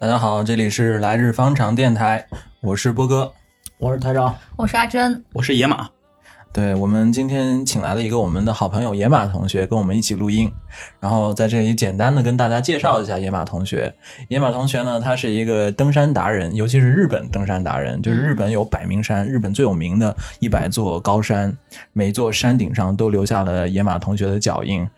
大家好，这里是来日方长电台，我是波哥，我是台长，我是阿珍，我是野马。对我们今天请来了一个我们的好朋友野马同学，跟我们一起录音。然后在这里简单的跟大家介绍一下野马同学。野马同学呢，他是一个登山达人，尤其是日本登山达人，就是日本有百名山，日本最有名的一百座高山，每座山顶上都留下了野马同学的脚印。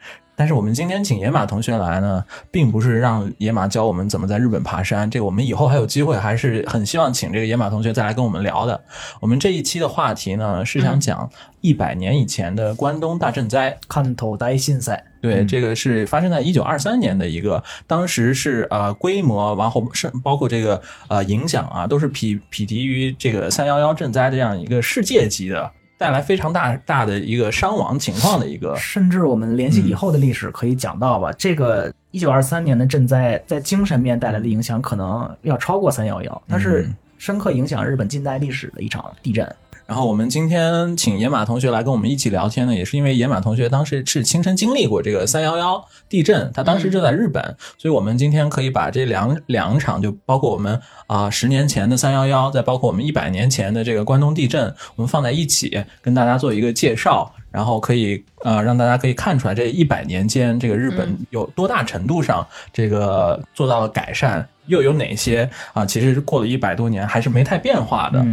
但是我们今天请野马同学来呢，并不是让野马教我们怎么在日本爬山，这个我们以后还有机会，还是很希望请这个野马同学再来跟我们聊的。我们这一期的话题呢，是想讲一百年以前的关东大震灾。看头大震赛，对，这个是发生在一九二三年的一个，当时是呃规模，然后是包括这个呃影响啊，都是匹匹敌于这个三幺幺震灾的这样一个世界级的。带来非常大大的一个伤亡情况的一个，甚至我们联系以后的历史可以讲到吧，这个一九二三年的震灾在精神面带来的影响可能要超过三幺幺，它是深刻影响日本近代历史的一场地震。然后我们今天请野马同学来跟我们一起聊天呢，也是因为野马同学当时是亲身经历过这个三幺幺地震，他当时就在日本，所以我们今天可以把这两两场，就包括我们啊十年前的三幺幺，再包括我们一百年前的这个关东地震，我们放在一起跟大家做一个介绍，然后可以呃让大家可以看出来这一百年间这个日本有多大程度上这个做到了改善，又有哪些啊其实过了一百多年还是没太变化的。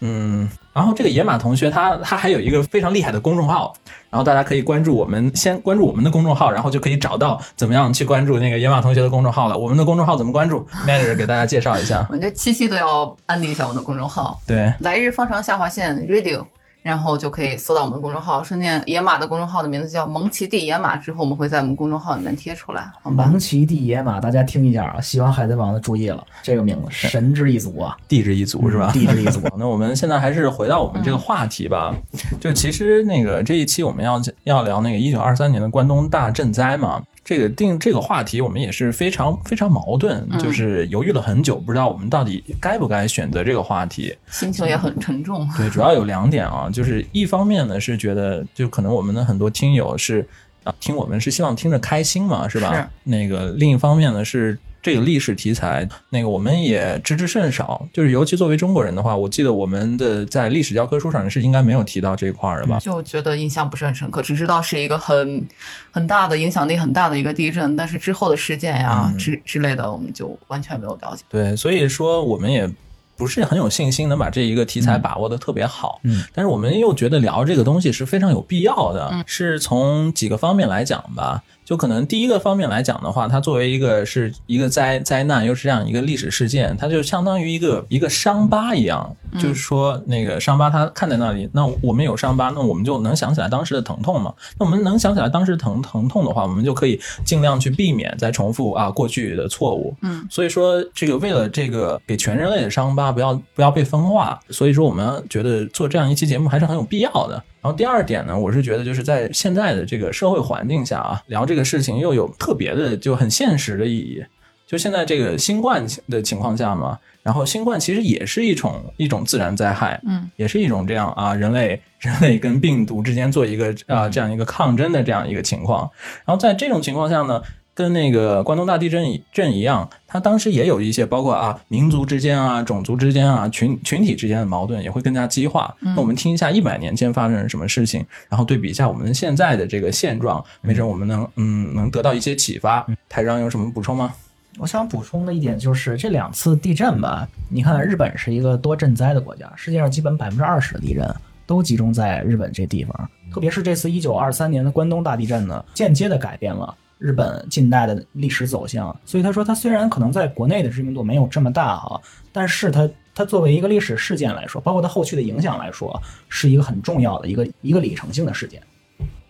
嗯，然后这个野马同学他他还有一个非常厉害的公众号，然后大家可以关注我们，先关注我们的公众号，然后就可以找到怎么样去关注那个野马同学的公众号了。我们的公众号怎么关注？Manager 给大家介绍一下。我这七七都要安利一下我的公众号，对，来日方长下划线 Radio。然后就可以搜到我们的公众号，顺便野马的公众号的名字叫蒙奇地野马，之后我们会在我们公众号里面贴出来，好吧？蒙奇地野马，大家听一下啊！喜欢海贼王的注意了，这个名字神之一族啊，地之一族是吧？地之一族。那我们现在还是回到我们这个话题吧，就其实那个这一期我们要要聊那个一九二三年的关东大震灾嘛。这个定这个话题，我们也是非常非常矛盾，就是犹豫了很久，不知道我们到底该不该选择这个话题，心情也很沉重。对，主要有两点啊，就是一方面呢是觉得，就可能我们的很多听友是啊听我们是希望听着开心嘛，是吧？是。那个另一方面呢是。这个历史题材，那个我们也知之甚少。就是尤其作为中国人的话，我记得我们的在历史教科书上是应该没有提到这一块儿的吧？就觉得印象不是很深刻，只知道是一个很很大的影响力很大的一个地震，但是之后的事件呀之之类的，我们就完全没有了解。对，所以说我们也不是很有信心能把这一个题材把握的特别好。嗯，但是我们又觉得聊这个东西是非常有必要的，嗯是从几个方面来讲吧。就可能第一个方面来讲的话，它作为一个是一个灾灾难，又是这样一个历史事件，它就相当于一个一个伤疤一样。就是说，那个伤疤它看在那里，那我们有伤疤，那我们就能想起来当时的疼痛嘛。那我们能想起来当时疼疼痛的话，我们就可以尽量去避免再重复啊过去的错误。嗯，所以说这个为了这个给全人类的伤疤不要不要被分化，所以说我们觉得做这样一期节目还是很有必要的。然后第二点呢，我是觉得就是在现在的这个社会环境下啊，聊这个事情又有特别的就很现实的意义。就现在这个新冠的情况下嘛，然后新冠其实也是一种一种自然灾害，嗯，也是一种这样啊，人类 人类跟病毒之间做一个啊这样一个抗争的这样一个情况。然后在这种情况下呢。跟那个关东大地震震一样，它当时也有一些包括啊民族之间啊、种族之间啊、群群体之间的矛盾也会更加激化。那我们听一下一百年间发生了什么事情，然后对比一下我们现在的这个现状，没准我们能嗯能得到一些启发。台长有什么补充吗？我想补充的一点就是这两次地震吧，你看日本是一个多震灾的国家，世界上基本百分之二十的地震都集中在日本这地方，特别是这次一九二三年的关东大地震呢，间接的改变了。日本近代的历史走向，所以他说，他虽然可能在国内的知名度没有这么大哈，但是他他作为一个历史事件来说，包括他后续的影响来说，是一个很重要的一个一个里程性的事件。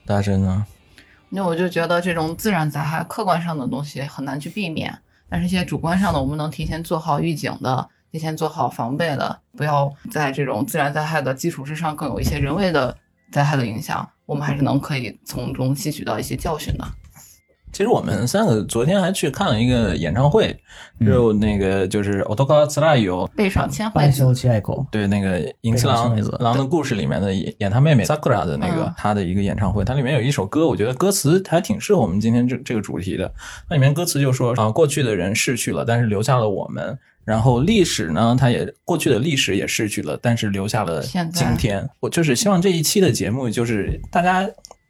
大神呢？那我就觉得这种自然灾害，客观上的东西很难去避免，但是一些主观上的，我们能提前做好预警的，提前做好防备的，不要在这种自然灾害的基础之上，更有一些人为的灾害的影响，我们还是能可以从中吸取到一些教训的。其实我们三个昨天还去看了一个演唱会，就那个就是 Otoka t s u r a y o 背上千狗，对那个银次郎郎的故事里面的演演他妹妹 Sakura 的那个嗯他的一个演唱会，它里面有一首歌，我觉得歌词还挺适合我们今天这这个主题的。那里面歌词就说啊，过去的人逝去了，但是留下了我们。然后历史呢，它也过去的历史也逝去了，但是留下了今天。我就是希望这一期的节目，就是大家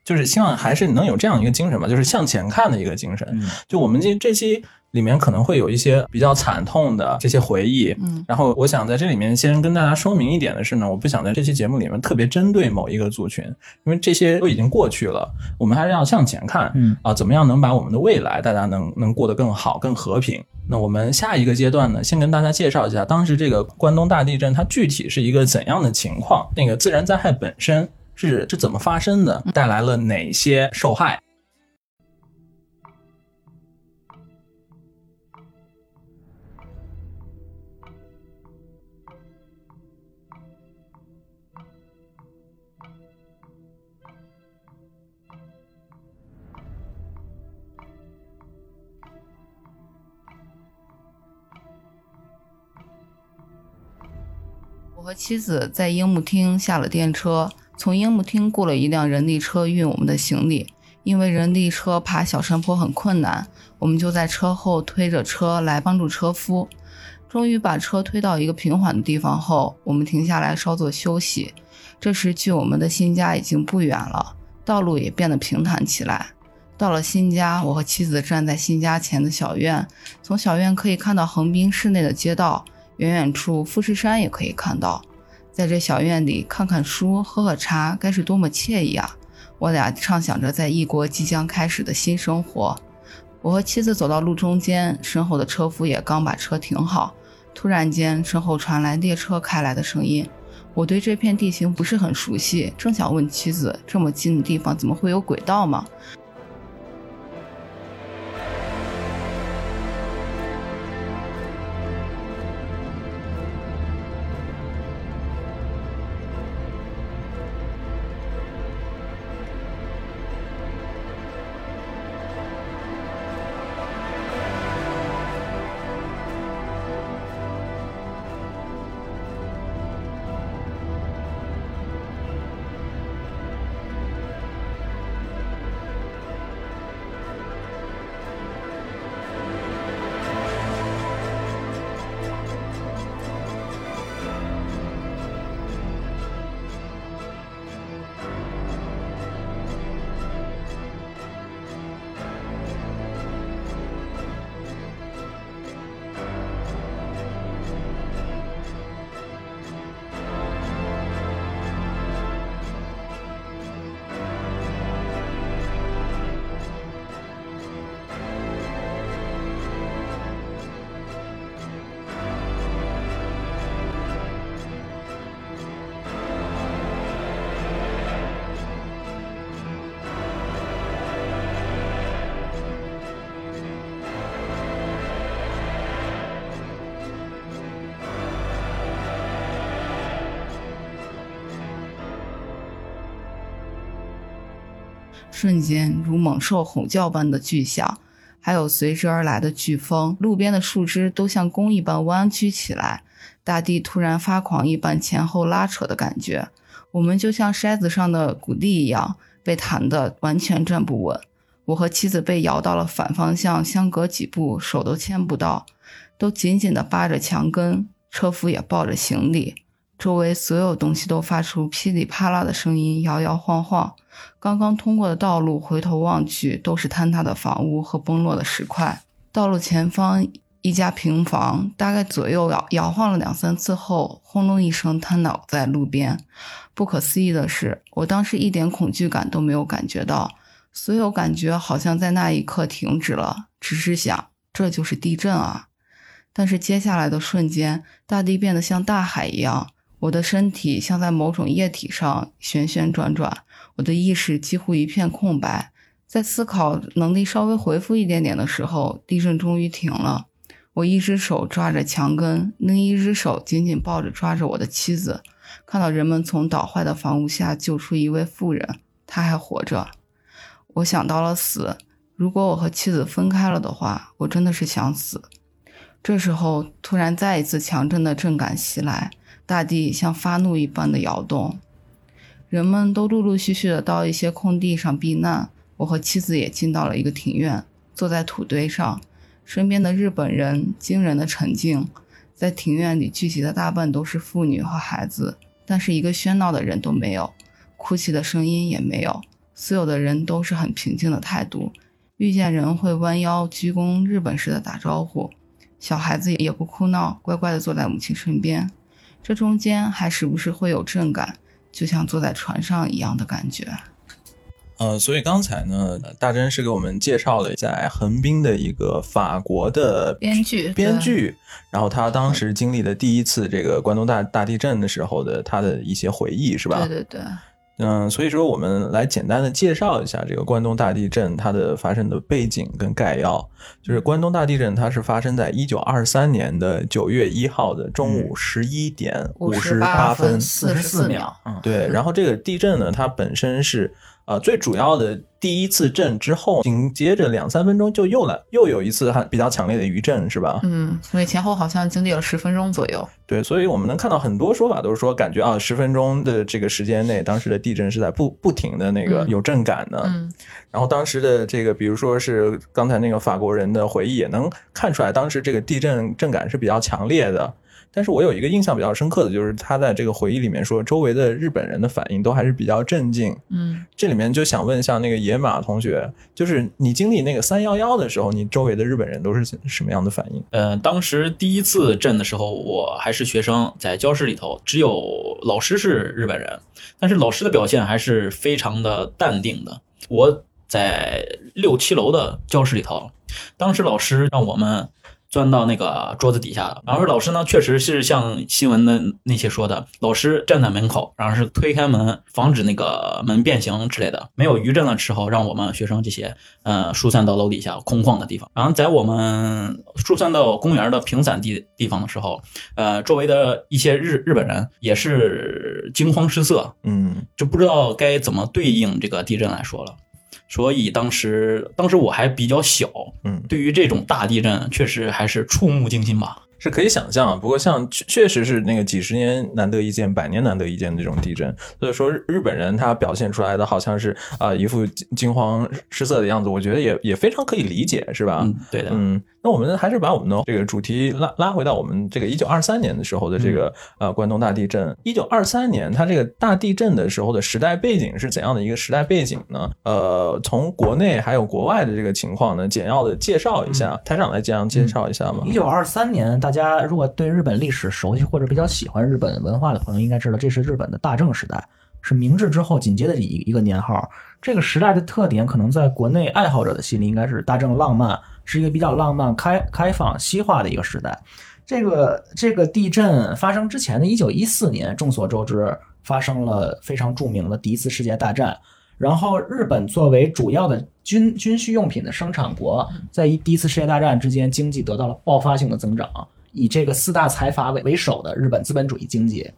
就是希望还是能有这样一个精神吧，就是向前看的一个精神。嗯就我们这这期里面可能会有一些比较惨痛的这些回忆，嗯，然后我想在这里面先跟大家说明一点的是呢，我不想在这期节目里面特别针对某一个族群，因为这些都已经过去了，我们还是要向前看，嗯啊，怎么样能把我们的未来大家能能过得更好、更和平？那我们下一个阶段呢，先跟大家介绍一下当时这个关东大地震它具体是一个怎样的情况，那个自然灾害本身是是怎么发生的，带来了哪些受害。我和妻子在樱木町下了电车，从樱木町雇了一辆人力车运我们的行李。因为人力车爬小山坡很困难，我们就在车后推着车来帮助车夫。终于把车推到一个平缓的地方后，我们停下来稍作休息。这时距我们的新家已经不远了，道路也变得平坦起来。到了新家，我和妻子站在新家前的小院，从小院可以看到横滨市内的街道，远远处富士山也可以看到。在这小院里看看书、喝喝茶，该是多么惬意啊！我俩畅想着在异国即将开始的新生活。我和妻子走到路中间，身后的车夫也刚把车停好。突然间，身后传来列车开来的声音。我对这片地形不是很熟悉，正想问妻子：这么近的地方怎么会有轨道吗？瞬间如猛兽吼叫般的巨响，还有随之而来的飓风，路边的树枝都像弓一般弯曲起来，大地突然发狂一般前后拉扯的感觉。我们就像筛子上的谷粒一样，被弹得完全站不稳。我和妻子被摇到了反方向，相隔几步，手都牵不到，都紧紧地扒着墙根。车夫也抱着行李，周围所有东西都发出噼里啪啦的声音，摇摇晃晃。刚刚通过的道路，回头望去都是坍塌的房屋和崩落的石块。道路前方一家平房，大概左右摇摇晃了两三次后，轰隆一声瘫倒在路边。不可思议的是，我当时一点恐惧感都没有感觉到，所有感觉好像在那一刻停止了，只是想这就是地震啊！但是接下来的瞬间，大地变得像大海一样，我的身体像在某种液体上旋旋转转，我的意识几乎一片空白。在思考能力稍微恢复一点点的时候，地震终于停了。我一只手抓着墙根，另一只手紧紧抱着抓着我的妻子。看到人们从倒坏的房屋下救出一位妇人，她还活着。我想到了死，如果我和妻子分开了的话，我真的是想死。这时候，突然再一次强震的震感袭来，大地像发怒一般的摇动，人们都陆陆续续的到一些空地上避难。我和妻子也进到了一个庭院，坐在土堆上，身边的日本人惊人的沉静，在庭院里聚集的大半都是妇女和孩子，但是一个喧闹的人都没有，哭泣的声音也没有，所有的人都是很平静的态度。遇见人会弯腰鞠躬，日本式的打招呼。小孩子也不哭闹，乖乖的坐在母亲身边。这中间还时不时会有震感，就像坐在船上一样的感觉。呃，所以刚才呢，大真是给我们介绍了在横滨的一个法国的编剧，编剧，然后他当时经历的第一次这个关东大大地震的时候的他的一些回忆，是吧？对对对。嗯，所以说我们来简单的介绍一下这个关东大地震它的发生的背景跟概要。就是关东大地震，它是发生在一九二三年的九月一号的中午十一点五十八分四十四秒。嗯，对，然后这个地震呢，它本身是。呃，最主要的第一次震之后，紧接着两三分钟就又来，又有一次还比较强烈的余震，是吧？嗯，所以前后好像经历了十分钟左右。对，所以我们能看到很多说法都是说，感觉啊，十分钟的这个时间内，当时的地震是在不不停的那个有震感的。嗯，然后当时的这个，比如说是刚才那个法国人的回忆，也能看出来，当时这个地震震感是比较强烈的。但是我有一个印象比较深刻的就是他在这个回忆里面说，周围的日本人的反应都还是比较镇静。嗯，这里面就想问，一下那个野马同学，就是你经历那个三幺幺的时候，你周围的日本人都是什么样的反应？呃，当时第一次震的时候，我还是学生，在教室里头，只有老师是日本人，但是老师的表现还是非常的淡定的。我在六七楼的教室里头，当时老师让我们。钻到那个桌子底下了。然后老师呢，确实是像新闻的那些说的，老师站在门口，然后是推开门，防止那个门变形之类的。没有余震的时候，让我们学生这些呃疏散到楼底下空旷的地方。然后在我们疏散到公园的平散地地方的时候，呃，周围的一些日日本人也是惊慌失色，嗯，就不知道该怎么对应这个地震来说了。所以当时，当时我还比较小，嗯，对于这种大地震，确实还是触目惊心吧。是可以想象，不过像确确实是那个几十年难得一见、百年难得一见的这种地震，所以说日本人他表现出来的好像是啊一副惊慌失色的样子，我觉得也也非常可以理解，是吧？嗯，对的，嗯。那我们还是把我们的这个主题拉拉回到我们这个一九二三年的时候的这个呃关东大地震。一九二三年，它这个大地震的时候的时代背景是怎样的一个时代背景呢？呃，从国内还有国外的这个情况呢，简要的介绍一下。台长来简要介绍一下吗？一九二三年，大家如果对日本历史熟悉或者比较喜欢日本文化的朋友，应该知道这是日本的大正时代，是明治之后紧接着一一个年号。这个时代的特点，可能在国内爱好者的心里，应该是大正浪漫。是一个比较浪漫、开开放、西化的一个时代。这个这个地震发生之前的一九一四年，众所周知发生了非常著名的第一次世界大战。然后日本作为主要的军军需用品的生产国，在一第一次世界大战之间，经济得到了爆发性的增长。以这个四大财阀为为首的日本资本主义经济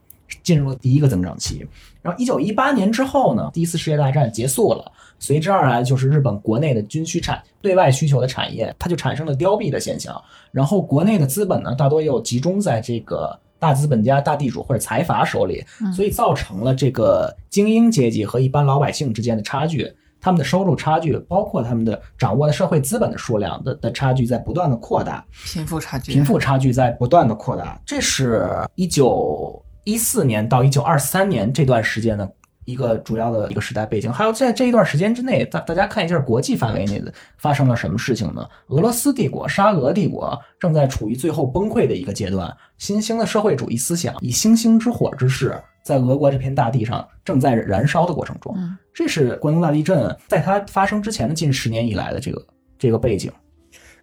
进入了第一个增长期。然后一九一八年之后呢，第一次世界大战结束了。随之而来就是日本国内的军需产对外需求的产业，它就产生了凋敝的现象。然后国内的资本呢，大多又集中在这个大资本家、大地主或者财阀手里，所以造成了这个精英阶级和一般老百姓之间的差距，他们的收入差距，包括他们的掌握的社会资本的数量的的差距在不断的扩大，贫富差距，贫富差距在不断的扩大。这是一九一四年到一九二三年这段时间的。一个主要的一个时代背景，还有在这一段时间之内，大大家看一下国际范围内的发生了什么事情呢？俄罗斯帝国、沙俄帝国正在处于最后崩溃的一个阶段，新兴的社会主义思想以星星之火之势，在俄国这片大地上正在燃烧的过程中。这是关东大地震在它发生之前的近十年以来的这个这个背景。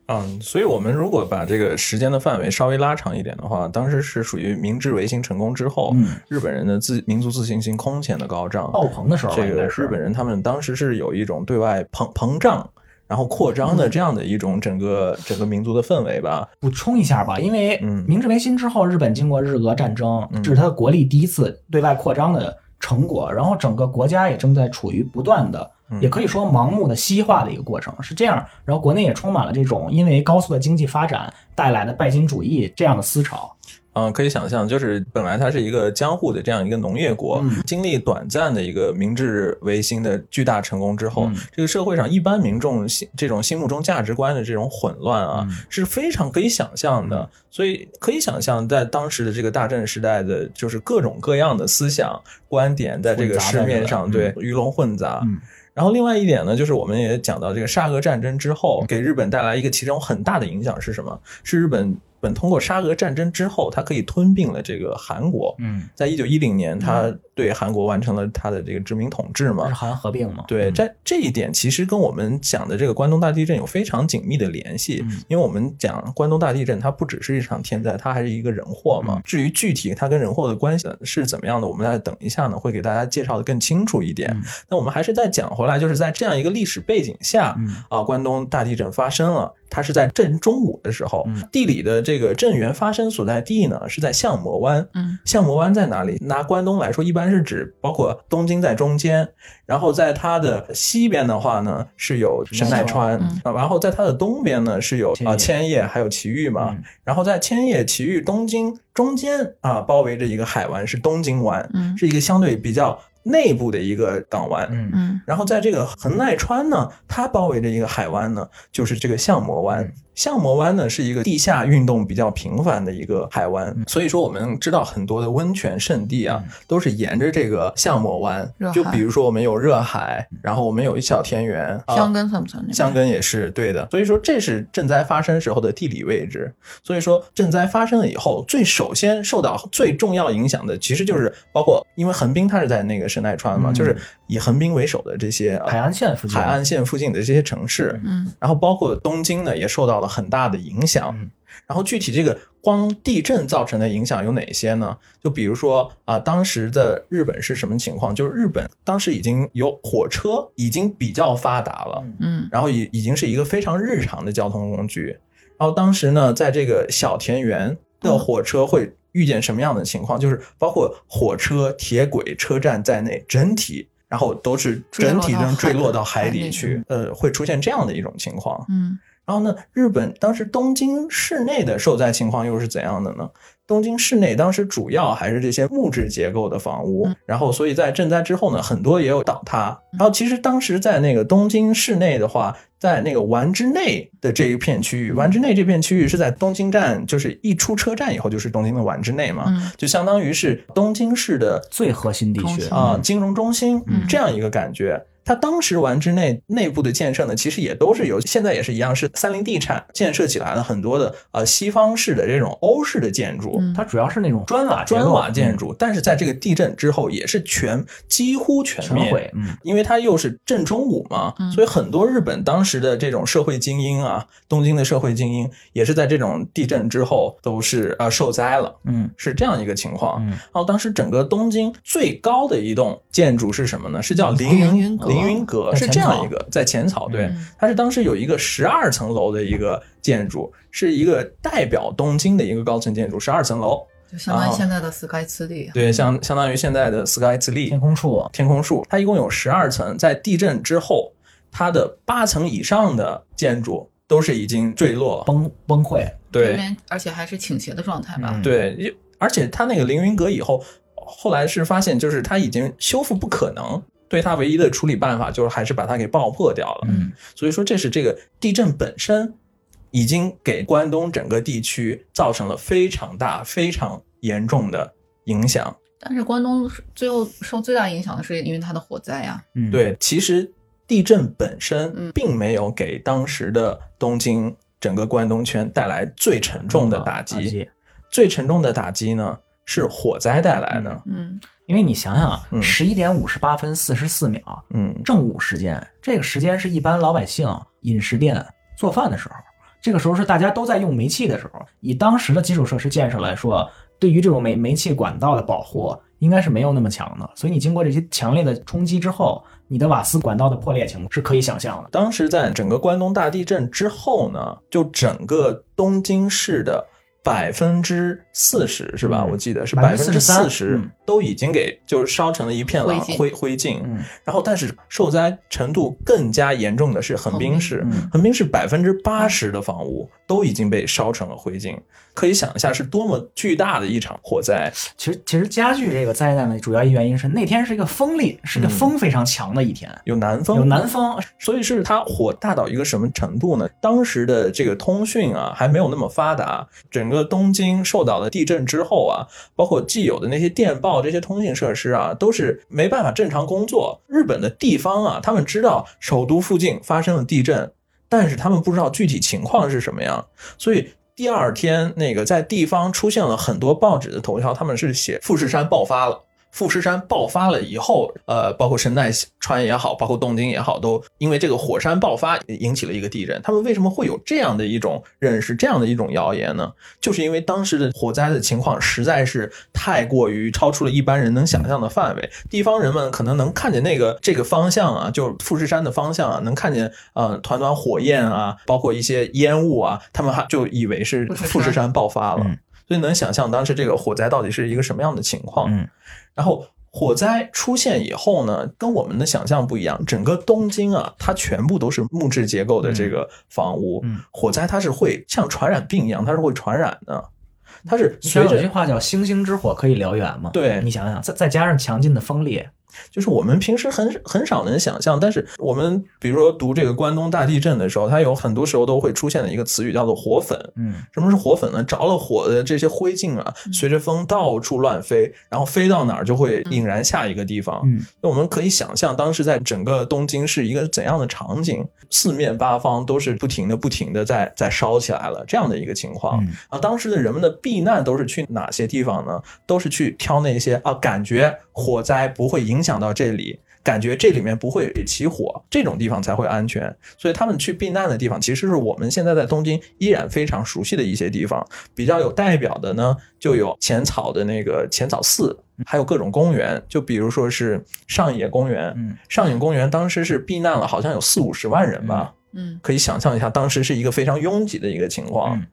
嗯，所以我们如果把这个时间的范围稍微拉长一点的话，当时是属于明治维新成功之后，日本人的自民族自信心空前的高涨爆棚的时候，这个日本人他们当时是有一种对外膨膨胀，然后扩张的这样的一种整个整个民族的氛围吧。补充一下吧，因为明治维新之后，日本经过日俄战争，这是他的国力第一次对外扩张的成果，然后整个国家也正在处于不断的，也可以说盲目的西化的一个过程，是这样。然后国内也充满了这种因为高速的经济发展带来的拜金主义这样的思潮。嗯，可以想象，就是本来它是一个江户的这样一个农业国，嗯经历短暂的一个明治维新的巨大成功之后，嗯这个社会上一般民众心这种心目中价值观的这种混乱啊，嗯是非常可以想象的。所以可以想象，在当时的这个大正时代的，就是各种各样的思想观点在这个市面上对鱼龙混杂。嗯然后另外一点呢，就是我们也讲到这个沙俄战争之后，给日本带来一个其中很大的影响是什么？是日本本通过沙俄战争之后，它可以吞并了这个韩国。嗯，在一九一零年，它对韩国完成了它的这个殖民统治嘛日。韩合并嘛。对，在这这一点其实跟我们讲的这个关东大地震有非常紧密的联系，嗯因为我们讲关东大地震，它不只是一场天灾，它还是一个人祸嘛。嗯至于具体它跟人祸的关系是怎么样的，我们再等一下呢，会给大家介绍的更清楚一点。嗯那我们还是再讲回来，就是在这样一个历史背景下，嗯啊，关东大地震发生了。它是在正中午的时候，嗯地理的这个震源发生所在地呢是在相模湾。嗯相模湾在哪里？拿关东来说，一般是指包括东京在中间，然后在它的西边的话呢是有神奈川，然后在它的东边呢是有啊千叶还有埼玉嘛，嗯然后在千叶、埼玉、东京中间啊包围着一个海湾是东京湾，嗯是一个相对比较内部的一个港湾。嗯嗯然后在这个横奈川呢，它包围着一个海湾呢，就是这个相模湾嗯。相模湾呢是一个地下运动比较频繁的一个海湾，嗯所以说我们知道很多的温泉圣地啊，都是沿着这个相模湾就比如说我们有热海，然后我们有一小田园，啊香根算不算？香根也是对的，所以说这是震灾发生时候的地理位置。所以说震灾发生了以后，最首先受到最重要影响的，其实就是包括因为横滨它是在那个神奈川嘛，嗯就是以横滨为首的这些呃海岸线附近，海岸线附近的这些城市，嗯然后包括东京呢，也受到了很大的影响。嗯然后具体这个光地震造成的影响有哪些呢？就比如说啊，当时的日本是什么情况？就是日本当时已经有火车，已经比较发达了，嗯然后已已经是一个非常日常的交通工具。然后当时呢，在这个小田园的火车会遇见什么样的情况？就是包括火车、铁轨、车站在内，整体然后都是整体上坠落到海底去，呃，会出现这样的一种情况。嗯然后呢，日本当时东京市内的受灾情况又是怎样的呢？东京市内当时主要还是这些木质结构的房屋，然后所以在震灾之后呢，很多也有倒塌。然后其实当时在那个东京市内的话，在那个丸之内的这一片区域，丸之内这片区域是在东京站，就是一出车站以后就是东京的丸之内嘛，嗯。就相当于是东京市的最核心地区。啊、金融中心嗯。这样一个感觉。它当时丸之内内部的建设呢，其实也都是由现在也是一样，是三菱地产建设起来的很多的呃西方式的这种欧式的建筑。嗯。它主要是那种砖瓦砖瓦建筑，但是在这个地震之后，也是全几乎全灭，全毁，嗯。因为它又是正中午嘛，嗯。所以很多日本当时的这种社会精英啊，东京的社会精英也是在这种地震之后都是呃受灾了，嗯。是这样一个情况。嗯。然后当时整个东京最高的一栋建筑是什么呢？是叫凌云阁。凌云阁，是这样一个在浅草，对。嗯，它是当时有一个十二层楼的一个建筑，是一个代表东京的一个高层建筑，十二层楼，就相当于现在的 Sky 次地。对，相相当于现在的 Sky 自立天空树，天空树，它一共有十二层，在地震之后，它的八层以上的建筑都是已经坠落了。崩崩溃，对。而且还是倾斜的状态吧。嗯。对，而且它那个凌云阁以后，后来是发现就是它已经修复不可能，对它唯一的处理办法就是还是把它给爆破掉了。嗯所以说这是这个地震本身已经给关东整个地区造成了非常大、非常严重的影响。但是关东最后受最大影响的是因为它的火灾呀。嗯，对，其实地震本身嗯并没有给当时的东京整个关东圈带来最沉重的打击，击。最沉重的打击呢是火灾带来的。嗯因为你想想啊，嗯十一点五十八分四十四秒，嗯正午时间，这个时间是一般老百姓饮食店做饭的时候，这个时候是大家都在用煤气的时候。以当时的基础设施建设来说，对于这种煤煤气管道的保护，应该是没有那么强的。所以你经过这些强烈的冲击之后，你的瓦斯管道的破裂情况是可以想象的。当时在整个关东大地震之后呢，就整个东京市的百分之四十是吧？嗯。我记得是百分之四43%十嗯。都已经给就是烧成了一片狼灰灰灰烬。嗯。然后，但是受灾程度更加严重的是横滨市横滨嗯，横滨市百分之八十的房屋都已经被烧成了灰烬，可以想一下是多么巨大的一场火灾。其实其实加剧这个灾难的主要原因是那天是一个风力，是个风非常强的一天，有南风，有南风，所以是它火大到一个什么程度呢？当时的这个通讯啊还没有那么发达，整个东京受到了地震之后啊，包括既有的那些电报、这些通信设施啊，都是没办法正常工作。日本的地方啊，他们知道首都附近发生了地震，但是他们不知道具体情况是什么样，所以。第二天，那个在地方出现了很多报纸的头条，他们是写富士山爆发了。富士山爆发了以后，呃，包括神奈川也好，包括东京也好，都因为这个火山爆发引起了一个地震。他们为什么会有这样的一种认识，这样的一种谣言呢？就是因为当时的火灾的情况实在是太过于超出了一般人能想象的范围。地方人们可能能看见那个这个方向啊，就是富士山的方向啊，能看见呃团团火焰啊，包括一些烟雾啊，他们还就以为是富士山爆发了。嗯所以能想象当时这个火灾到底是一个什么样的情况。嗯然后火灾出现以后呢，跟我们的想象不一样，整个东京啊，它全部都是木质结构的这个房屋，嗯火灾它是会像传染病一样，它是会传染的，它是你想随着。有句话叫“星星之火可以燎原”嘛？对你想想，再再加上强劲的风力，就是我们平时很很少能想象，但是我们比如说读这个关东大地震的时候，它有很多时候都会出现的一个词语叫做火粉，嗯什么是火粉呢？着了火的这些灰烬啊，随着风到处乱飞，然后飞到哪儿就会引燃下一个地方。嗯那我们可以想象，当时在整个东京是一个怎样的场景？四面八方都是不停的、不停的在在烧起来了，这样的一个情况。嗯啊，当时的人们的避难都是去哪些地方呢？都是去挑那些啊，感觉火灾不会影响到这里。感觉这里面不会起火，这种地方才会安全。所以他们去避难的地方，其实是我们现在在东京依然非常熟悉的一些地方。比较有代表的呢，就有浅草的那个浅草寺，还有各种公园，就比如说是上野公园。嗯上野公园当时是避难了，好像有四五十万人吧。嗯可以想象一下，当时是一个非常拥挤的一个情况。嗯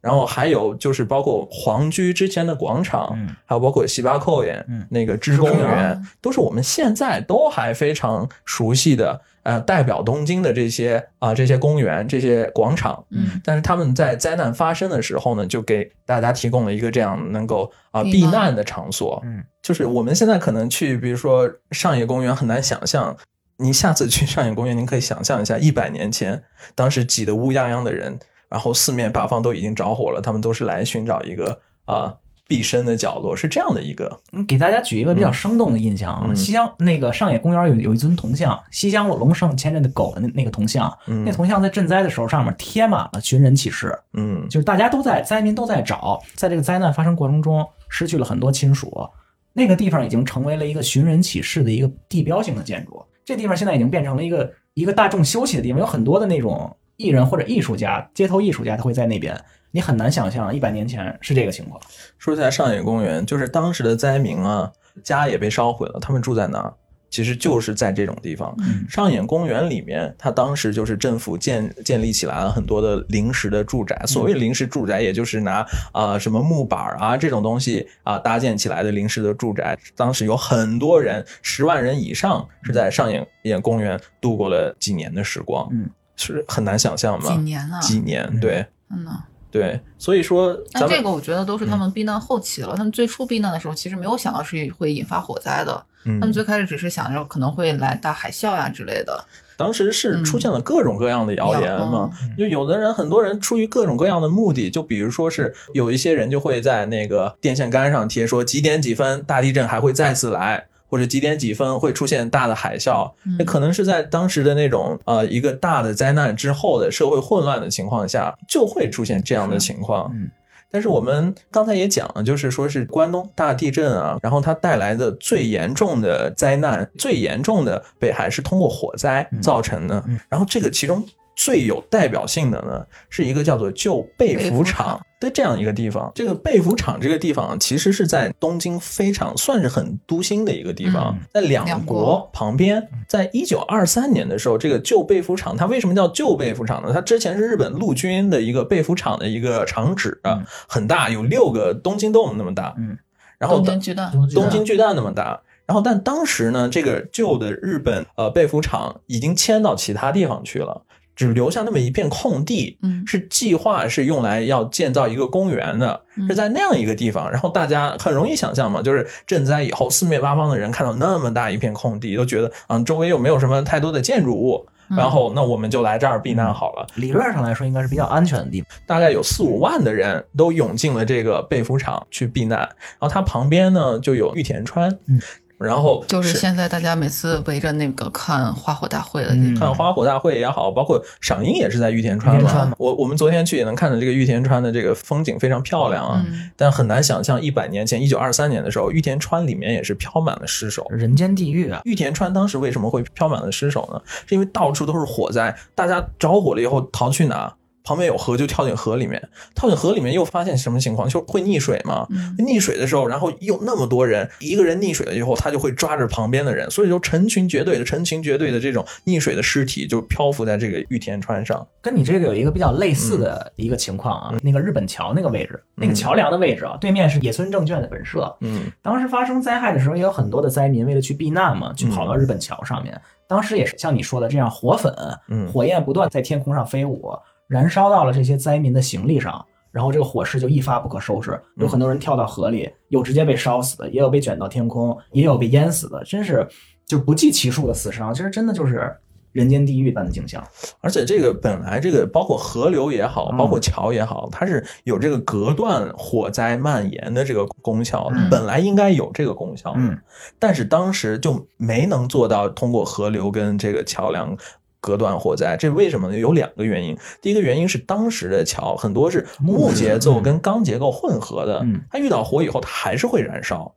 然后还有就是包括皇居之前的广场，嗯还有包括西八扣园、嗯那个芝公公园园，都是我们现在都还非常熟悉的，呃，代表东京的这些啊、这些公园、这些广场。嗯但是他们在灾难发生的时候呢，就给大家提供了一个这样能够啊、避难避难的场所。嗯，就是我们现在可能去，比如说上野公园，很难想象。你下次去上野公园，您可以想象一下，一百年前，当时挤得乌泱泱的人，然后四面八方都已经着火了，他们都是来寻找一个啊、避身的角落，是这样的一个。嗯给大家举一个比较生动的印象啊，嗯西乡那个上野公园有有一尊铜像，西乡隆盛牵着的狗的那那个铜像，嗯那铜像在赈灾的时候上面贴满了寻人启事，嗯就是大家都在灾民都在找，在这个灾难发生过程中失去了很多亲属，那个地方已经成为了一个寻人启事的一个地标性的建筑。这地方现在已经变成了一个一个大众休息的地方，有很多的那种艺人或者艺术家、街头艺术家，他会在那边。你很难想象一百年前是这个情况。说起来，上野公园就是当时的灾民啊，家也被烧毁了，他们住在哪儿？其实就是在这种地方。嗯上野公园里面，它当时就是政府建建立起来了很多的临时的住宅。所谓临时住宅，也就是拿啊、呃什么木板啊这种东西啊、搭建起来的临时的住宅。当时有很多人，十万人以上是在上野野公园度过了几年的时光。嗯，是很难想象吧？几年啊，几年，嗯对真的。对，所以说咱们但这个我觉得都是他们避难后期了。他们最初避难的时候，其实没有想到是会引发火灾的。嗯他们最开始只是想着可能会来大海啸呀之类的。当时是出现了各种各样的谣言嘛，就有的人，很多人出于各种各样的目的，就比如说是有一些人就会在那个电线杆上贴说几点几分大地震还会再次来。或者几点几分会出现大的海啸，那可能是在当时的那种呃一个大的灾难之后的社会混乱的情况下，就会出现这样的情况。嗯。但是我们刚才也讲了，就是说是关东大地震啊，然后它带来的最严重的灾难、最严重的被害是通过火灾造成的。嗯。然后这个其中最有代表性的呢，是一个叫做旧被被服厂的这样一个地方。这个被服厂这个地方其实是在东京非常算是很都心的一个地方，在两两国国旁边。在一九二三年的时候，这个旧被服厂它为什么叫旧被服厂呢？它之前是日本陆军的一个被服厂的一个厂址，啊很大，有六个东京 dome 那么大。嗯，然后东京巨蛋，东京巨蛋那么大。然后，但当时呢，这个旧的日本呃被服厂已经迁到其他地方去了，只留下那么一片空地，嗯是计划是用来要建造一个公园的，是在那样一个地方。然后大家很容易想象嘛，就是赈灾以后，四面八方的人看到那么大一片空地，都觉得啊，周围又没有什么太多的建筑物，然后那我们就来这儿避难好了。理论上来说应该是比较安全的地方。大概有四五万的人都涌进了这个被服厂去避难，然后它旁边呢就有玉田川，嗯，然后就是现在大家每次围着那个看花火大会的地嗯方。看花火大会也好，包括赏樱也是在玉田川嘛。玉田川嘛我我们昨天去也能看到这个玉田川的这个风景非常漂亮啊，嗯但很难想象一百年前，一九二三年的时候，玉田川里面也是飘满了尸首。人间地狱啊！玉田川当时为什么会飘满了尸首呢？是因为到处都是火灾，大家着火了以后逃去哪？旁边有河就跳进河里面，跳进河里面又发现什么情况？就会溺水嘛。嗯溺水的时候，然后又那么多人，一个人溺水了以后，他就会抓着旁边的人，所以就成群结队的、成群结队的这种溺水的尸体就漂浮在这个玉田川上。跟你这个有一个比较类似的一个情况啊，那个日本桥那个位置，那个桥梁的位置啊，对面是野村证券的本社。嗯当时发生灾害的时候，也有很多的灾民为了去避难嘛，就跑到日本桥上面。当时也是像你说的这样，火粉、嗯火焰不断在天空上飞舞，燃烧到了这些灾民的行李上，然后这个火势就一发不可收拾，有很多人跳到河里，有直接被烧死的，也有被卷到天空，也有被淹死的，真是就不计其数的死伤，其实真的就是人间地狱般的景象。而且这个本来这个包括河流也好，嗯包括桥也好，它是有这个隔断火灾蔓延的这个功效的，嗯本来应该有这个功效，嗯但是当时就没能做到通过河流跟这个桥梁。隔断火灾，这为什么呢？有两个原因。第一个原因是当时的桥很多是木结构跟钢结构混合的嗯，它遇到火以后，它还是会燃烧。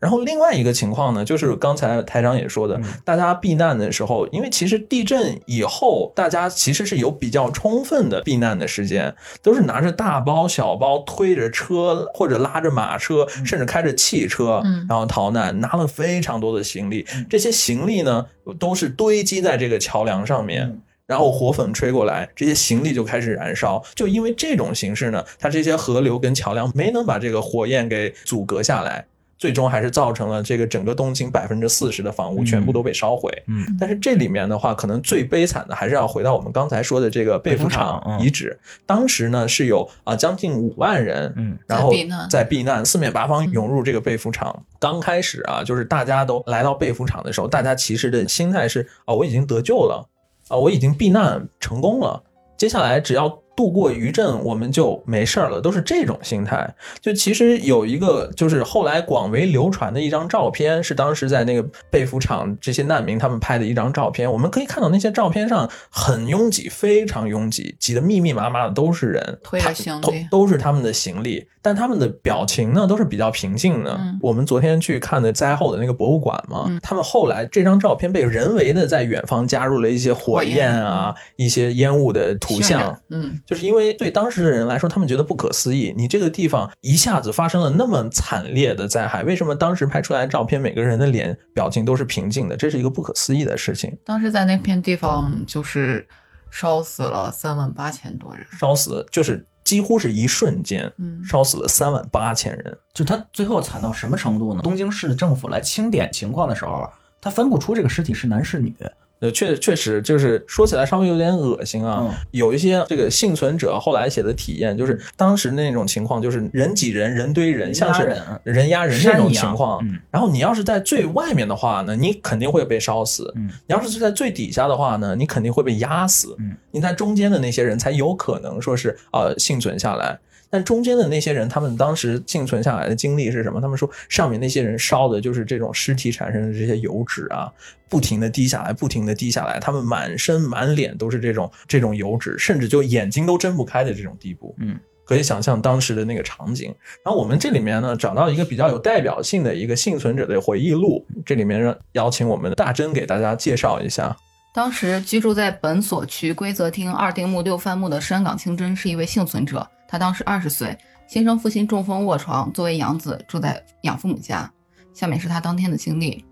然后另外一个情况呢，就是刚才台长也说的嗯，大家避难的时候，因为其实地震以后，大家其实是有比较充分的避难的时间，都是拿着大包小包，推着车或者拉着马车，甚至开着汽车，嗯然后逃难，拿了非常多的行李。这些行李呢，都是堆积在这个桥梁上面。嗯然后火粉吹过来，这些行李就开始燃烧。就因为这种形式呢，它这些河流跟桥梁没能把这个火焰给阻隔下来，最终还是造成了这个整个东京百分之四十的房屋全部都被烧毁。嗯。但是这里面的话，可能最悲惨的还是要回到我们刚才说的这个被服厂遗址。当时呢是有啊将近五万人，嗯。然后在避难。在避难，四面八方涌入这个被服厂。刚开始啊，就是大家都来到被服厂的时候，大家其实的心态是啊，我已经得救了，啊，我已经避难成功了，接下来只要度过余震，我们就没事儿了，都是这种心态。就其实有一个，就是后来广为流传的一张照片，是当时在那个被服厂这些难民他们拍的一张照片。我们可以看到那些照片上很拥挤，非常拥挤，挤得密密麻麻的都是人，推行李都是他们的行李，但他们的表情呢都是比较平静的。嗯我们昨天去看的灾后的那个博物馆嘛，嗯他们后来这张照片被人为的在远方加入了一些火焰啊、一些烟雾的图像。嗯，就是因为对当时的人来说，他们觉得不可思议，你这个地方一下子发生了那么惨烈的灾害，为什么当时拍出来的照片每个人的脸表情都是平静的？这是一个不可思议的事情。当时在那片地方就是烧死了三万八千多人。烧死就是几乎是一瞬间，嗯烧死了三万八千人。就他最后惨到什么程度呢？东京市政府来清点情况的时候，他分不出这个尸体是男是女。呃，确确实就是说起来稍微有点恶心啊。嗯有一些这个幸存者后来写的体验，就是当时那种情况，就是人挤人，人堆人，像是人压人人压人那种情况。嗯然后你要是在最外面的话呢，你肯定会被烧死；嗯你要是在最底下的话呢，你肯定会被压死。嗯你在中间的那些人才有可能说是呃幸存下来。但中间的那些人，他们当时幸存下来的经历是什么？他们说上面那些人烧的就是这种尸体产生的这些油脂啊，不停的滴下来，不停的滴下来，他们满身满脸都是这种这种油脂，甚至就眼睛都睁不开的这种地步。嗯，可以想象当时的那个场景。然后我们这里面呢找到一个比较有代表性的一个幸存者的回忆录，这里面让邀请我们的大真给大家介绍一下。当时居住在本所区规则厅二丁目六番目的山岗清真是一位幸存者，他当时二十岁，亲生父亲中风卧床，作为养子住在养父母家。下面是他当天的经历：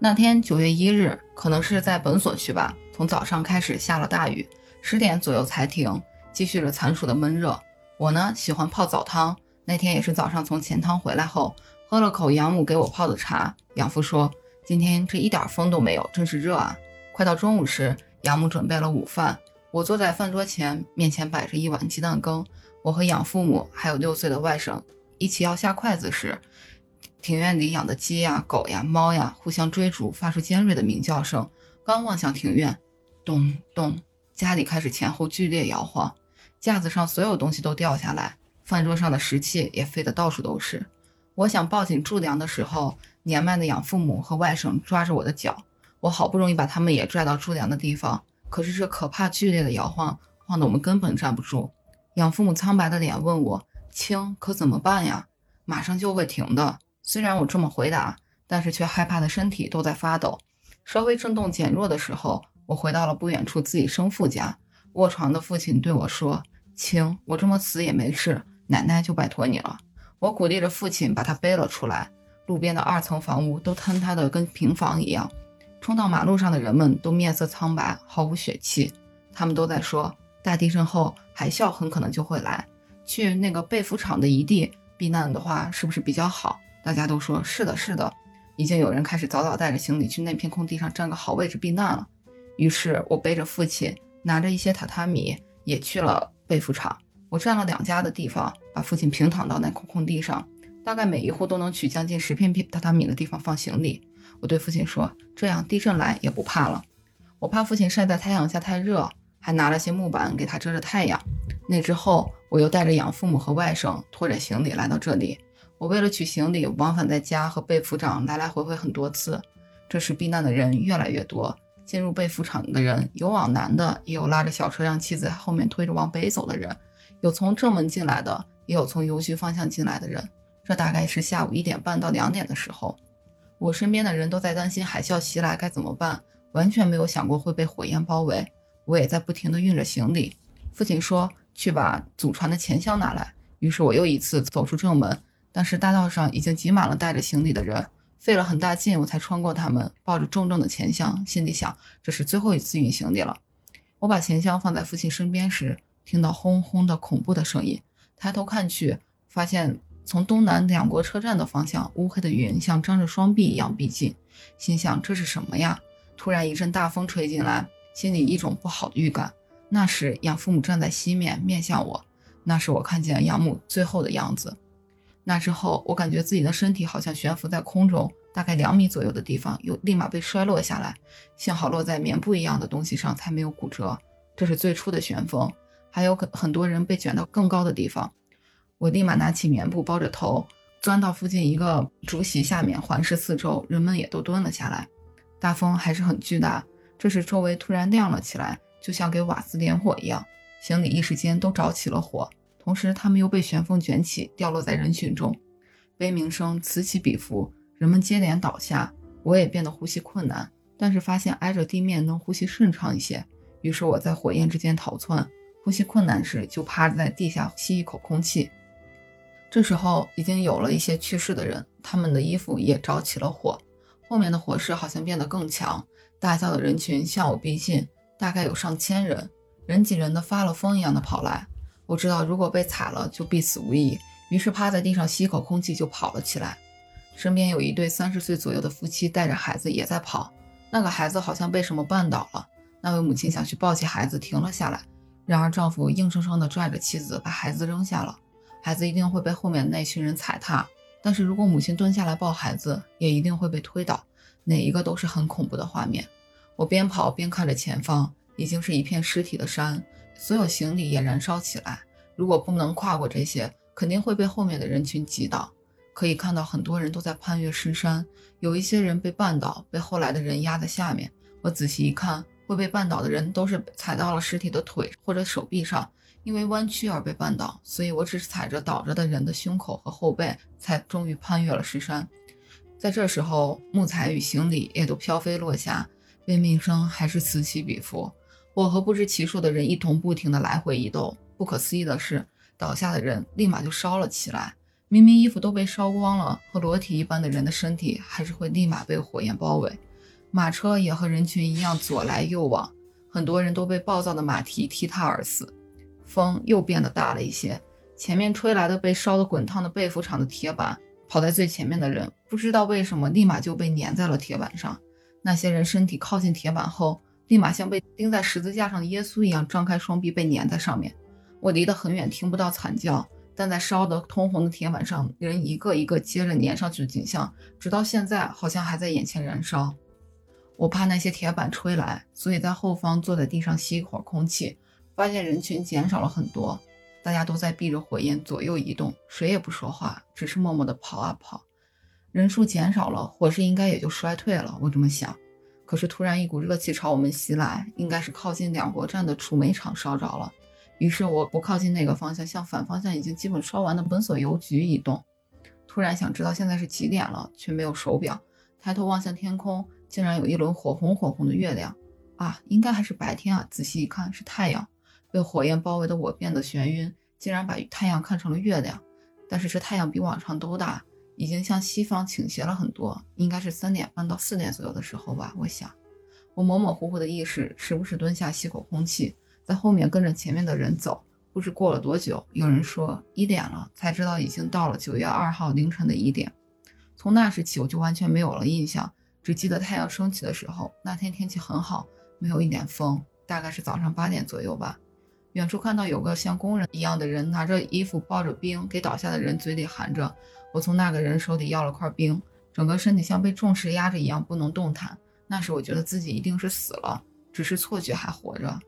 那天九月一日，可能是在本所区吧，从早上开始下了大雨，十点左右才停，继续着残暑的闷热。我呢喜欢泡澡汤，那天也是早上从钱汤回来后，喝了口养母给我泡的茶。养父说：“今天这一点风都没有，真是热啊。”快到中午时，养母准备了午饭。我坐在饭桌前，面前摆着一碗鸡蛋羹。我和养父母还有六岁的外甥一起要下筷子时，庭院里养的鸡呀、狗呀、猫呀互相追逐，发出尖锐的鸣叫声。刚望向庭院，咚咚，家里开始前后剧烈摇晃，架子上所有东西都掉下来，饭桌上的食器也飞得到处都是。我想抱紧柱梁的时候，年迈的养父母和外甥抓着我的脚。我好不容易把他们也拽到柱梁的地方，可是这可怕剧烈的摇晃，晃得我们根本站不住。养父母苍白的脸问我：“轻可怎么办呀？”马上就会停的。虽然我这么回答，但是却害怕的身体都在发抖。稍微震动减弱的时候，我回到了不远处自己生父家。卧床的父亲对我说：“轻，我这么死也没事，奶奶就拜托你了。”我鼓励着父亲把他背了出来。路边的二层房屋都坍塌的跟平房一样。冲到马路上的人们都面色苍白，毫无血气。他们都在说，大地震后海啸很可能就会来。去那个被服厂的遗地避难的话，是不是比较好？大家都说是的，是的。已经有人开始早早带着行李去那片空地上占个好位置避难了。于是我背着父亲，拿着一些榻榻米，也去了被服厂。我占了两家的地方，把父亲平躺到那空空地上，大概每一户都能取将近十片榻榻米的地方放行李。我对父亲说：“这样地震来也不怕了。”我怕父亲晒在太阳下太热，还拿了些木板给他遮着太阳。那之后，我又带着养父母和外甥，拖着行李来到这里。我为了取行李，往返在家和被服厂来来回回很多次。这时避难的人越来越多，进入被服厂的人有往南的，也有拉着小车让妻子后面推着往北走的人，有从正门进来的，也有从邮局方向进来的人。这大概是下午一点半到两点的时候。我身边的人都在担心海啸袭来该怎么办，完全没有想过会被火焰包围。我也在不停地运着行李。父亲说：“去把祖传的钱箱拿来。”于是我又一次走出正门，但是大道上已经挤满了带着行李的人，费了很大劲我才穿过他们，抱着重重的钱箱，心里想：这是最后一次运行李了。我把钱箱放在父亲身边时，听到轰轰的恐怖的声音，抬头看去，发现。从东南两国车站的方向，乌黑的云像张着双臂一样逼近，心想这是什么呀？突然一阵大风吹进来，心里一种不好的预感。那时养父母站在西面，面向我，那是我看见养母最后的样子。那之后，我感觉自己的身体好像悬浮在空中，大概两米左右的地方，又立马被摔落下来。幸好落在棉布一样的东西上，才没有骨折。这是最初的旋风，还有很很多人被卷到更高的地方。我立马拿起棉布包着头，钻到附近一个竹席下面，环视四周，人们也都蹲了下来。大风还是很巨大，这时周围突然亮了起来，就像给瓦斯点火一样，行李一时间都着起了火，同时他们又被旋风卷起，掉落在人群中，悲鸣声此起彼伏，人们接连倒下，我也变得呼吸困难，但是发现挨着地面能呼吸顺畅一些，于是我在火焰之间逃窜，呼吸困难时就趴在地下吸一口空气。这时候已经有了一些去世的人，他们的衣服也着起了火。后面的火势好像变得更强，大叫的人群向我逼近，大概有上千人，人挤人的发了疯一样的跑来。我知道如果被踩了就必死无疑，于是趴在地上吸一口空气就跑了起来。身边有一对三十岁左右的夫妻带着孩子也在跑，那个孩子好像被什么绊倒了。那位母亲想去抱起孩子，停了下来，然而丈夫硬生生的拽着妻子把孩子扔下了。孩子一定会被后面的那群人踩踏，但是如果母亲蹲下来抱孩子，也一定会被推倒。哪一个都是很恐怖的画面。我边跑边看着前方，已经是一片尸体的山，所有行李也燃烧起来。如果不能跨过这些，肯定会被后面的人群挤倒。可以看到很多人都在攀越尸山，有一些人被绊倒，被后来的人压在下面。我仔细一看，会被绊倒的人都是踩到了尸体的腿或者手臂上。因为弯曲而被绊倒，所以我只是踩着倒着的人的胸口和后背，才终于攀越了石山。在这时候，木材与行李也都飘飞落下，悲鸣声还是此起彼伏。我和不知其数的人一同不停地来回移动。不可思议的是，倒下的人立马就烧了起来。明明衣服都被烧光了，和裸体一般的人的身体还是会立马被火焰包围。马车也和人群一样左来右往，很多人都被暴躁的马蹄踢踏而死。风又变得大了一些，前面吹来的被烧得滚烫的被服厂的铁板，跑在最前面的人不知道为什么立马就被粘在了铁板上。那些人身体靠近铁板后，立马像被钉在十字架上的耶稣一样，张开双臂被粘在上面。我离得很远，听不到惨叫。但在烧得通红的铁板上，人一个一个接着粘上去的景象，直到现在好像还在眼前燃烧。我怕那些铁板吹来，所以在后方坐在地上吸一会儿空气，发现人群减少了很多，大家都在避着火焰左右移动，谁也不说话，只是默默地跑啊跑。人数减少了，火势应该也就衰退了。我这么想。可是突然一股热气朝我们袭来，应该是靠近两国站的储煤厂烧着了。于是我不靠近那个方向，向反方向已经基本烧完的本所邮局移动。突然想知道现在是几点了，却没有手表。抬头望向天空，竟然有一轮火红火红的月亮。啊，应该还是白天啊！仔细一看，是太阳。被火焰包围的我变得眩晕，竟然把太阳看成了月亮。但是这太阳比往常都大，已经向西方倾斜了很多，应该是三点半到四点左右的时候吧。我想，我模模糊糊的意识，时不时蹲下吸口空气。在后面跟着前面的人走，不知过了多久，有人说一点了，才知道已经到了九月二号凌晨的一点。从那时起，我就完全没有了印象，只记得太阳升起的时候，那天天气很好，没有一点风，大概是早上八点左右吧。远处看到有个像工人一样的人拿着衣服抱着冰，给倒下的人嘴里含着。我从那个人手里要了块冰，整个身体像被重石压着一样不能动弹。那时我觉得自己一定是死了，只是错觉还活着。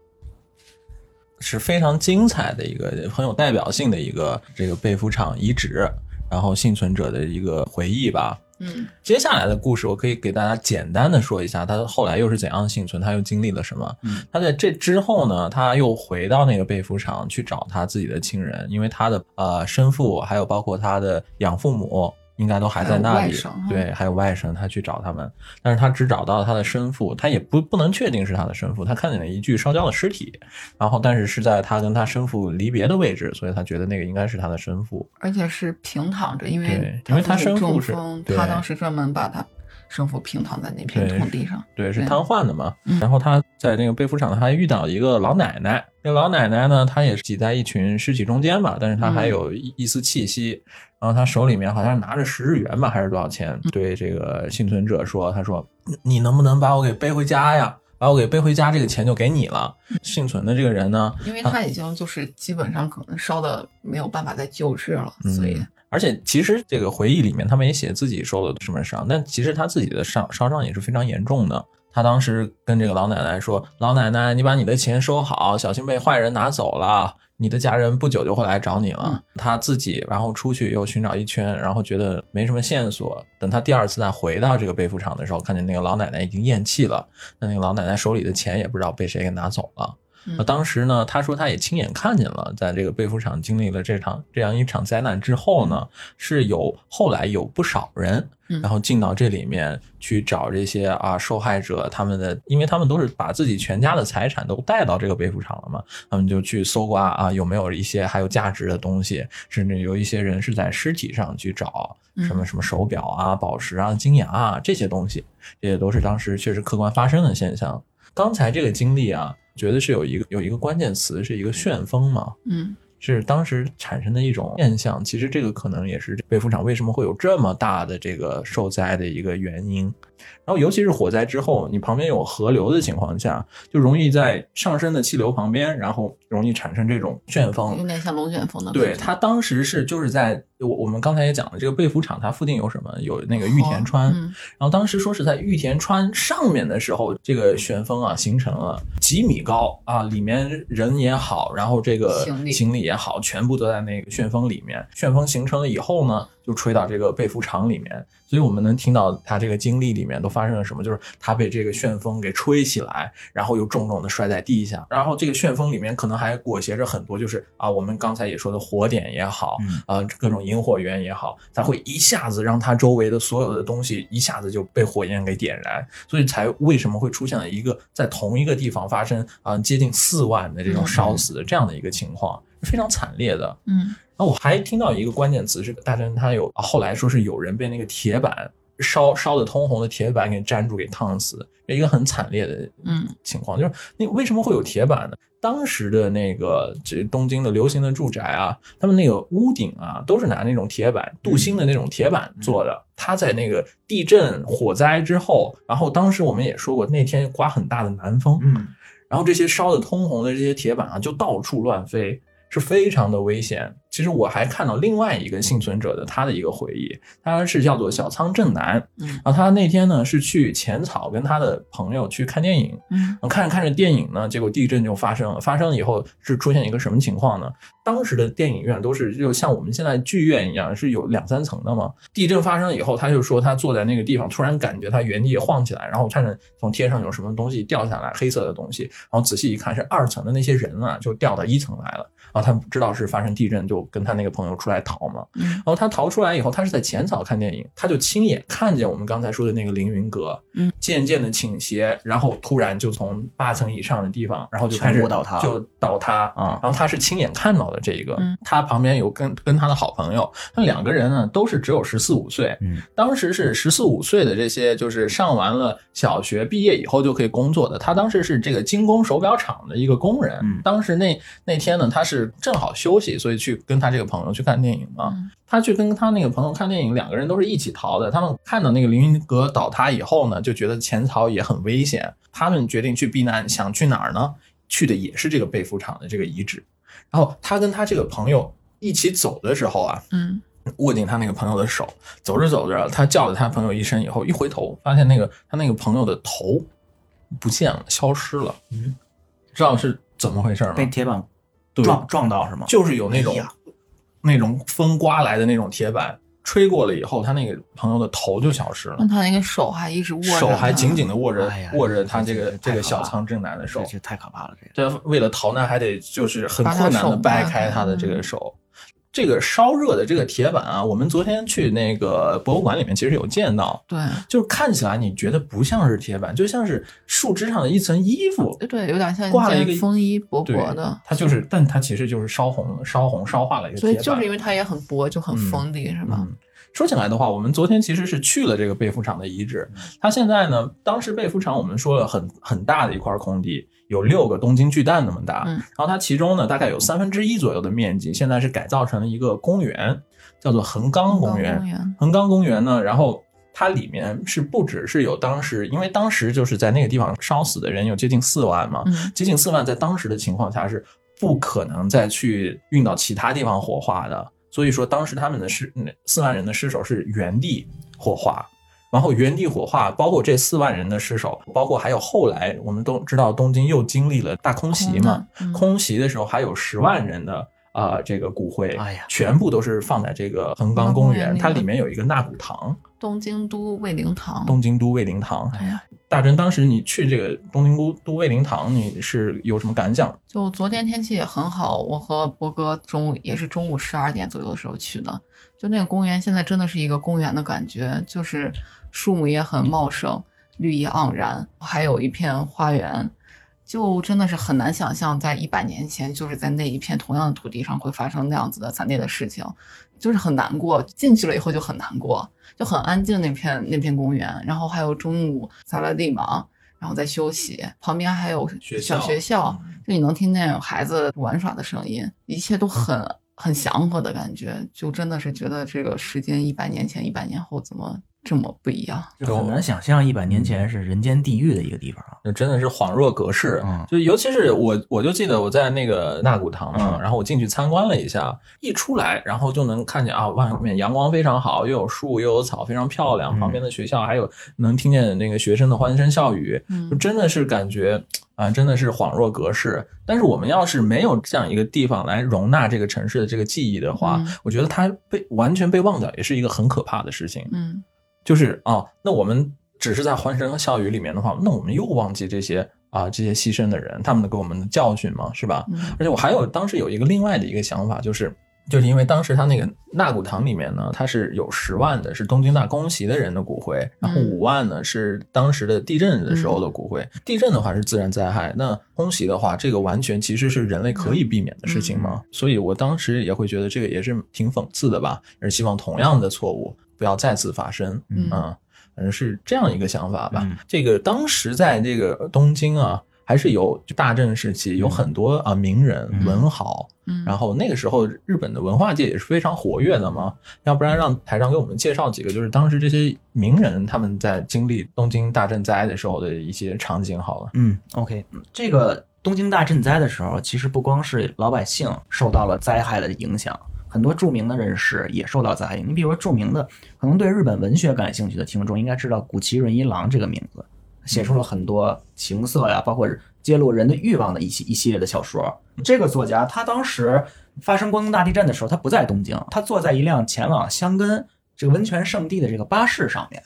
是非常精彩的一个很有代表性的一个这个被服厂遗址，然后幸存者的一个回忆吧。嗯，接下来的故事我可以给大家简单的说一下，他后来又是怎样幸存，他又经历了什么。嗯，他在这之后呢，他又回到那个被服厂去找他自己的亲人，因为他的呃生父还有包括他的养父母。应该都还在那里，对，还有外甥，他去找他们，但是他只找到了他的生父，他也不不能确定是他的生父，他看见了一具烧焦的尸体，然后但是是在他跟他生父离别的位置，所以他觉得那个应该是他的生父，而且是平躺着，因为因为他生父是，他当时专门把他。生父平躺在那片土地上，对，是瘫痪的嘛。然后他在那个被服厂，他还遇到一个老奶奶。那老奶奶呢，她也是挤在一群尸体中间嘛，但是她还有一一丝气息。然后她手里面好像拿着十日元吧，还是多少钱？对这个幸存者说：“他说，你能不能把我给背回家呀？把我给背回家，这个钱就给你了。”幸存的这个人呢，因为他已经就是基本上可能烧的没有办法再救治了，所以。而且其实这个回忆里面，他们也写自己受了什么伤，但其实他自己的伤烧伤也是非常严重的。他当时跟这个老奶奶说：“老奶奶，你把你的钱收好，小心被坏人拿走了。你的家人不久就会来找你了。”他自己然后出去又寻找一圈，然后觉得没什么线索。等他第二次再回到这个被服厂的时候，看见那个老奶奶已经咽气了，那那个老奶奶手里的钱也不知道被谁给拿走了。那当时呢，他说他也亲眼看见了，在这个被服厂经历了这场这样一场灾难之后呢，是有后来有不少人，然后进到这里面去找这些啊受害者他们的，因为他们都是把自己全家的财产都带到这个被服厂了嘛，他们就去搜刮啊有没有一些还有价值的东西，甚至有一些人是在尸体上去找什么什么手表啊、宝石啊、金牙啊这些东西，这些都是当时确实客观发生的现象。刚才这个经历啊。觉得是有一个有一个关键词，是一个旋风嘛？嗯，是当时产生的一种现象。其实这个可能也是被服厂为什么会有这么大的这个受灾的一个原因。然后，尤其是火灾之后，你旁边有河流的情况下，就容易在上升的气流旁边，然后容易产生这种旋风，有点像龙卷风的。对，它当时是就是在我我们刚才也讲了，这个被服厂它附近有什么？有那个玉田川。然后当时说是在玉田川上面的时候，这个旋风啊形成了几米高啊，里面人也好，然后这个行李也好，全部都在那个旋风里面。旋风形成了以后呢？就吹到这个被服厂里面，所以我们能听到他这个经历里面都发生了什么，就是他被这个旋风给吹起来，然后又重重的摔在地下，然后这个旋风里面可能还裹挟着很多，就是啊，我们刚才也说的火点也好，嗯啊，各种引火源也好，它会一下子让它周围的所有的东西一下子就被火焰给点燃，所以才为什么会出现了一个在同一个地方发生啊接近四万的这种烧死的这样的一个情况，非常惨烈的。嗯那我还听到一个关键词是大真他有后来说是有人被那个铁板烧烧的通红的铁板给粘住给烫死，一个很惨烈的嗯情况。就是那为什么会有铁板呢？当时的那个这东京的流行的住宅啊，他们那个屋顶啊都是拿那种铁板镀锌的那种铁板做的。它在那个地震火灾之后，然后当时我们也说过，那天刮很大的南风，嗯然后这些烧的通红的这些铁板啊，就到处乱飞，是非常的危险。其实我还看到另外一个幸存者的他的一个回忆，他是叫做小仓正男，嗯然后他那天呢是去浅草跟他的朋友去看电影，嗯看着看着电影呢，结果地震就发生了。发生了以后是出现一个什么情况呢？当时的电影院都是就像我们现在剧院一样，是有两三层的嘛。地震发生以后，他就说他坐在那个地方，突然感觉他原地也晃起来，然后看着从天上有什么东西掉下来，黑色的东西，然后仔细一看是二层的那些人啊，就掉到一层来了。然后他知道是发生地震，就跟他那个朋友出来逃嘛。嗯。然后他逃出来以后，他是在浅草看电影，他就亲眼看见我们刚才说的那个凌云阁，嗯，渐渐的倾斜，然后突然就从八层以上的地方，然后就开始倒塌就倒塌。啊。然后他是亲眼看到的这一个，嗯。他旁边有跟跟他的好朋友，那两个人呢都是只有十四五岁，嗯，当时是十四五岁的这些，就是上完了小学毕业以后就可以工作的。他当时是这个精工手表厂的一个工人。嗯。当时那那天呢，他是正好休息，所以去跟他这个朋友去看电影嘛。嗯他去跟他那个朋友看电影，两个人都是一起逃的。他们看到那个凌云阁倒塌以后呢，就觉得潜逃也很危险，他们决定去避难。想去哪儿呢？去的也是这个被服厂的这个遗址。然后他跟他这个朋友一起走的时候啊，嗯握紧他那个朋友的手，走着走着，他叫了他朋友一声以后，一回头发现那个他那个朋友的头不见了，消失了。嗯，知道是怎么回事吗？被铁板对撞撞到是吗？就是有那种、哎那种风刮来的那种铁板吹过了以后，他那个朋友的头就消失了。那，他那个手还一直握着，手还紧紧的握着、哎握着他这个这这个小仓正男的手。这。太可怕了，这个。这为了逃难，还得就是很困难的掰掰开开他的这个嗯手。这个烧热的这个铁板啊，我们昨天去那个博物馆里面其实有见到，对就是看起来你觉得不像是铁板，就像是树枝上的一层衣服。对，有点像挂了一个风衣薄薄的，，它就是，但它其实就是烧红、烧红、烧化了一个所以铁。就是因为它也很薄，就很嗯锋利，是吧？嗯，说起来的话，我们昨天其实是去了这个被服厂的遗址。它现在呢，当时被服厂我们说了很很大的一块空地，有六个东京巨蛋那么大。嗯然后它其中呢，大概有三分之一左右的面积，现在是改造成了一个公园，叫做横冈公园。横冈公园呢，然后它里面是不只是有当时，因为当时就是在那个地方烧死的人有接近四万嘛，嗯接近四万，在当时的情况下是不可能再去运到其他地方火化的，所以说当时他们的尸那四万人的尸首是原地火化。然后原地火化，包括这四万人的尸首，包括还有后来我们都知道东京又经历了大空袭嘛，嗯空袭的时候还有十万人的啊、呃这个骨灰，哎呀全部都是放在这个横纲公园，它里面有一个纳骨堂，东京都卫灵堂，东京都卫灵堂。哎呀，大真，当时你去这个东京都都卫灵堂，你是有什么感想？就昨天天气也很好，我和波哥中午也是中午十二点左右的时候去的。就那个公园，现在真的是一个公园的感觉，就是树木也很茂盛，绿意盎然，还有一片花园，就真的是很难想象，在一百年前，就是在那一片同样的土地上会发生那样子的惨烈的事情，就是很难过。进去了以后就很难过，就很安静那片那片公园，然后还有中午萨拉蒂芒，然后在休息，旁边还有小学校，就你能听见有孩子玩耍的声音，一切都很很祥和的感觉，就真的是觉得这个时间一百年前、一百年后怎么这么不一样。就很难想象一百年前是人间地狱的一个地方啊。就真的是恍若隔世，嗯就尤其是我，我就记得我在那个纳古堂嘛，嗯然后我进去参观了一下，一出来，然后就能看见啊，外面阳光非常好，又有树又有草，非常漂亮，嗯旁边的学校还有能听见那个学生的欢声笑语，嗯就真的是感觉啊，真的是恍若隔世。但是我们要是没有这样一个地方来容纳这个城市的这个记忆的话，嗯我觉得它被完全被忘掉，也是一个很可怕的事情。嗯就是啊，那我们只是在欢声笑语里面的话，那我们又忘记这些啊这些牺牲的人，他们给我们的教训嘛，是吧？嗯而且我还有当时有一个另外的一个想法，就是就是因为当时他那个纳古堂里面呢，它是有十万的是东京大空袭的人的骨灰，然后嗯五万呢是当时的地震的时候的骨灰。地震的话是自然灾害，那空袭的话，这个完全其实是人类可以避免的事情嘛。所以我当时也会觉得这个也是挺讽刺的吧，也是希望同样的错误不要再次发生。嗯嗯，反正是这样一个想法吧。嗯这个当时在这个东京啊，还是有大正时期有很多啊名人嗯文豪，嗯，然后那个时候日本的文化界也是非常活跃的嘛。要不然让台长给我们介绍几个，就是当时这些名人他们在经历东京大震灾的时候的一些场景好了。嗯，OK，嗯这个东京大震灾的时候，其实不光是老百姓受到了灾害的影响，很多著名的人士也受到灾害影。你比如说著名的，可能对日本文学感兴趣的听众应该知道古奇润一郎这个名字，写出了很多情色呀，包括揭露人的欲望的一系一系列的小说。这个作家他当时发生关东大地震的时候，他不在东京，他坐在一辆前往箱根这个温泉圣地的这个巴士上面。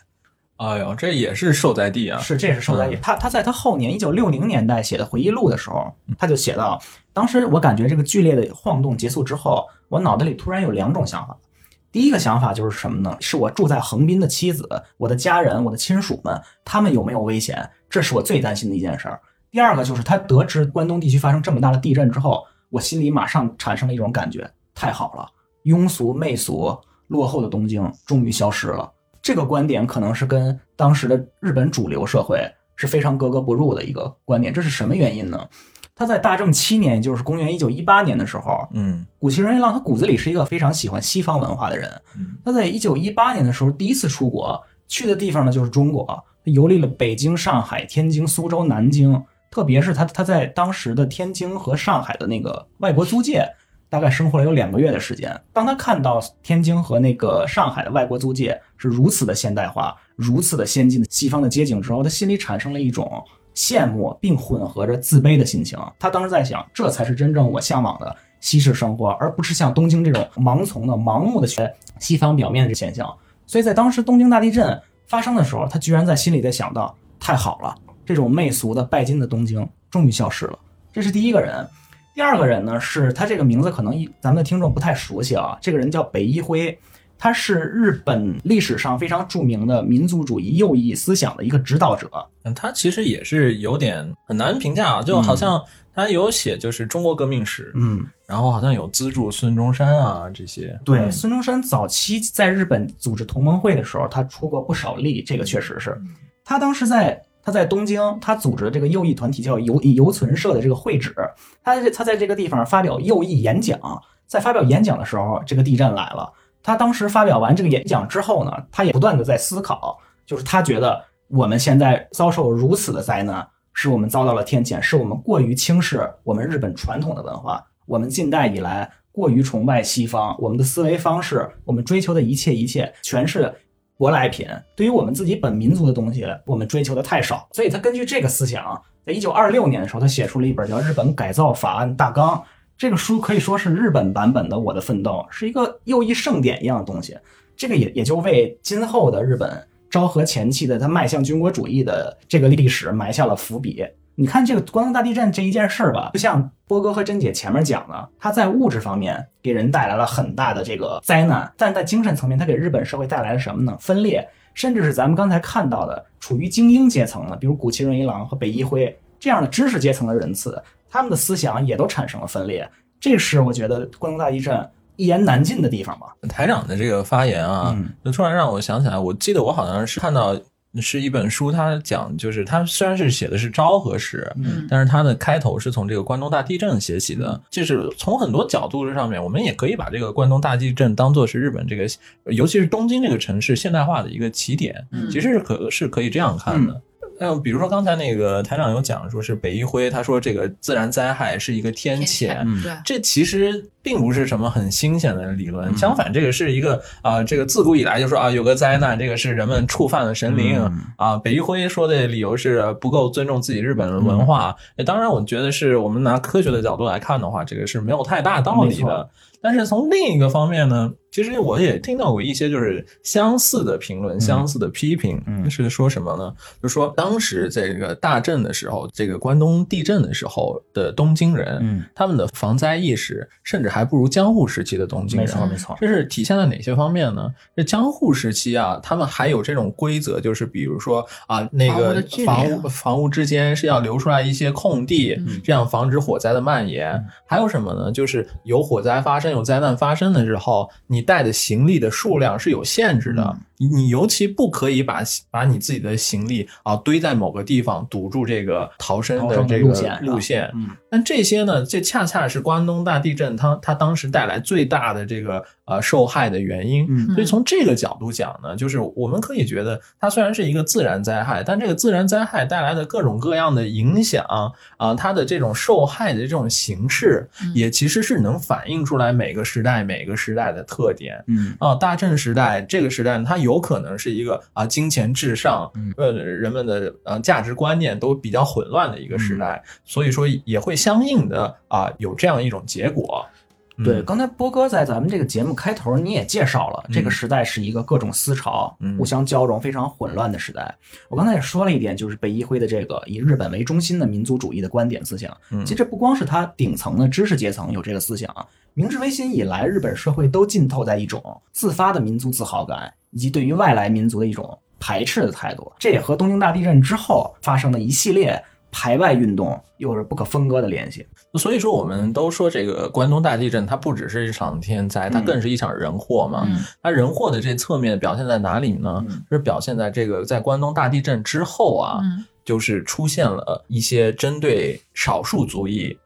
哎呦，这也是受灾地啊！是，这也是受灾地。他他在他后年一九六零年代写的回忆录的时候，他就写到，当时我感觉这个剧烈的晃动结束之后，我脑袋里突然有两种想法。第一个想法就是什么呢？是我住在横滨的妻子、我的家人、我的亲属们，他们有没有危险？这是我最担心的一件事儿。第二个就是他得知关东地区发生这么大的地震之后，我心里马上产生了一种感觉：太好了，庸俗、媚俗、落后的东京终于消失了。这个观点可能是跟当时的日本主流社会是非常格格不入的一个观点。这是什么原因呢？他在大正七年，也就是公元一九一八年的时候，嗯谷崎润一郎他骨子里是一个非常喜欢西方文化的人。嗯他在一九一八年的时候第一次出国，去的地方呢就是中国，他游历了北京、上海、天津、苏州、南京，特别是他他在当时的天津和上海的那个外国租界，大概生活了有两个月的时间。当他看到天津和那个上海的外国租界是如此的现代化、如此的先进的西方的街景之后，他心里产生了一种羡慕并混合着自卑的心情。他当时在想，这才是真正我向往的西式生活，而不是像东京这种盲从的、盲目的学西方表面的现象。所以在当时东京大地震发生的时候，他居然在心里在想到：太好了，这种媚俗的拜金的东京终于消失了。这是第一个人。第二个人呢，是他这个名字可能一咱们的听众不太熟悉啊，这个人叫北一辉，他是日本历史上非常著名的民族主义右翼思想的一个指导者。嗯，他其实也是有点很难评价啊，就好像他有写就是中国革命史，嗯，然后好像有资助孙中山啊这些。对，嗯孙中山早期在日本组织同盟会的时候，他出过不少力，这个确实是。他当时在他在东京，他组织的这个右翼团体叫游游存社的这个会址，他在他在这个地方发表右翼演讲，在发表演讲的时候，这个地震来了。他当时发表完这个演讲之后呢，他也不断的在思考，就是他觉得我们现在遭受如此的灾难，是我们遭到了天谴，是我们过于轻视我们日本传统的文化，我们近代以来过于崇拜西方，我们的思维方式，我们追求的一切一切全是舶来品，对于我们自己本民族的东西，我们追求的太少。所以他根据这个思想，在一九二六年的时候，他写出了一本叫《日本改造法案大纲》。这个书可以说是日本版本的《我的奋斗》，是一个又一盛典一样的东西。这个也也就为今后的日本昭和前期的他迈向军国主义的这个历史埋下了伏笔。你看这个关东大地震这一件事儿吧，就像波哥和珍姐前面讲的，它在物质方面给人带来了很大的这个灾难，但在精神层面，它给日本社会带来了什么呢？分裂，甚至是咱们刚才看到的处于精英阶层的，比如谷崎润一郎和北一辉这样的知识阶层的人次，他们的思想也都产生了分裂。这是我觉得关东大地震一言难尽的地方吧。台长的这个发言啊，嗯就突然让我想起来，我记得我好像是看到是一本书，它讲就是它虽然是写的是昭和史，嗯但是它的开头是从这个关东大地震写起的，就是从很多角度上面，我们也可以把这个关东大地震当做是日本这个，尤其是东京这个城市现代化的一个起点，嗯其实是可是可以这样看的。嗯，比如说刚才那个台长有讲，说是北一辉，他说这个自然灾害是一个天谴，嗯对，这其实并不是什么很新鲜的理论，相反，这个是一个啊、这个自古以来就说啊，有个灾难，这个是人们触犯了神灵、嗯啊。北一辉说的理由是不够尊重自己日本的文化，也当然，我觉得是我们拿科学的角度来看的话，这个是没有太大道理的。但是从另一个方面呢，其实我也听到过一些就是相似的评论、相似的批评，嗯是说什么呢？就是说当时这个大震的时候，这个关东地震的时候的东京人，嗯他们的防灾意识甚至还不如江户时期的东京人。没错没错，这是体现在哪些方面呢？这江户时期啊，他们还有这种规则，就是比如说啊，那个房屋房屋之间是要留出来一些空地，嗯这样防止火灾的蔓延。还有什么呢？就是有火灾发生、有灾难发生的时候，你带的行李的数量是有限制的。你尤其不可以把把你自己的行李啊堆在某个地方，堵住这个逃生的的这个路线路线。嗯但这些呢，这恰恰是关东大地震它它当时带来最大的这个呃受害的原因。嗯所以从这个角度讲呢，就是我们可以觉得它虽然是一个自然灾害，但这个自然灾害带来的各种各样的影响啊、它的这种受害的这种形式，嗯也其实是能反映出来每个时代每个时代的特点。嗯啊，大震时代这个时代，它有可能是一个啊金钱至上，嗯呃，人们的呃价值观念都比较混乱的一个时代，所以说也会相应的啊有这样一种结果。对，嗯刚才波哥在咱们这个节目开头你也介绍了，这个嗯时代是一个各种思潮嗯互相交融、非常混乱的时代。我刚才也说了一点，就是北一辉的这个以日本为中心的民族主义的观点思想。嗯其实这不光是他顶层的知识阶层有这个思想，明治维新以来，日本社会都浸透在一种自发的民族自豪感，以及对于外来民族的一种排斥的态度。这也和东京大地震之后发生的一系列排外运动有着不可分割的联系。所以说，我们都说这个关东大地震，它不只是一场天灾，它嗯更是一场人祸嘛。嗯它人祸的这侧面表现在哪里呢？嗯是表现在这个在关东大地震之后啊，嗯就是出现了一些针对少数族裔，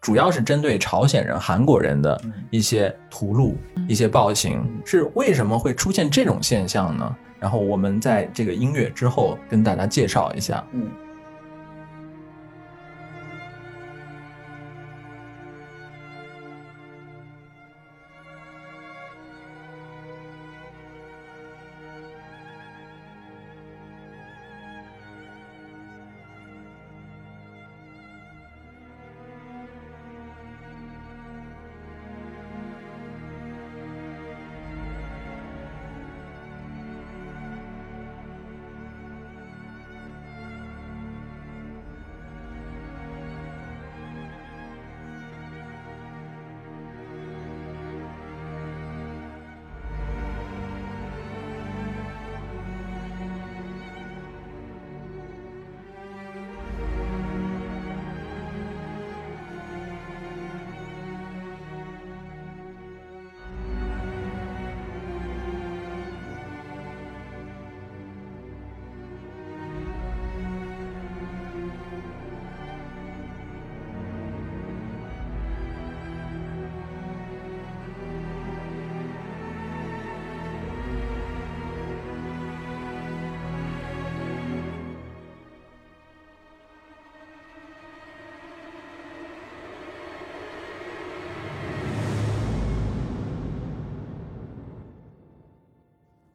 主要是针对朝鲜人、韩国人的一些屠戮、一些暴行。是为什么会出现这种现象呢？然后我们在这个音乐之后跟大家介绍一下。嗯。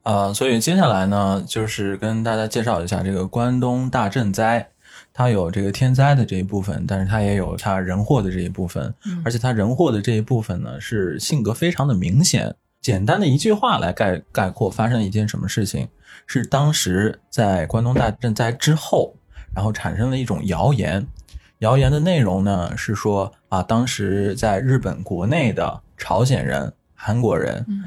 呃，所以接下来呢，就是跟大家介绍一下这个关东大震灾。它有这个天灾的这一部分，但是它也有它人祸的这一部分，嗯而且它人祸的这一部分呢，是性格非常的明显。简单的一句话来概概括发生了一件什么事情，是当时在关东大震灾之后，然后产生了一种谣言，谣言的内容呢是说啊，当时在日本国内的朝鲜人、韩国人，嗯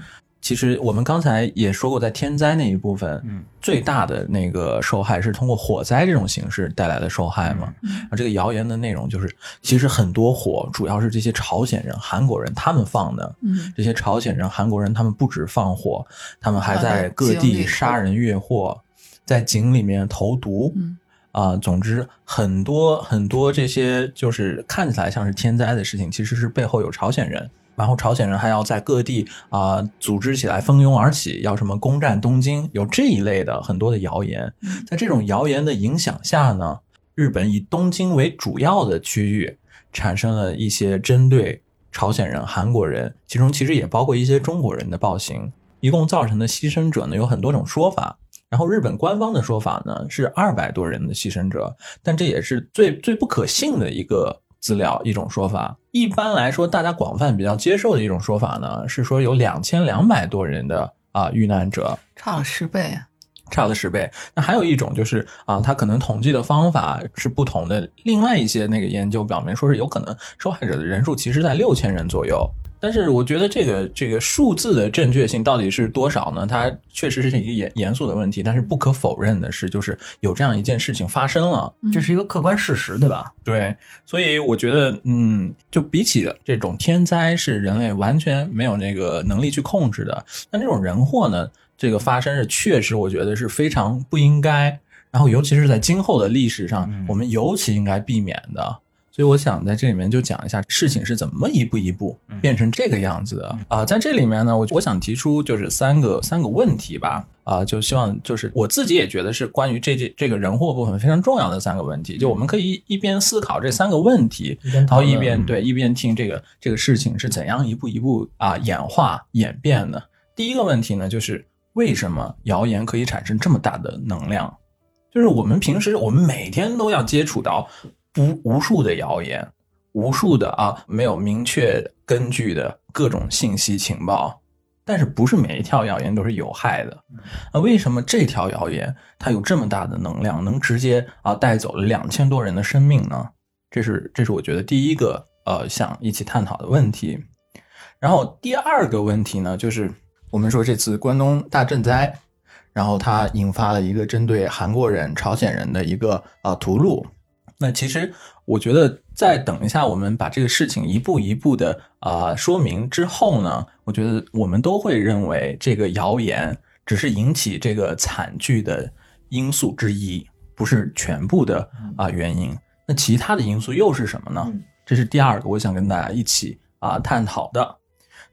其实我们刚才也说过，在天灾那一部分，嗯，最大的那个受害是通过火灾这种形式带来的受害嘛。嗯啊，这个谣言的内容就是，其实很多火主要是这些朝鲜人、韩国人他们放的。嗯这些朝鲜人、韩国人，他们不止放火，他们还在各地杀人越货，在井里面投毒，嗯啊、总之很多很多这些就是看起来像是天灾的事情，其实是背后有朝鲜人。然后朝鲜人还要在各地啊、组织起来蜂拥而起，要什么攻占东京，有这一类的很多的谣言。在这种谣言的影响下呢，日本以东京为主要的区域，产生了一些针对朝鲜人、韩国人，其中其实也包括一些中国人的暴行。一共造成的牺牲者呢有很多种说法。然后日本官方的说法呢是二百多人的牺牲者，但这也是最最不可信的一个资料一种说法。一般来说，大家广泛比较接受的一种说法呢是说有两千两百多人的啊遇难者，差了十倍。差了十倍。那还有一种就是啊，它可能统计的方法是不同的。另外一些那个研究表明说是有可能受害者的人数其实在六千人左右。但是我觉得这个这个数字的正确性到底是多少呢？它确实是一个严严肃的问题。但是不可否认的是，就是有这样一件事情发生了。这是一个客观事实，对吧？对，所以我觉得，嗯，就比起这种天灾是人类完全没有那个能力去控制的，那这种人祸呢，这个发生是确实我觉得是非常不应该，然后尤其是在今后的历史上，我们尤其应该避免的。所以我想在这里面就讲一下事情是怎么一步一步变成这个样子的啊、在这里面呢，我我想提出就是三个三个问题吧，啊、就希望就是我自己也觉得是关于这这这个人祸部分非常重要的三个问题，就我们可以一一边思考这三个问题，然后一边对一边听这个这个事情是怎样一步一步啊演化演变的。第一个问题呢，就是为什么谣言可以产生这么大的能量？就是我们平时我们每天都要接触到无无数的谣言，无数的啊没有明确根据的各种信息情报，但是不是每一条谣言都是有害的？那，为什么这条谣言它有这么大的能量，能直接啊带走了两千多人的生命呢？这是这是我觉得第一个呃想一起探讨的问题。然后第二个问题呢，就是我们说这次关东大震灾，然后它引发了一个针对韩国人、朝鲜人的一个啊、屠戮。那其实我觉得，再等一下，我们把这个事情一步一步的啊、说明之后呢，我觉得我们都会认为这个谣言只是引起这个惨剧的因素之一，不是全部的啊、原因。那其他的因素又是什么呢？这是第二个我想跟大家一起啊、探讨的。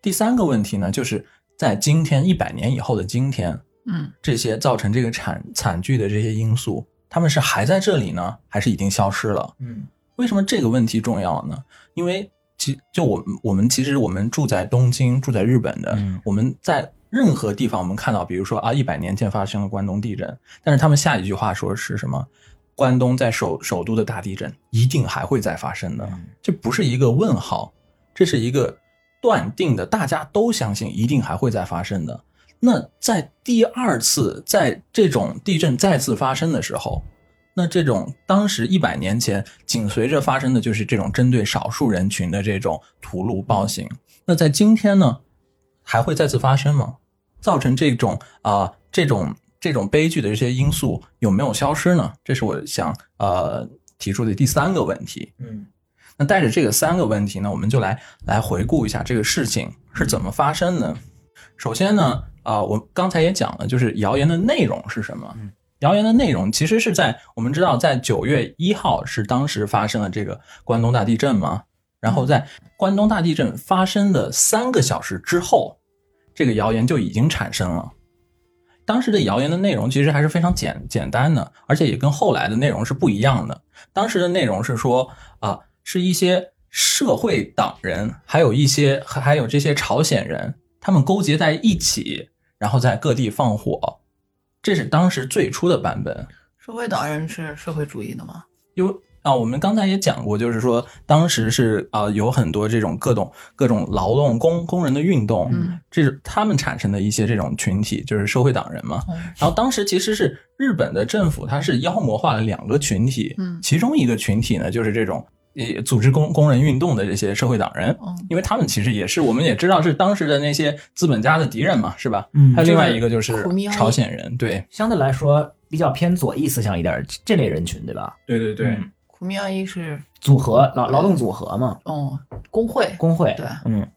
第三个问题呢，就是在今天一百年以后的今天，嗯这些造成这个惨惨剧的这些因素，他们是还在这里呢，还是已经消失了？嗯为什么这个问题重要呢？因为其就我们我们其实我们住在东京，住在日本的，嗯我们在任何地方我们看到，比如说啊，一百年前发生了关东地震，但是他们下一句话说是什么？关东在首首都的大地震一定还会再发生的，这不是一个问号，这是一个断定的，大家都相信一定还会再发生的。那在第二次在这种地震再次发生的时候，那这种当时一百年前紧随着发生的就是这种针对少数人群的这种屠戮暴行。那在今天呢，还会再次发生吗？造成这种啊、这种这种悲剧的这些因素有没有消失呢？这是我想呃提出的第三个问题。嗯那带着这个三个问题呢，我们就来来回顾一下这个事情是怎么发生的。首先呢，啊、我刚才也讲了，就是谣言的内容是什么。谣言的内容其实是在我们知道，在九月一号是当时发生了这个关东大地震嘛，然后在关东大地震发生的三个小时之后，这个谣言就已经产生了。当时的谣言的内容其实还是非常简简单的，而且也跟后来的内容是不一样的。当时的内容是说啊、是一些社会党人，还有一些还还有这些朝鲜人，他们勾结在一起，然后在各地放火。这是当时最初的版本。社会党人是社会主义的吗？因为啊，我们刚才也讲过，就是说当时是啊有很多这种各种各种劳动工工人的运动，嗯，这是他们产生的一些这种群体，就是社会党人嘛。嗯然后当时其实是日本的政府，它是妖魔化了两个群体，嗯其中一个群体呢就是这种呃组织工工人运动的这些社会党人，嗯因为他们其实也是我们也知道是当时的那些资本家的敌人嘛，是吧？嗯还有另外一个就是朝鲜人，对相对来说比较偏左翼思想一点，这类人群对吧？对对对嗯苦命一是组合劳劳动组合嘛，哦工会，工会对嗯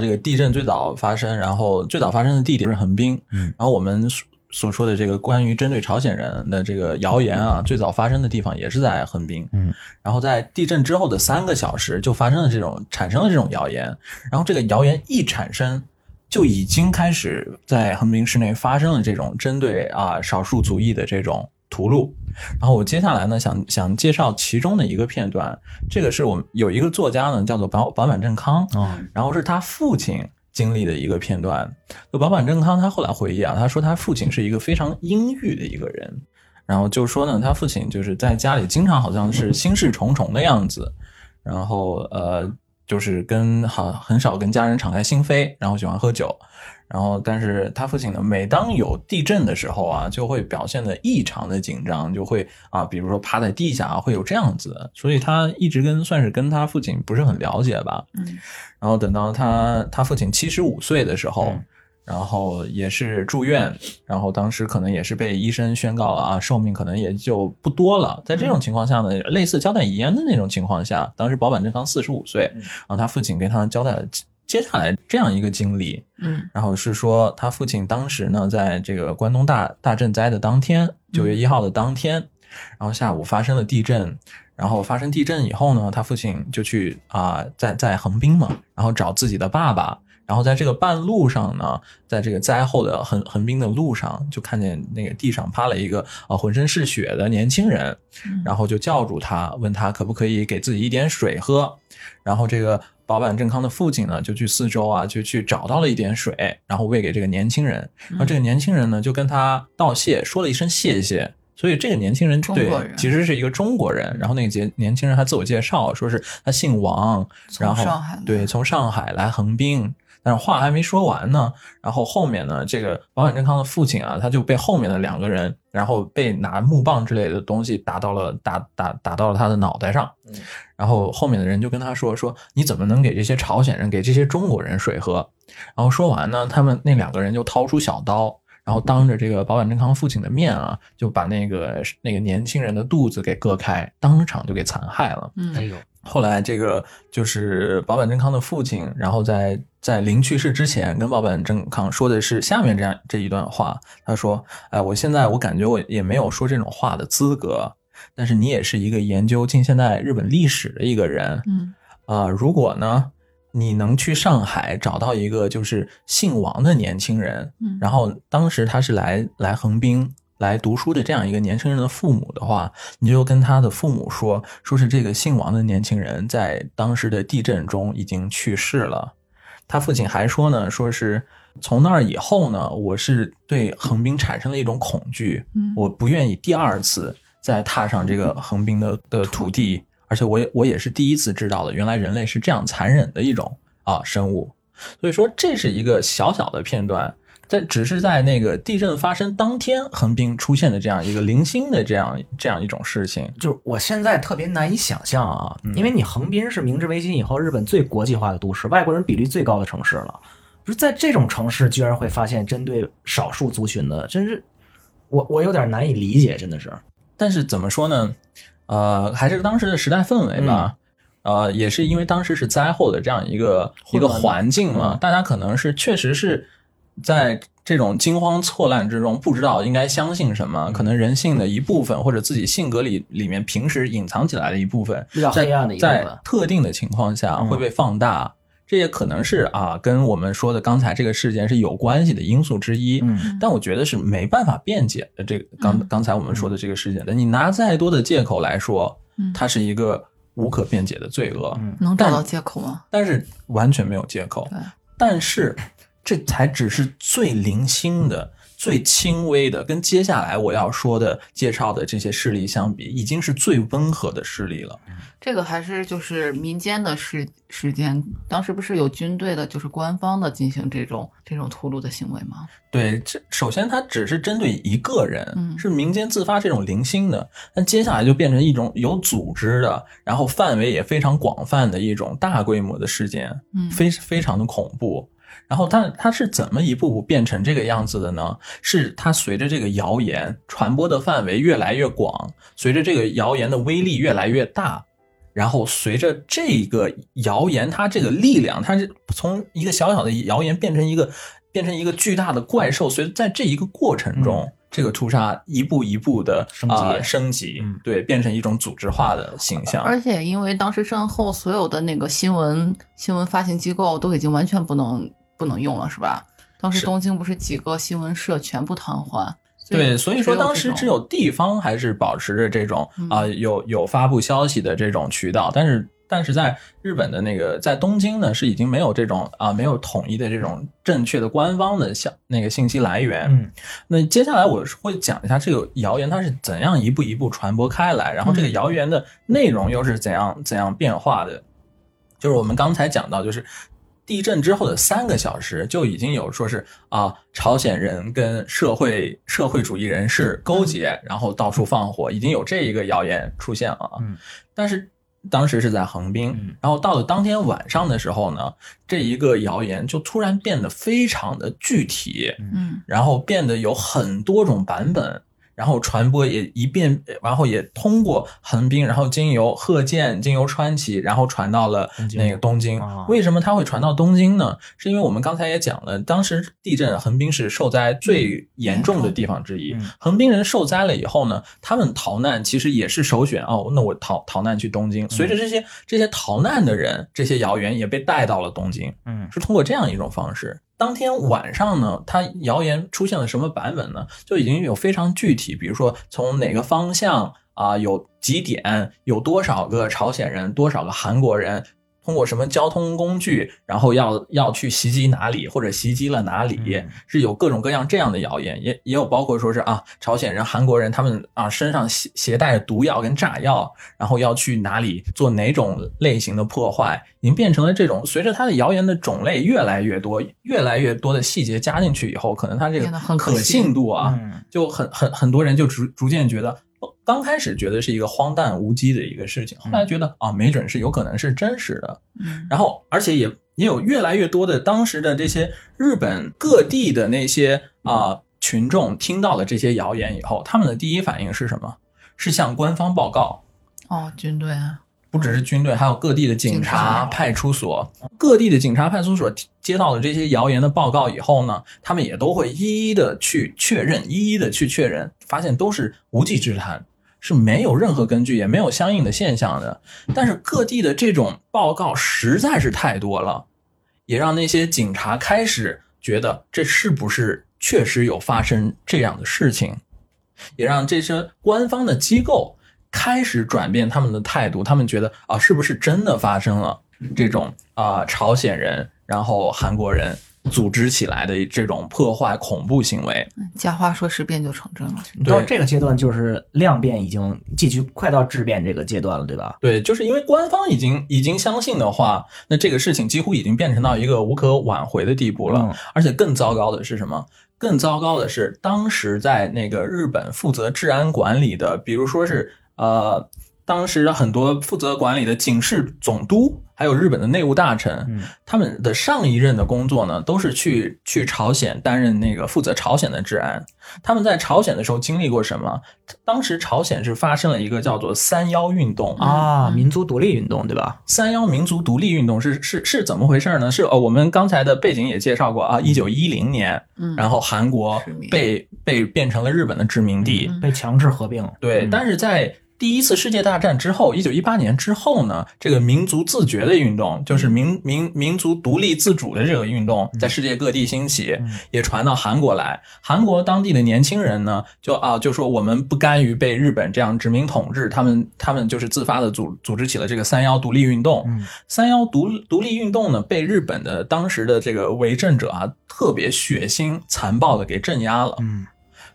这个地震最早发生，然后最早发生的地点是横滨，嗯，然后我们熟所说的这个关于针对朝鲜人的这个谣言啊，最早发生的地方也是在横滨。嗯，然后在地震之后的三个小时就发生了这种产生了这种谣言，然后这个谣言一产生，就已经开始在横滨市内发生了这种针对啊少数族裔的这种屠戮。然后我接下来呢，想想介绍其中的一个片段，这个是我们有一个作家呢，叫做保保坂正康，嗯，然后是他父亲经历的一个片段。就保坂正康他后来回忆啊，他说他父亲是一个非常阴郁的一个人，然后就说呢，他父亲就是在家里经常好像是心事重重的样子，然后呃，就是跟好很少跟家人敞开心扉，然后喜欢喝酒。然后，但是他父亲呢，每当有地震的时候啊，就会表现的异常的紧张，就会啊，比如说趴在地下啊，会有这样子。所以他一直跟算是跟他父亲不是很了解吧。嗯。然后等到他他父亲七十五岁的时候，嗯然后也是住院，然后当时可能也是被医生宣告了啊，寿命可能也就不多了。在这种情况下呢，类似交代遗言的那种情况下，当时保坂正康四十五岁，嗯然后他父亲给他交代了接下来这样一个经历。嗯然后是说他父亲当时呢，在这个关东大大震灾的当天，九月一号的当天，然后下午发生了地震，然后发生地震以后呢，他父亲就去啊、在在横滨嘛，然后找自己的爸爸。然后在这个半路上呢，在这个灾后的横横滨的路上，就看见那个地上趴了一个呃浑身是血的年轻人，然后就叫住他，问他可不可以给自己一点水喝。然后这个保坂正康的父亲呢，就去四周啊，就去找到了一点水，然后喂给这个年轻人。然后这个年轻人呢，就跟他道谢，说了一声谢谢。所以这个年轻人对其实是一个中国人。然后那个年年轻人还自我介绍，说是他姓王，然后对从上海来横滨。但是话还没说完呢，然后后面呢，这个保险正康的父亲啊，他就被后面的两个人，然后被拿木棒之类的东西打到了打打打到了他的脑袋上，然后后面的人就跟他说说你怎么能给这些朝鲜人给这些中国人水喝？然后说完呢，他们那两个人就掏出小刀，然后当着这个保坂正康父亲的面啊，就把那个那个年轻人的肚子给割开，当场就给残害了。嗯哎呦，后来这个就是保坂正康的父亲，然后在在临去世之前跟保坂正康说的是下面这样这一段话，他说：“哎，我现在我感觉我也没有说这种话的资格，但是你也是一个研究近现代日本历史的一个人，嗯啊、如果呢你能去上海找到一个就是姓王的年轻人，嗯然后当时他是来来横滨来读书的这样一个年轻人的父母的话，你就跟他的父母说，说是这个姓王的年轻人在当时的地震中已经去世了。他父亲还说呢，说是从那儿以后呢，我是对横滨产生了一种恐惧，嗯我不愿意第二次再踏上这个横滨的的土地，而且我也我也是第一次知道的，原来人类是这样残忍的一种啊生物。所以说，这是一个小小的片段，在只是在那个地震发生当天，横滨出现的这样一个零星的这样这样一种事情。就是我现在特别难以想象啊，因为你横滨是明治维新以后日本最国际化的都市，外国人比例最高的城市了。就是在这种城市，居然会发现针对少数族群的，真是我我有点难以理解，真的是。但是怎么说呢？呃，还是当时的时代氛围吧。呃，也是因为当时是灾后的这样一个一个环境嘛，嗯。大家可能是确实是在这种惊慌错乱之中，不知道应该相信什么，可能人性的一部分或者自己性格里里面平时隐藏起来的一部分，比较在黑暗的一部分。在特定的情况下嗯。会被放大。这也可能是啊，跟我们说的刚才这个事件是有关系的因素之一。嗯但我觉得是没办法辩解的。这个刚嗯刚才我们说的这个事件的，你拿再多的借口来说，嗯它是一个无可辩解的罪恶，嗯能找到借口吗？但是完全没有借口。但是这才只是最零星的、最轻微的，跟接下来我要说的介绍的这些事例相比，已经是最温和的事例了。这个还是就是民间的事事件，当时不是有军队的，就是官方的进行这种这种屠戮的行为吗？对，这首先它只是针对一个人，嗯是民间自发这种零星的，但接下来就变成一种有组织的，然后范围也非常广泛的一种大规模的事件，嗯非非常的恐怖。然后它它是怎么一步步变成这个样子的呢？是它随着这个谣言传播的范围越来越广，随着这个谣言的威力越来越大，然后随着这个谣言它这个力量，它是从一个小小的谣言变成一个变成一个巨大的怪兽。所以在这一个过程中，这个屠杀一步一步的升级啊升级，嗯对，变成一种组织化的形象。而且因为当时战后所有的那个新闻新闻发行机构都已经完全不能不能用了，是吧？当时东京不是几个新闻社全部瘫痪，对，所以说当时只有地方还是保持着这种嗯啊、有有发布消息的这种渠道，但是但是在日本的那个在东京呢是已经没有这种啊、没有统一的这种正确的官方的消那个信息来源。嗯那接下来我是会讲一下这个谣言它是怎样一步一步传播开来，然后这个谣言的内容又是怎样怎样变化的。就是我们刚才讲到，就是地震之后的三个小时就已经有说是啊，朝鲜人跟社会社会主义人士勾结，然后到处放火，已经有这一个谣言出现了啊。嗯。但是当时是在横滨嗯，然后到了当天晚上的时候呢，这一个谣言就突然变得非常的具体，嗯。然后变得有很多种版本，然后传播也一遍，然后也通过横滨，然后经由鹤见，经由川崎，然后传到了那个东京。啊为什么它会传到东京呢？是因为我们刚才也讲了，当时地震横滨是受灾最严重的地方之一。嗯横滨人受灾了以后呢，他们逃难其实也是首选哦，那我逃逃难去东京。随着这些这些逃难的人，这些谣言也被带到了东京。嗯是通过这样一种方式。当天晚上呢，它谣言出现了什么版本呢？就已经有非常具体，比如说从哪个方向啊、有几点，有多少个朝鲜人，多少个韩国人。通过什么交通工具，然后要要去袭击哪里，或者袭击了哪里，嗯是有各种各样这样的谣言，也也有包括说是啊，朝鲜人、韩国人他们啊身上携携带毒药跟炸药，然后要去哪里做哪种类型的破坏，已经变成了这种。随着它的谣言的种类越来越多，越来越多的细节加进去以后，可能它这个可可信信度啊，嗯就很很很多人就逐逐渐觉得，哦刚开始觉得是一个荒诞无稽的一个事情，后来觉得啊，没准是有可能是真实的。嗯然后，而且也也有越来越多的当时的这些日本各地的那些啊、群众听到了这些谣言以后，他们的第一反应是什么？是向官方报告。哦，军队啊，不只是军队，还有各地的警察派出所，各地的警察、派出所接到了这些谣言的报告以后呢，他们也都会一一的去确认，一一的去确认，发现都是无稽之谈，是没有任何根据，也没有相应的现象的。但是各地的这种报告实在是太多了，也让那些警察开始觉得这是不是确实有发生这样的事情，也让这些官方的机构开始转变他们的态度，他们觉得啊，是不是真的发生了这种啊、朝鲜人，然后韩国人组织起来的这种破坏恐怖行为？假话说十遍就成真了。你到这个阶段，就是量变已经继续快到质变这个阶段了，对吧？对，就是因为官方已经已经相信的话，那这个事情几乎已经变成到一个无可挽回的地步了。嗯而且更糟糕的是什么？更糟糕的是，当时在那个日本负责治安管理的，比如说是呃，当时很多负责管理的警视总督，还有日本的内务大臣，嗯他们的上一任的工作呢，都是去去朝鲜担任那个负责朝鲜的治安。他们在朝鲜的时候经历过什么？当时朝鲜是发生了一个叫做“三幺运动”啊，嗯民族独立运动，对吧？三幺民族独立运动是是是怎么回事呢？是呃，我们刚才的背景也介绍过啊，一九一零年，嗯，然后韩国被被变成了日本的殖民地，嗯被强制合并。对，嗯但是在第一次世界大战之后，一九一八年之后呢，这个民族自觉的运动，就是民民民族独立自主的这个运动，在世界各地兴起，嗯也传到韩国来。韩国当地的年轻人呢，就啊就说我们不甘于被日本这样殖民统治，他们他们就是自发的组组织起了这个三幺独立运动。嗯三幺独独立运动呢，被日本的当时的这个为政者啊，特别血腥残暴的给镇压了。嗯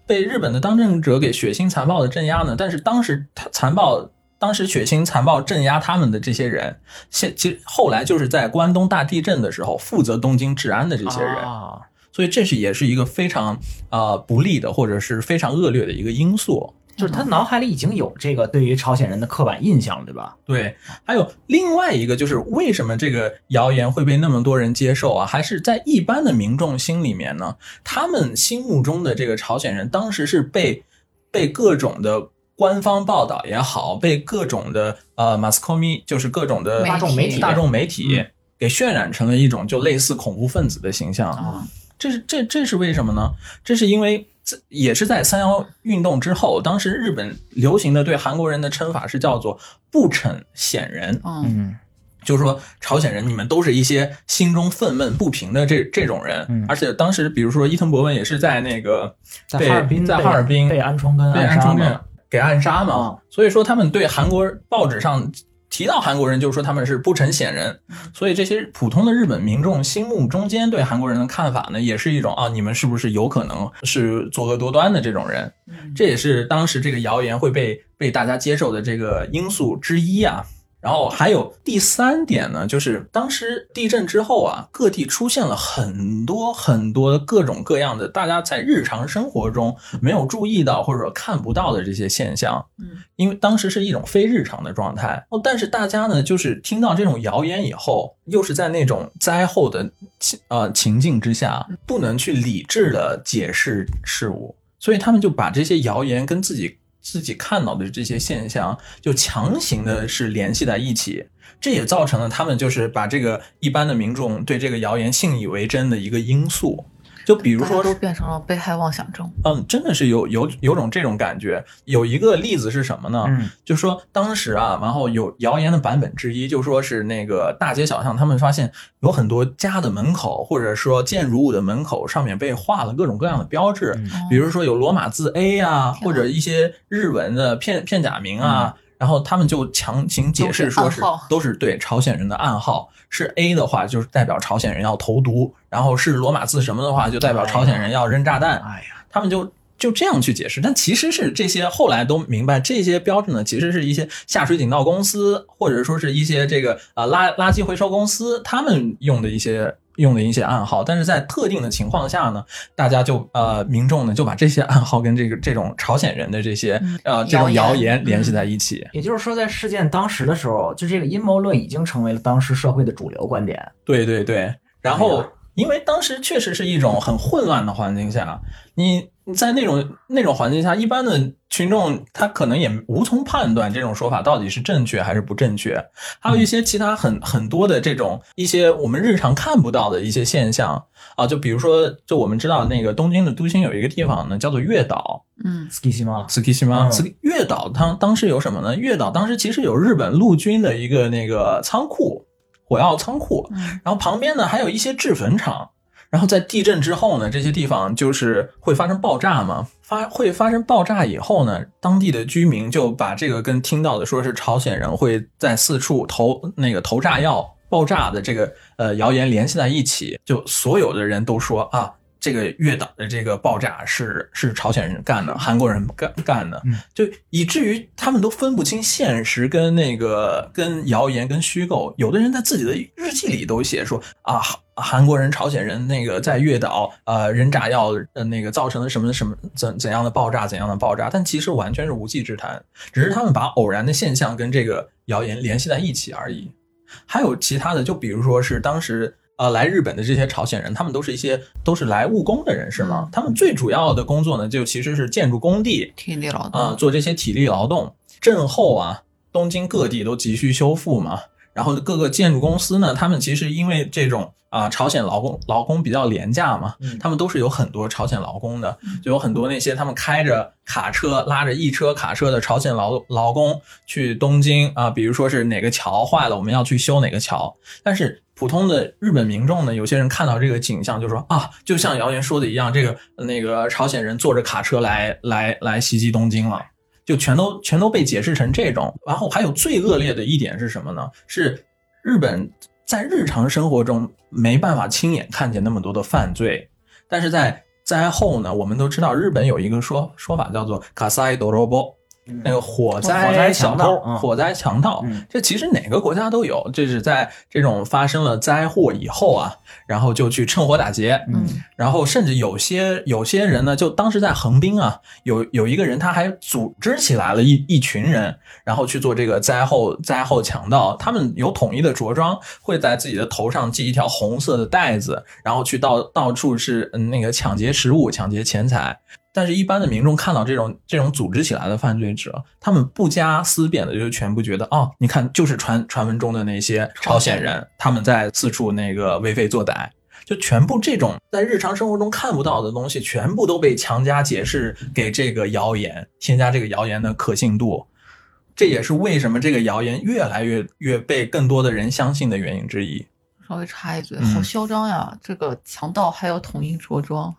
被日本的当政者给血腥残暴的镇压呢，但是当时他残暴，当时血腥残暴镇压他们的这些人，现其实后来就是在关东大地震的时候负责东京治安的这些人，啊，所以这是也是一个非常呃不利的或者是非常恶劣的一个因素。就是他脑海里已经有这个对于朝鲜人的刻板印象了，对吧？对，还有另外一个就是为什么这个谣言会被那么多人接受啊？还是在一般的民众心里面呢？他们心目中的这个朝鲜人，当时是被被各种的官方报道也好，被各种的呃 c o m i 就是各种的媒大众媒体大众媒体嗯给渲染成了一种就类似恐怖分子的形象。啊，这是这这是为什么呢？这是因为这也是在三幺运动之后，当时日本流行的对韩国人的称法是叫做不逞显人，嗯。嗯。就是说朝鲜人你们都是一些心中愤懑不平的这这种人，嗯。而且当时比如说伊藤博文也是在那个在哈尔滨在哈尔滨被安重根被暗杀嘛安重根给暗杀嘛，啊所以说他们对韩国报纸上提到韩国人，就是说他们是不成显人，所以这些普通的日本民众心目中间对韩国人的看法呢，也是一种啊，你们是不是有可能是作恶多端的这种人？嗯这也是当时这个谣言会被被大家接受的这个因素之一啊。然后还有第三点呢，就是当时地震之后啊，各地出现了很多很多各种各样的大家在日常生活中没有注意到或者说看不到的这些现象。嗯，因为当时是一种非日常的状态哦，但是大家呢，就是听到这种谣言以后，又是在那种灾后的情呃情境之下，不能去理智的解释事物，所以他们就把这些谣言跟自己自己看到的这些现象，就强行的是联系在一起。这也造成了他们就是把这个一般的民众对这个谣言信以为真的一个因素。就比如说都变成了被害妄想症。嗯，真的是有有有种这种感觉。有一个例子是什么呢？嗯就是说当时啊，然后有谣言的版本之一，就说是那个大街小巷，他们发现有很多家的门口，或者说建筑物的门口上面被画了各种各样的标志，嗯比如说有罗马字 A 啊，啊或者一些日文的片片假名啊。然后他们就强行解释说是都是对朝鲜人的暗号，是 A 的话就是代表朝鲜人要投毒，然后是罗马字什么的话就代表朝鲜人要扔炸弹。哎呀，他们就就这样去解释，但其实是这些后来都明白，这些标志呢，其实是一些下水井道公司，或者说是一些这个啊垃垃圾回收公司，他们用的一些用的一些暗号，但是在特定的情况下呢，大家就呃民众呢就把这些暗号跟这个这种朝鲜人的这些嗯呃这种谣谣言言联系在一起。也就是说，在事件当时的时候，就这个阴谋论已经成为了当时社会的主流观点。对对对，然哎后呀因为当时确实是一种很混乱的环境下，你你在那种那种环境下，一般的群众他可能也无从判断这种说法到底是正确还是不正确。还有一些其他很很多的这种一些我们日常看不到的一些现象啊，就比如说，就我们知道那个东京的都心有一个地方呢，叫做月岛。嗯 m a 斯基西吗？嗯斯月岛当当时有什么呢？月岛当时其实有日本陆军的一个那个仓库，火药仓库，嗯然后旁边呢还有一些制粉厂。然后在地震之后呢，这些地方就是会发生爆炸嘛，发会发生爆炸以后呢，当地的居民就把这个跟听到的说是朝鲜人会在四处投那个投炸药爆炸的这个呃谣言联系在一起，就所有的人都说啊，这个月岛的这个爆炸是是朝鲜人干的，韩国人干干的，嗯就以至于他们都分不清现实跟那个跟谣言跟虚构。有的人在自己的日记里都写说啊，韩国人、朝鲜人那个在月岛呃扔炸药，呃那个造成了什么什么怎怎样的爆炸，怎样的爆炸，但其实完全是无稽之谈，只是他们把偶然的现象跟这个谣言联系在一起而已。还有其他的，就比如说是当时呃来日本的这些朝鲜人，他们都是一些都是来务工的人士嘛嗯，他们最主要的工作呢，就其实是建筑工地体力劳动啊、动。做这些体力劳动。震后啊，东京各地都急需修复嘛，然后各个建筑公司呢，他们其实因为这种啊、朝鲜劳工劳工比较廉价嘛，嗯他们都是有很多朝鲜劳工的，就有很多那些他们开着卡车拉着一车卡车的朝鲜劳劳工去东京啊，比如说是哪个桥坏了，我们要去修哪个桥，但是。普通的日本民众呢，有些人看到这个景象就说啊，就像谣言说的一样，这个那个朝鲜人坐着卡车来来来袭击东京了。就全都全都被解释成这种。然后还有最恶劣的一点是什么呢？是日本在日常生活中没办法亲眼看见那么多的犯罪，但是在灾后呢，我们都知道日本有一个说说法叫做卡塞多罗波。那个火火灾灾小偷火灾强盗嗯，这其实哪个国家都有。这是在这种发生了灾祸以后啊，然后就去趁火打劫，嗯然后甚至有些有些人呢，就当时在横滨啊，有有一个人他还组织起来了一一群人，然后去做这个灾后灾后强盗。他们有统一的着装，会在自己的头上系一条红色的带子，然后去到到处是嗯那个抢劫食物、抢劫钱财。但是，一般的民众看到这种这种组织起来的犯罪者，他们不加思辨的就全部觉得，哦，你看，就是传传闻中的那些朝鲜人，他们在四处那个为非作歹。就全部这种在日常生活中看不到的东西，全部都被强加解释给这个谣言，添加这个谣言的可信度。这也是为什么这个谣言越来越越被更多的人相信的原因之一。稍微插一嘴，嗯好嚣张呀！这个强盗还要统一着装，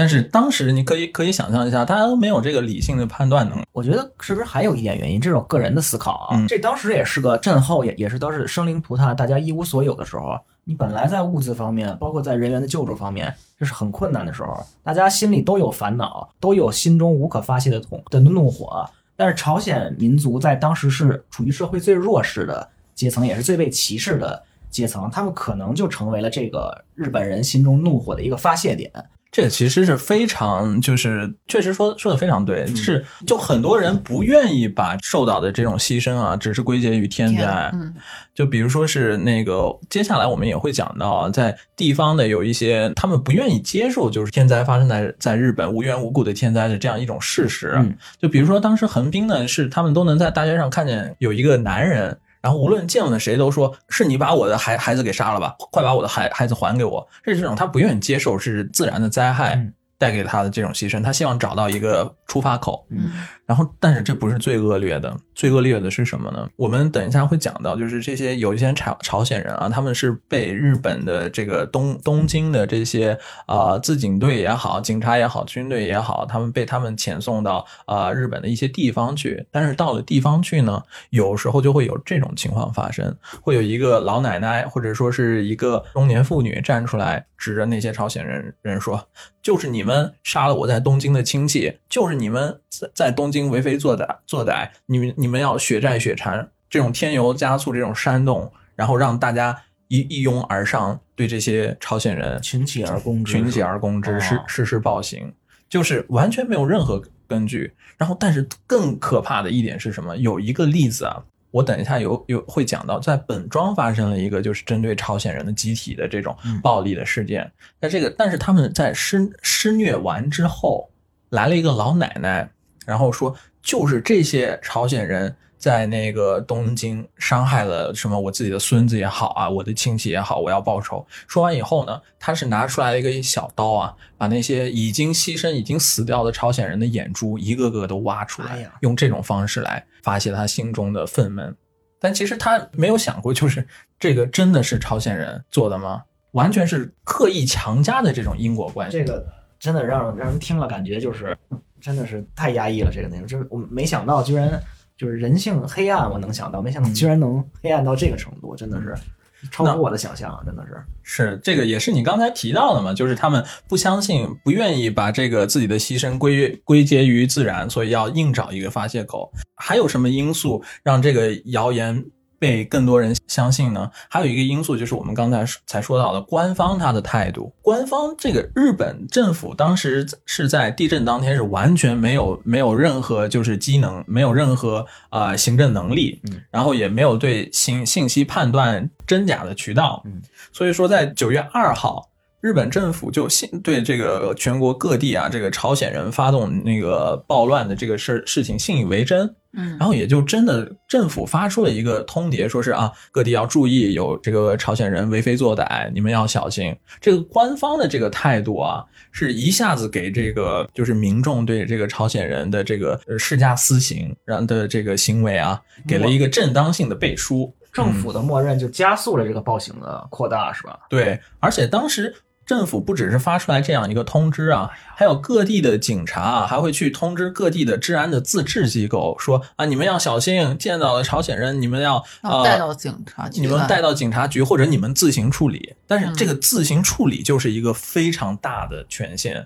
但是当时你可以可以想象一下，大家都没有这个理性的判断能力。我觉得是不是还有一点原因？这种个人的思考啊，嗯这当时也是个震后，也也是都是生灵涂炭，大家一无所有的时候。你本来在物资方面，包括在人员的救助方面，这是很困难的时候，大家心里都有烦恼，都有心中无可发泄的痛的怒火。但是朝鲜民族在当时是处于社会最弱势的阶层，也是最被歧视的阶层，他们可能就成为了这个日本人心中怒火的一个发泄点。这其实是非常，就是确实说说的非常对，是就很多人不愿意把受到的这种牺牲啊，只是归结于天灾。嗯，就比如说是那个，接下来我们也会讲到啊，在地方的有一些他们不愿意接受，就是天灾发生在在日本无缘无故的天灾的这样一种事实。嗯就比如说当时横滨呢，是他们都能在大街上看见有一个男人。然后无论见了谁都说是你把我的孩孩子给杀了吧，快把我的孩孩子还给我。这是这种他不愿意接受是自然的灾害嗯带给他的这种牺牲，他希望找到一个出发口。嗯然后，但是这不是最恶劣的，最恶劣的是什么呢？我们等一下会讲到，就是这些有一些朝朝鲜人啊，他们是被日本的这个东东京的这些啊、自警队也好，警察也好，军队也好，他们被他们遣送到啊、日本的一些地方去。但是到了地方去呢，有时候就会有这种情况发生，会有一个老奶奶或者说是一个中年妇女站出来，指着那些朝鲜人人说：“就是你们杀了我在东京的亲戚，就是你们在在东京为非作歹作歹，你们你们要血债血偿，这种添油加醋，这种煽动，然后让大家一一拥而上，对这些朝鲜人群起而攻之，群起而攻之，哦实实施暴行，就是完全没有任何根据。然后，但是更可怕的一点是什么？有一个例子啊，我等一下有有会讲到，在本庄发生了一个就是针对朝鲜人的集体的这种暴力的事件。在这个，但是他们在施施虐完之后，来了一个老奶奶，然后说就是这些朝鲜人。在那个东京伤害了什么我自己的孙子也好啊，我的亲戚也好，我要报仇。说完以后呢，他是拿出来了一个小刀啊，把那些已经牺牲、已经死掉的朝鲜人的眼珠一个个都挖出来，哎用这种方式来发泄他心中的愤懑。但其实他没有想过，就是这个真的是朝鲜人做的吗？完全是刻意强加的这种因果关系。这个真的让让人听了感觉就是真的是太压抑了。这个内容就是我没想到，居然就是人性黑暗，我能想到，没想到居然能黑暗到这个程度，真的是超乎我的想象，真的是。是这个也是你刚才提到的嘛，就是他们不相信、不愿意把这个自己的牺牲归归结于自然，所以要硬找一个发泄口。还有什么因素让这个谣言被更多人相信呢？还有一个因素就是我们刚才才说到的官方他的态度。官方这个日本政府当时是在地震当天是完全没有没有任何就是机能，没有任何啊、呃行政能力，嗯，然后也没有对信信息判断真假的渠道，嗯，所以说在九月二号。日本政府就信对这个全国各地啊，这个朝鲜人发动那个暴乱的这个事事情信以为真，嗯，然后也就真的政府发出了一个通牒，说是啊，各地要注意有这个朝鲜人为非作歹，你们要小心。这个官方的这个态度啊，是一下子给这个就是民众对这个朝鲜人的这个呃施加私刑，然的这个行为啊，给了一个正当性的背书。政府的默认就加速了这个暴行的扩大，是吧？对，而且当时政府不只是发出来这样一个通知啊，还有各地的警察啊，还会去通知各地的治安的自治机构，说啊，你们要小心，见到了朝鲜人，你们要呃带到警察局，你们带到警察局，或者你们自行处理。但是嗯这个自行处理就是一个非常大的权限。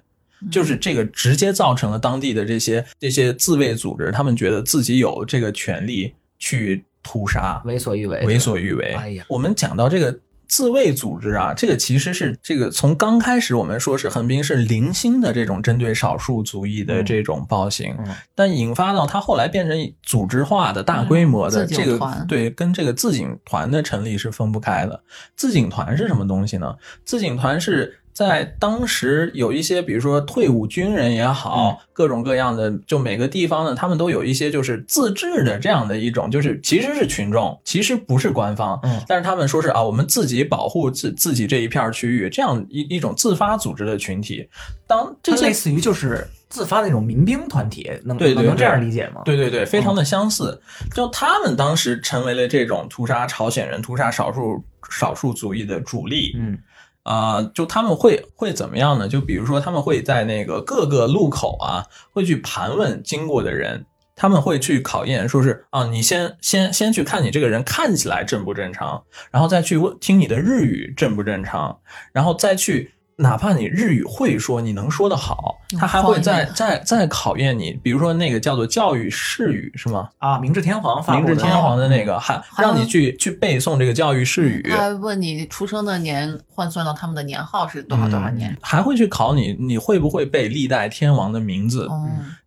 嗯就是这个直接造成了当地的这些这些自卫组织，他们觉得自己有这个权利去屠杀，为所欲为，为所欲为。哎呀我们讲到这个自卫组织啊，这个其实是这个从刚开始我们说是横滨是零星的这种针对少数族裔的这种暴行，嗯但引发到它后来变成组织化的大规模的嗯这个、对，跟这个自警团的成立是分不开的。自警团是什么东西呢？自警团是在当时有一些，比如说退伍军人也好，各种各样的，就每个地方呢，他们都有一些就是自治的这样的一种，就是其实是群众，其实不是官方，嗯但是他们说是啊，我们自己保护自自己这一片区域，这样一一种自发组织的群体。当这类似于就是自发的那种民兵团体，能对对能这样理解吗？对对对，非常的相似。就他们当时成为了这种屠杀朝鲜人、屠杀少数少数族裔的主力。嗯啊、就他们会会怎么样呢？就比如说，他们会在那个各个路口啊，会去盘问经过的人，他们会去考验，说是啊，你先先先去看你这个人看起来正不正常，然后再去问听你的日语正不正常，然后再去。哪怕你日语会说，你能说得好，他还会再再再考验你。比如说那个叫做教育誓语是吗？啊，明治天皇发明的治天皇的那个，还让你去去背诵这个教育誓语。问你出生的年换算到他们的年号是多少多少年？还会去考你，你会不会背历代天王的名字？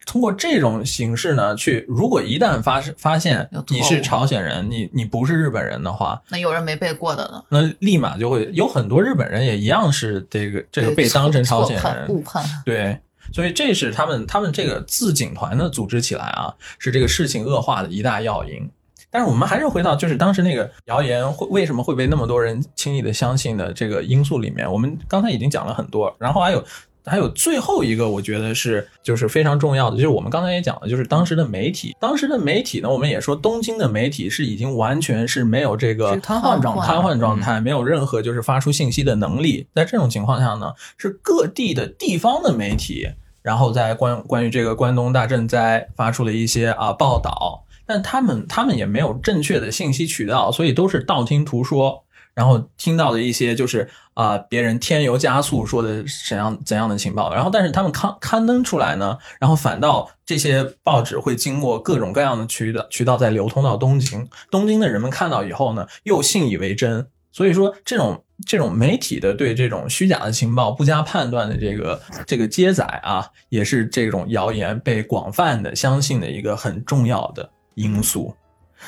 哦，通过这种形式呢，去如果一旦发发现你是朝鲜人，你你不是日本人的话，那有人没背过的呢？那立马就会有很多日本人也一样是这个这个被当成朝鲜人，误判。对。所以这是他们他们这个自警团的组织起来啊，是这个事情恶化的一大要因。但是我们还是回到就是当时那个谣言会为什么会被那么多人轻易的相信的这个因素里面，我们刚才已经讲了很多，然后还有还有最后一个，我觉得是就是非常重要的，就是我们刚才也讲了，就是当时的媒体，当时的媒体呢，我们也说东京的媒体是已经完全是没有这个瘫痪状态瘫痪状态，没有任何就是发出信息的能力。在这种情况下呢，是各地的地方的媒体，然后在关关于这个关东大震灾发出了一些啊报道，但他们他们也没有正确的信息渠道，所以都是道听途说。然后听到的一些就是啊、别人添油加醋说的怎样怎样的情报，然后但是他们刊刊登出来呢，然后反倒这些报纸会经过各种各样的渠道渠道再流通到东京，东京的人们看到以后呢，又信以为真。所以说，这种这种媒体的对这种虚假的情报不加判断的这个这个接载啊，也是这种谣言被广泛的相信的一个很重要的因素。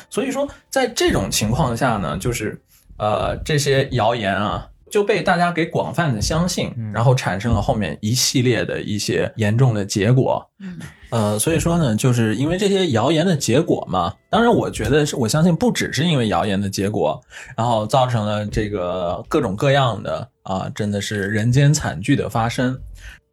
所以说，在这种情况下呢，就是呃这些谣言啊就被大家给广泛的相信，然后产生了后面一系列的一些严重的结果。嗯，呃，所以说呢，就是因为这些谣言的结果嘛，当然我觉得是我相信不只是因为谣言的结果，然后造成了这个各种各样的啊，真的是人间惨剧的发生。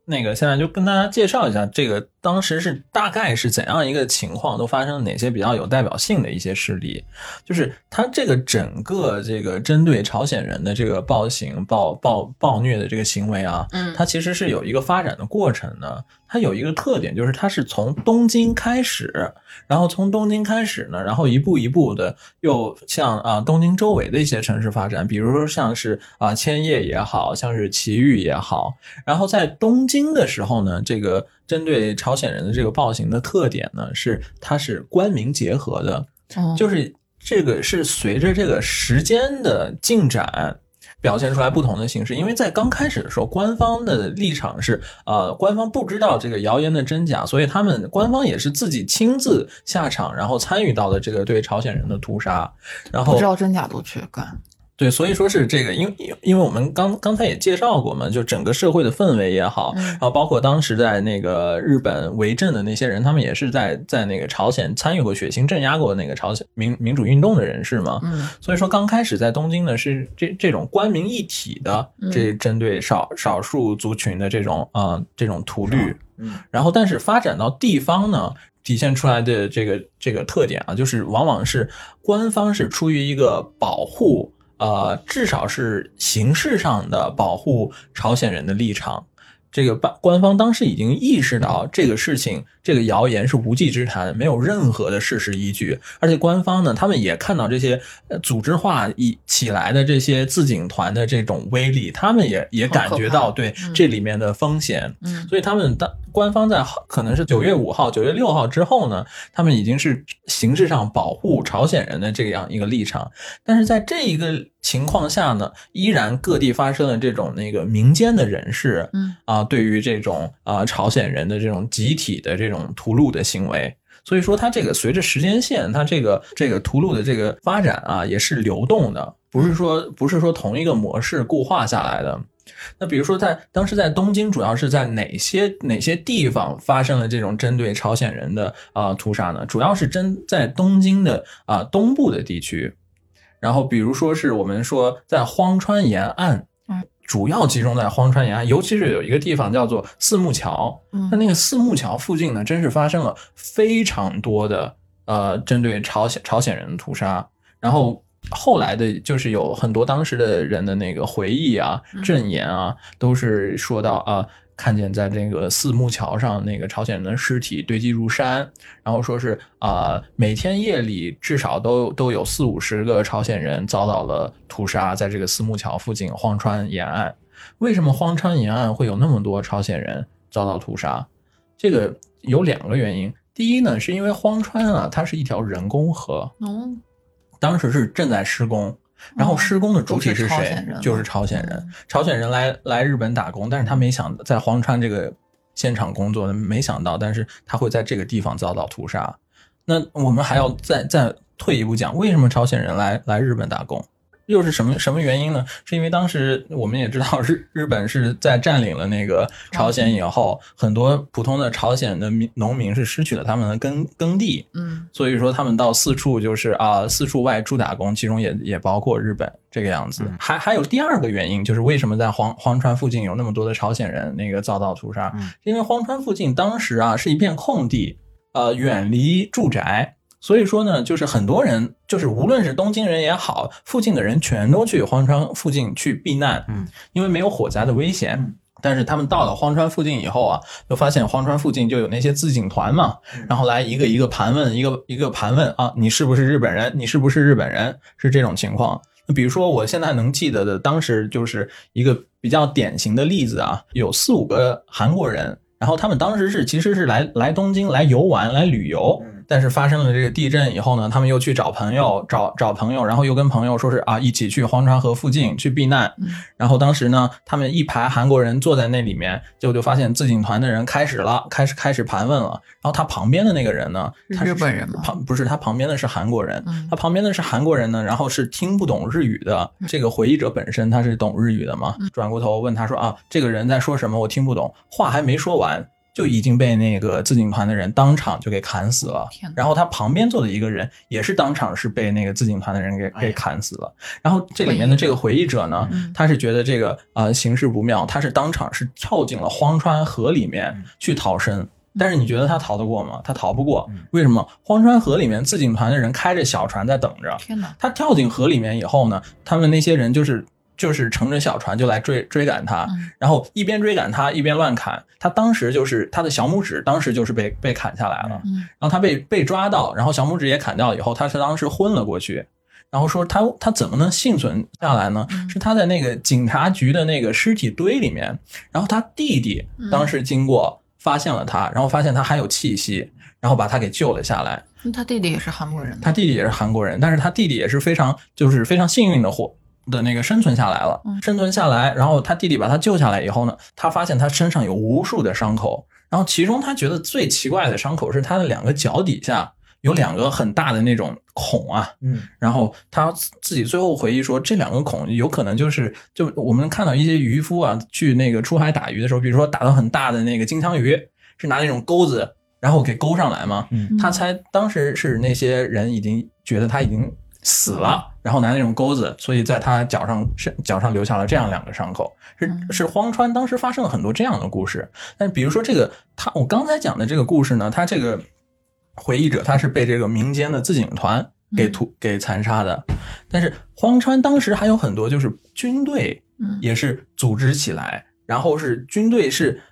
那个现在就跟大家介绍一下，这个当时是大概是怎样一个情况，都发生了哪些比较有代表性的一些事例。就是他这个整个这个针对朝鲜人的这个暴行、暴暴暴虐的这个行为啊，嗯它其实是有一个发展的过程的。它有一个特点，就是它是从东京开始，然后从东京开始呢，然后一步一步的又向啊东京周围的一些城市发展，比如说像是啊千叶也好像是埼玉也好，然后在东京的时候呢，这个针对朝鲜人的这个暴行的特点呢，是它是官民结合的，哦就是这个是随着这个时间的进展。表现出来不同的形式，因为在刚开始的时候，官方的立场是，呃，官方不知道这个谣言的真假，所以他们官方也是自己亲自下场，然后参与到了这个对朝鲜人的屠杀，然后不知道真假都去干。对，所以说是这个，因为因因为我们刚刚才也介绍过嘛，就整个社会的氛围也好，嗯然后包括当时在那个日本为政的那些人，他们也是在在那个朝鲜参与过血腥镇压过那个朝鲜民民主运动的人士嘛，嗯所以说刚开始在东京呢是这这种官民一体的，这针对少少数族群的这种啊、呃这种图律，嗯，然后但是发展到地方呢，体现出来的这个这个特点啊，就是往往是官方是出于一个保护。呃，至少是形式上的保护朝鲜人的立场。这个官官方当时已经意识到这个事情，这个谣言是无稽之谈，没有任何的事实依据。而且官方呢，他们也看到这些呃组织化一起来的这些自警团的这种威力，他们也也感觉到对嗯这里面的风险。嗯所以他们当官方在可能是九月五号、九月六号之后呢，他们已经是形式上保护朝鲜人的这样一个立场。但是在这一个情况下呢，依然各地发生了这种那个民间的人士，嗯啊，对于这种啊朝鲜人的这种集体的这种屠戮的行为。所以说，它这个随着时间线，它这个这个屠戮的这个发展啊，也是流动的，不是说不是说同一个模式固化下来的。那比如说在当时在东京，主要是在哪些哪些地方发生了这种针对朝鲜人的啊、呃屠杀呢？主要是针在东京的啊、东部的地区，然后比如说是我们说在荒川沿岸，嗯，主要集中在荒川沿岸，尤其是有一个地方叫做四木桥，嗯那那个四木桥附近呢，真是发生了非常多的呃针对朝鲜朝鲜人的屠杀，然后。后来的，就是有很多当时的人的那个回忆啊、证言啊，都是说到啊，看见在这个四木桥上那个朝鲜人的尸体堆积如山，然后说是啊、每天夜里至少都都有四五十个朝鲜人遭到了屠杀，在这个四木桥附近荒川沿岸。为什么荒川沿岸会有那么多朝鲜人遭到屠杀？这个有两个原因。第一呢，是因为荒川啊，它是一条人工河，哦，当时是正在施工，然后施工的主体是谁就是朝鲜人嗯。朝鲜人来来日本打工，但是他没想在黄川这个现场工作，没想到，但是他会在这个地方遭到屠杀。那我们还要再再退一步讲，为什么朝鲜人来来日本打工？又是什么什么原因呢？是因为当时我们也知道日日本是在占领了那个朝鲜以后，很多普通的朝鲜的民农民是失去了他们的耕耕地，嗯所以说他们到四处就是啊、四处外出打工，其中也也包括日本这个样子。还还有第二个原因，就是为什么在荒荒川附近有那么多的朝鲜人那个遭到屠杀？嗯因为荒川附近当时啊是一片空地，呃，远离住宅。所以说呢，就是很多人，就是无论是东京人也好，附近的人全都去荒川附近去避难，嗯，因为没有火灾的危险。但是他们到了荒川附近以后啊，就发现荒川附近就有那些自警团嘛，然后来一个一个盘问，一个一个盘问啊，你是不是日本人？你是不是日本人？是这种情况。那比如说，我现在能记得的，当时就是一个比较典型的例子啊，有四五个韩国人，然后他们当时是其实是来来东京来游玩来旅游，但是发生了这个地震以后呢，他们又去找朋友找找朋友，然后又跟朋友说是啊一起去黄川河附近去避难，嗯然后当时呢，他们一排韩国人坐在那里面，结果就发现自警团的人开始了，开始开始盘问了。然后他旁边的那个人呢，是他日本人吗旁不是，他旁边的是韩国人。嗯他旁边的是韩国人呢，然后是听不懂日语的。这个回忆者本身他是懂日语的嘛，嗯转过头问他说啊，这个人在说什么？我听不懂。话还没说完。就已经被那个自警团的人当场就给砍死了然后他旁边坐的一个人也是当场是被那个自警团的人给给砍死了。然后这里面的这个回忆者呢，嗯他是觉得这个呃形势不妙，他是当场是跳进了荒川河里面去逃生。但是你觉得他逃得过吗？他逃不过。为什么？荒川河里面自警团的人开着小船在等着。天哪，他跳进河里面以后呢，他们那些人就是就是乘着小船就来追追赶他，嗯然后一边追赶他一边乱砍。他当时就是他的小拇指，当时就是被被砍下来了。嗯然后他被被抓到，然后小拇指也砍掉以后，他是当时昏了过去。然后说他他怎么能幸存下来呢？嗯是他在那个警察局的那个尸体堆里面，然后他弟弟当时经过发现了他，然后发现他还有气息，然后把他给救了下来。那他弟弟也是韩国人，他弟弟也是韩国人，但是他弟弟也是非常就是非常幸运的活的那个生存下来了，嗯。生存下来，然后他弟弟把他救下来以后呢，他发现他身上有无数的伤口，然后其中他觉得最奇怪的伤口是他的两个脚底下有两个很大的那种孔啊，嗯。然后他自己最后回忆说，这两个孔有可能就是就我们看到一些渔夫啊去那个出海打鱼的时候，比如说打到很大的那个金枪鱼，是拿那种钩子然后给钩上来嘛，嗯。他猜当时是那些人已经觉得他已经死了，然后拿那种钩子，所以在他脚上是脚上留下了这样两个伤口。是嗯。是荒川当时发生了很多这样的故事，但比如说这个他我刚才讲的这个故事呢，他这个回忆者他是被这个民间的自警团给屠给残杀的，但是荒川当时还有很多就是军队嗯。也是组织起来，然后是军队是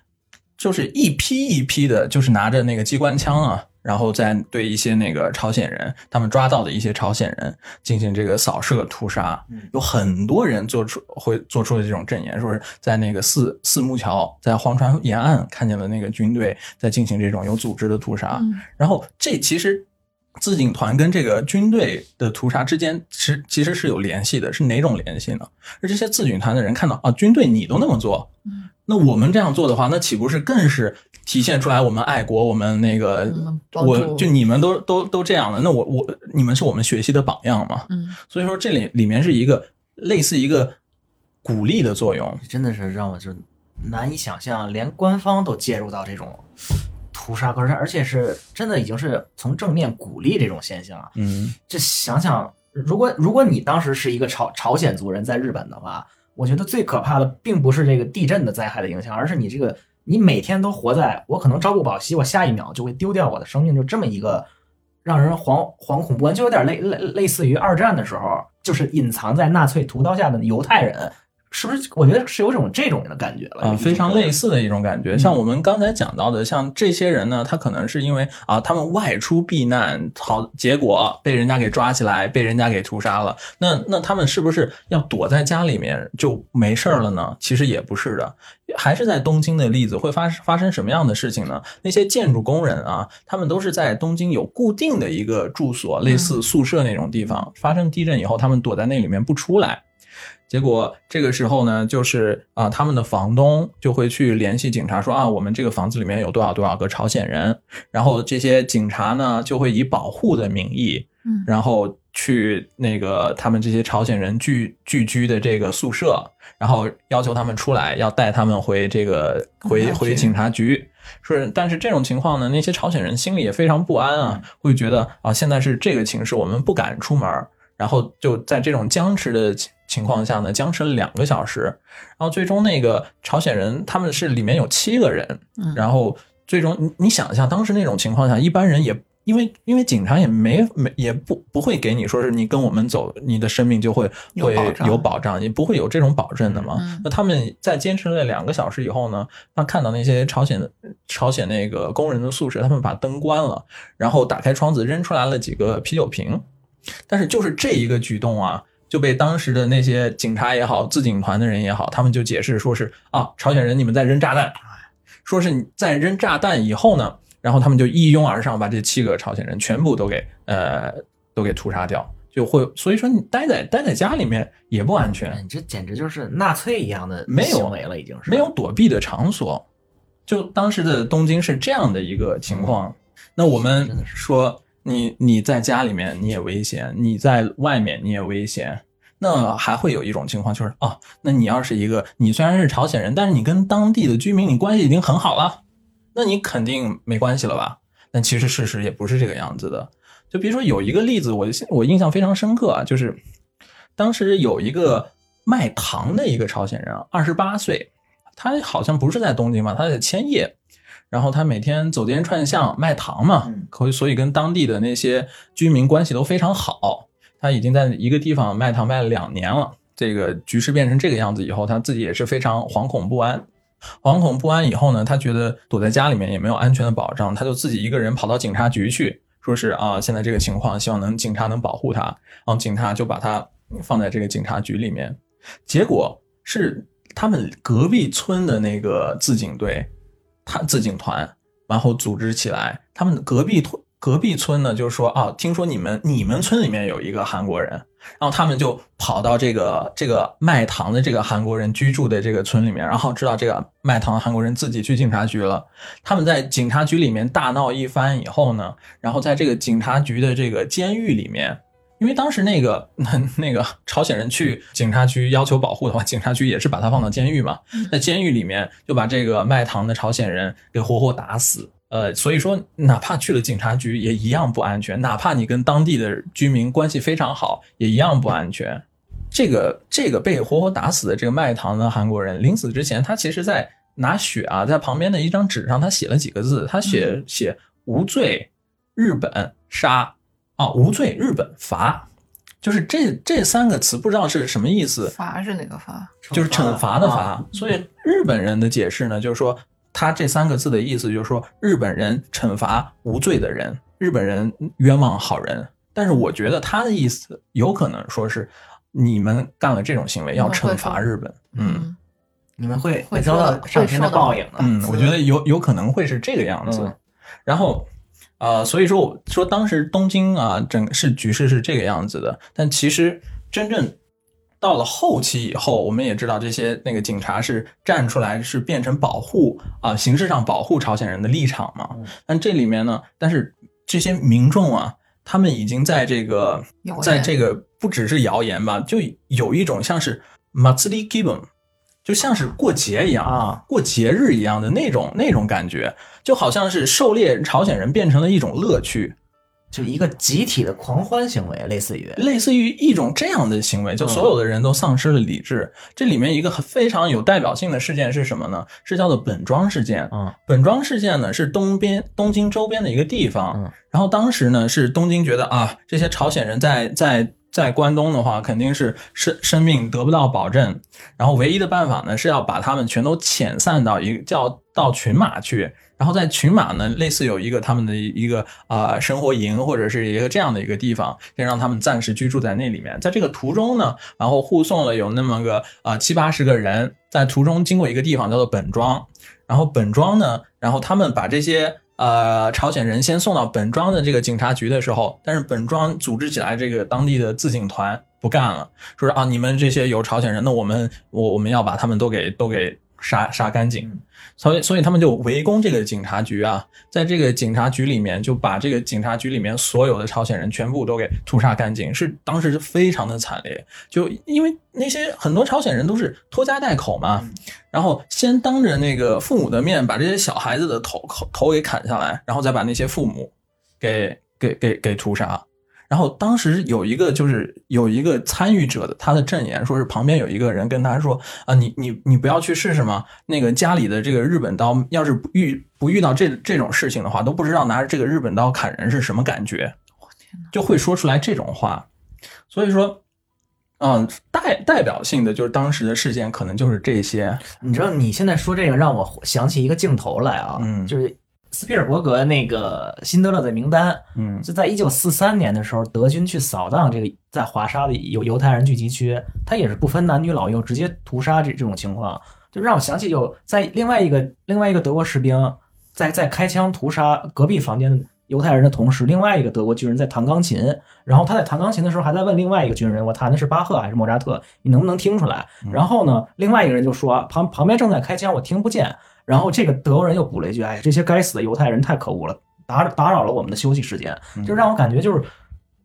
就是一批一批的，就是拿着那个机关枪啊，然后再对一些那个朝鲜人，他们抓到的一些朝鲜人进行这个扫射屠杀。有很多人做出会做出的这种证言，说是在那个四四木桥，在荒川沿岸看见了那个军队在进行这种有组织的屠杀。嗯然后这其实自警团跟这个军队的屠杀之间，其实其实是有联系的，是哪种联系呢？而这些自警团的人看到啊，军队你都那么做，嗯那我们这样做的话，那岂不是更是体现出来我们爱国，我们那个嗯，我就你们都都都这样了，那我我你们是我们学习的榜样嘛？嗯所以说这里里面是一个类似一个鼓励的作用。真的是让我就难以想象，连官方都介入到这种屠杀歌战，而且是真的已经是从正面鼓励这种现象啊。嗯，这想想，如果如果你当时是一个朝朝鲜族人在日本的话，我觉得最可怕的并不是这个地震的灾害的影响，而是你这个你每天都活在我可能朝不保夕，我下一秒就会丢掉我的生命，就这么一个让人惶惶恐不安，就有点类类类似于二战的时候，就是隐藏在纳粹屠刀下的犹太人，是不是？我觉得是有种这种的感觉了啊，非常类似。似的一种感觉。像我们刚才讲到的，像这些人呢，他可能是因为啊，他们外出避难，好，结果被人家给抓起来，被人家给屠杀了。那那他们是不是要躲在家里面就没事儿了呢？其实也不是的，还是在东京的例子会发发生什么样的事情呢？那些建筑工人啊，他们都是在东京有固定的一个住所，类似宿舍那种地方。发生地震以后，他们躲在那里面不出来。结果这个时候呢，就是啊，他们的房东就会去联系警察说啊，我们这个房子里面有多少多少个朝鲜人，然后这些警察呢就会以保护的名义，嗯。然后去那个他们这些朝鲜人聚聚居的这个宿舍，然后要求他们出来，要带他们回这个回回警察局。是，但是这种情况呢，那些朝鲜人心里也非常不安啊，会觉得啊，现在是这个情势，我们不敢出门，然后就在这种僵持的情情况下呢，僵持了两个小时，然后最终那个朝鲜人他们是里面有七个人，嗯然后最终你你想一下，当时那种情况下，一般人也因为因为警察也没没也不不会给你说是你跟我们走，你的生命就会会有保障有保障，也不会有这种保证的嘛。嗯那他们在坚持了两个小时以后呢，他看到那些朝鲜的朝鲜那个工人的宿舍，他们把灯关了，然后打开窗子扔出来了几个啤酒瓶，但是就是这一个举动啊。就被当时的那些警察也好，自警团的人也好，他们就解释说是啊，朝鲜人你们在扔炸弹，说是你在扔炸弹以后呢，然后他们就一拥而上，把这七个朝鲜人全部都给呃都给屠杀掉，就会所以说你待在待在家里面也不安全，哎你这简直就是纳粹一样的没有行为了，已经是没有躲避的场所。就当时的东京是这样的一个情况。那我们说，你你在家里面你也危险，你在外面你也危险。那还会有一种情况就是，哦，那你要是一个你虽然是朝鲜人，但是你跟当地的居民你关系已经很好了，那你肯定没关系了吧？但其实事实也不是这个样子的。就比如说有一个例子，我我印象非常深刻啊，就是当时有一个卖糖的一个朝鲜人，二十八岁，他好像不是在东京吧，他在千叶，然后他每天走街串巷卖糖嘛嗯，可所以跟当地的那些居民关系都非常好。他已经在一个地方卖糖卖了两年了，这个局势变成这个样子以后，他自己也是非常惶恐不安。惶恐不安以后呢，他觉得躲在家里面也没有安全的保障，他就自己一个人跑到警察局去，说是啊，现在这个情况，希望能警察能保护他。然后警察就把他放在这个警察局里面，结果是他们隔壁村的那个自警队，他自警团，然后组织起来，他们隔壁隔壁村呢，就是说啊，听说你们你们村里面有一个韩国人，然后他们就跑到这个这个卖糖的这个韩国人居住的这个村里面，然后知道这个卖糖的韩国人自己去警察局了。他们在警察局里面大闹一番以后呢，然后在这个警察局的这个监狱里面，因为当时那个那 那个朝鲜人去警察局要求保护的话，警察局也是把他放到监狱嘛，在监狱里面就把这个卖糖的朝鲜人给活活打死。呃，所以说，哪怕去了警察局，也一样不安全；哪怕你跟当地的居民关系非常好，也一样不安全。这个这个被活活打死的这个卖糖的韩国人，临死之前，他其实在拿血啊，在旁边的一张纸上，他写了几个字，他写写无罪，日本杀啊，无罪日本罚，就是这这三个词，不知道是什么意思。罚是哪个罚？就是惩罚的罚啊。所以日本人的解释呢，就是说他这三个字的意思就是说日本人惩罚无罪的人，日本人冤枉好人。但是我觉得他的意思有可能说是你们干了这种行为要惩罚日本。嗯你们会会遭到上天的报应的。嗯，我觉得有有可能会是这个样子。嗯然后。呃，所以说我说当时东京啊，整是局势是这个样子的，但其实真正到了后期以后，我们也知道这些那个警察是站出来，是变成保护啊、形式上保护朝鲜人的立场嘛。嗯但这里面呢，但是这些民众啊，他们已经在这个在这个不只是谣言吧，就有一种像是 matsuri given，就像是过节一样啊，过节日一样的那种那种感觉，就好像是狩猎朝鲜人变成了一种乐趣。就一个集体的狂欢行为，类似于类似于一种这样的行为，就所有的人都丧失了理智。这里面一个非常有代表性的事件是什么呢？是叫做本庄事件。嗯，本庄事件呢是东边东京周边的一个地方。嗯，然后当时呢是东京觉得啊，这些朝鲜人在在在关东的话，肯定是生生命得不到保证。然后唯一的办法呢是要把他们全都遣散到一个叫到群马去。然后在群马呢，类似有一个他们的一个啊、生活营或者是一个这样的一个地方，先让他们暂时居住在那里面。在这个途中呢，然后护送了有那么个啊、七八十个人，在途中经过一个地方叫做本庄，然后本庄呢，然后他们把这些呃朝鲜人先送到本庄的这个警察局的时候，但是本庄组织起来这个当地的自警团不干了，说是啊你们这些有朝鲜人，那我们我我们要把他们都给都给杀杀干净。所以，所以他们就围攻这个警察局啊，在这个警察局里面，就把这个警察局里面所有的朝鲜人全部都给屠杀干净，是当时是非常的惨烈。就因为那些很多朝鲜人都是拖家带口嘛，然后先当着那个父母的面把这些小孩子的头头头给砍下来，然后再把那些父母给给给给屠杀。然后当时有一个就是有一个参与者的他的证言，说是旁边有一个人跟他说啊，你你你不要去试试吗？那个家里的这个日本刀，要是不遇不遇到这这种事情的话，都不知道拿着这个日本刀砍人是什么感觉，就会说出来这种话。所以说，嗯，代代表性的就是当时的事件，可能就是这些。你知道，你现在说这个让我想起一个镜头来啊，嗯就是斯皮尔伯格那个《辛德勒的名单》，嗯就在一九四三年的时候，德军去扫荡这个在华沙的犹犹太人聚集区，他也是不分男女老幼，直接屠杀这这种情况，就让我想起有在另外一个另外一个德国士兵在在开枪屠杀隔壁房间的犹太人的同时，另外一个德国军人在弹钢琴，然后他在弹钢琴的时候还在问另外一个军人：“我弹的是巴赫还是莫扎特？你能不能听出来？”然后呢，另外一个人就说：“旁旁边正在开枪，我听不见。”然后这个德国人又补了一句：“哎，这些该死的犹太人太可恶了，打打扰了我们的休息时间。”就让我感觉就是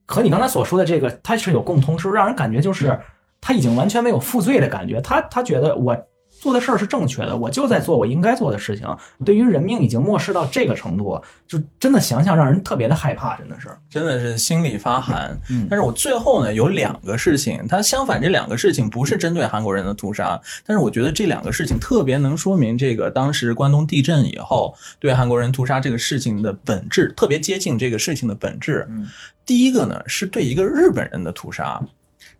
和你刚才所说的这个，他是有共通之处，让人感觉就是他已经完全没有负罪的感觉，他他觉得我做的事儿是正确的，我就在做我应该做的事情，对于人命已经漠视到这个程度，就真的想想让人特别的害怕，真的是。真的是心里发寒。嗯但是我最后呢有两个事情，它相反这两个事情不是针对韩国人的屠杀，但是我觉得这两个事情特别能说明这个当时关东地震以后对韩国人屠杀这个事情的本质，特别接近这个事情的本质。嗯第一个呢是对一个日本人的屠杀。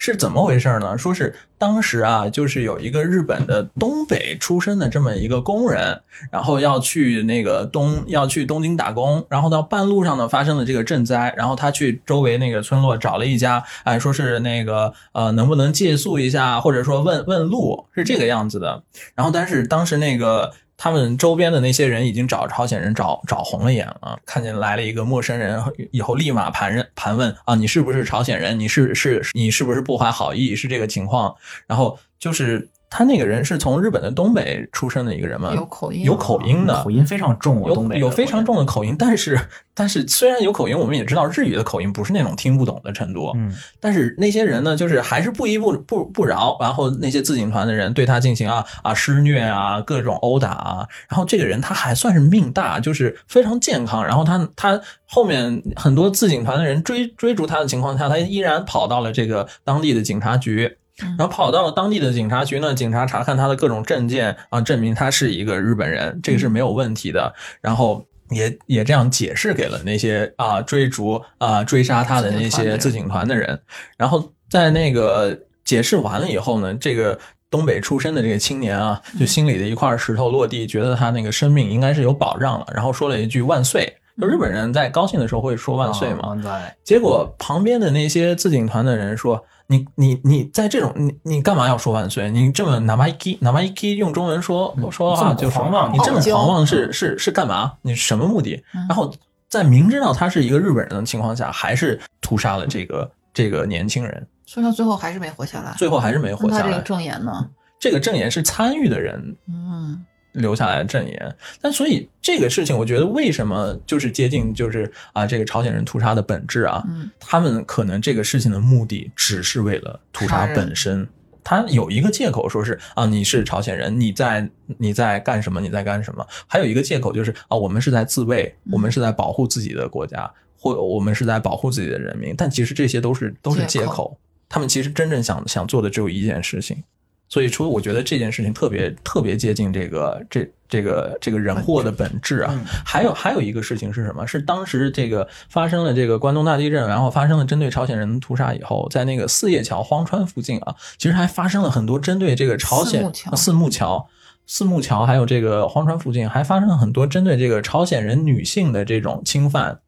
是怎么回事呢？说是当时啊，就是有一个日本的东北出身的这么一个工人，然后要去那个东要去东京打工，然后到半路上呢发生了这个震灾，然后他去周围那个村落找了一家，哎，说是那个呃能不能借宿一下，或者说问问路，是这个样子的。然后但是当时那个。他们周边的那些人已经找朝鲜人找找红了眼了，看见来了一个陌生人以后，立马盘问盘问啊，你是不是朝鲜人？你是是，你是不是不怀好意？是这个情况。然后就是他那个人是从日本的东北出生的一个人嘛，有口音，有口音的，口音非常重，有东北有非常重的口音，但是但是虽然有口音，我们也知道日语的口音不是那种听不懂的程度，嗯，但是那些人呢，就是还是不依不不不饶，然后那些自警团的人对他进行啊啊施虐啊，各种殴打啊，然后这个人他还算是命大，就是非常健康，然后他他后面很多自警团的人追追逐他的情况下，他依然跑到了这个当地的警察局。然后跑到了当地的警察局呢，警察查看他的各种证件啊，证明他是一个日本人，这个是没有问题的。然后也也这样解释给了那些啊追逐啊追杀他的那些自警团的人。然后在那个解释完了以后呢，这个东北出身的这个青年啊，就心里的一块石头落地，觉得他那个生命应该是有保障了，然后说了一句万岁。就日本人在高兴的时候会说万岁嘛，万岁。结果旁边的那些自警团的人说：“你你你在这种你你干嘛要说万岁？你这么哪怕一 k 哪怕一 k 用中文说说的话就狂妄你这么狂妄是是是干嘛？你什么目的？然后在明知道他是一个日本人的情况下，还是屠杀了这个这个年轻人，所以他最后还是没活下来。最后还是没活下来。这个证言呢？这个证言是参与的人嗯，留下来的证言。但所以这个事情，我觉得为什么就是接近就是啊，这个朝鲜人屠杀的本质啊，嗯他们可能这个事情的目的只是为了屠杀本身，他有一个借口说是啊，你是朝鲜人，你在你在干什么？你在干什么？还有一个借口就是啊，我们是在自卫，我们是在保护自己的国家，或我们是在保护自己的人民。但其实这些都是都是借口，他们其实真正想想做的只有一件事情。所以说，我觉得这件事情特别特别接近这个这这个这个人祸的本质啊。还有还有一个事情是什么？是当时这个发生了这个关东大地震，然后发生了针对朝鲜人的屠杀以后，在那个四叶桥荒川附近啊，其实还发生了很多针对这个朝鲜四木桥四木桥。四木桥还有这个荒川附近，还发生了很多针对这个朝鲜人女性的这种侵犯，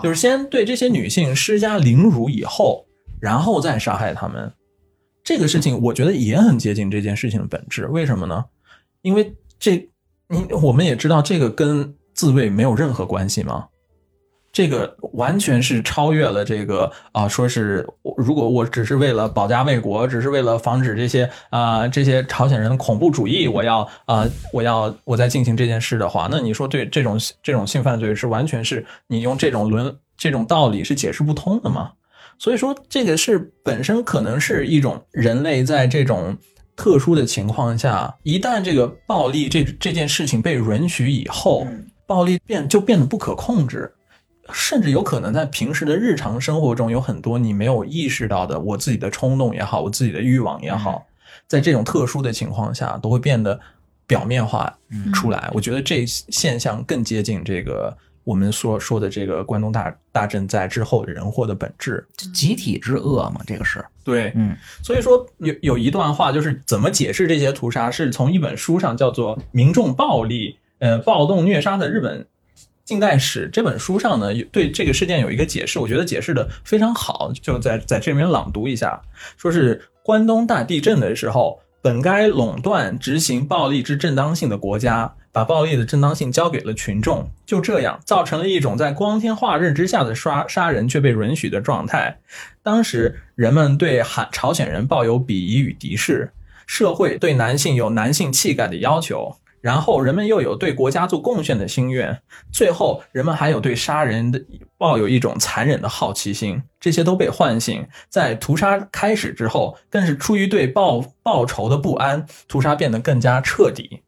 就是先对这些女性施加凌辱以后，然后再杀害她们。这个事情我觉得也很接近这件事情的本质。为什么呢？因为这你我们也知道，这个跟自卫没有任何关系嘛。这个完全是超越了这个啊，说是如果我只是为了保家卫国，只是为了防止这些啊、这些朝鲜人的恐怖主义，我要啊、我要我在进行这件事的话，那你说对这种这种性犯罪是完全是你用这种伦这种道理是解释不通的吗？所以说这个是本身可能是一种人类在这种特殊的情况下，一旦这个暴力这这件事情被允许以后，暴力变就变得不可控制。甚至有可能在平时的日常生活中，有很多你没有意识到的，我自己的冲动也好，我自己的欲望也好，在这种特殊的情况下，都会变得表面化出来。我觉得这现象更接近这个我们所说的这个关东大大震灾之后的人祸的本质。集体之恶嘛，这个是，对，嗯，所以说有有一段话就是怎么解释这些屠杀，是从一本书上叫做《民众暴力呃暴动虐杀的日本近代史》这本书上呢，有对这个事件有一个解释，我觉得解释的非常好，就在在这里面朗读一下，说是关东大地震的时候，本该垄断执行暴力之正当性的国家，把暴力的正当性交给了群众，就这样造成了一种在光天化日之下的杀杀人却被允许的状态。当时人们对韩朝鲜人抱有鄙夷与敌视，社会对男性有男性气概的要求，然后人们又有对国家做贡献的心愿，最后人们还有对杀人的抱有一种残忍的好奇心，这些都被唤醒。在屠杀开始之后，更是出于对报报仇的不安，屠杀变得更加彻底。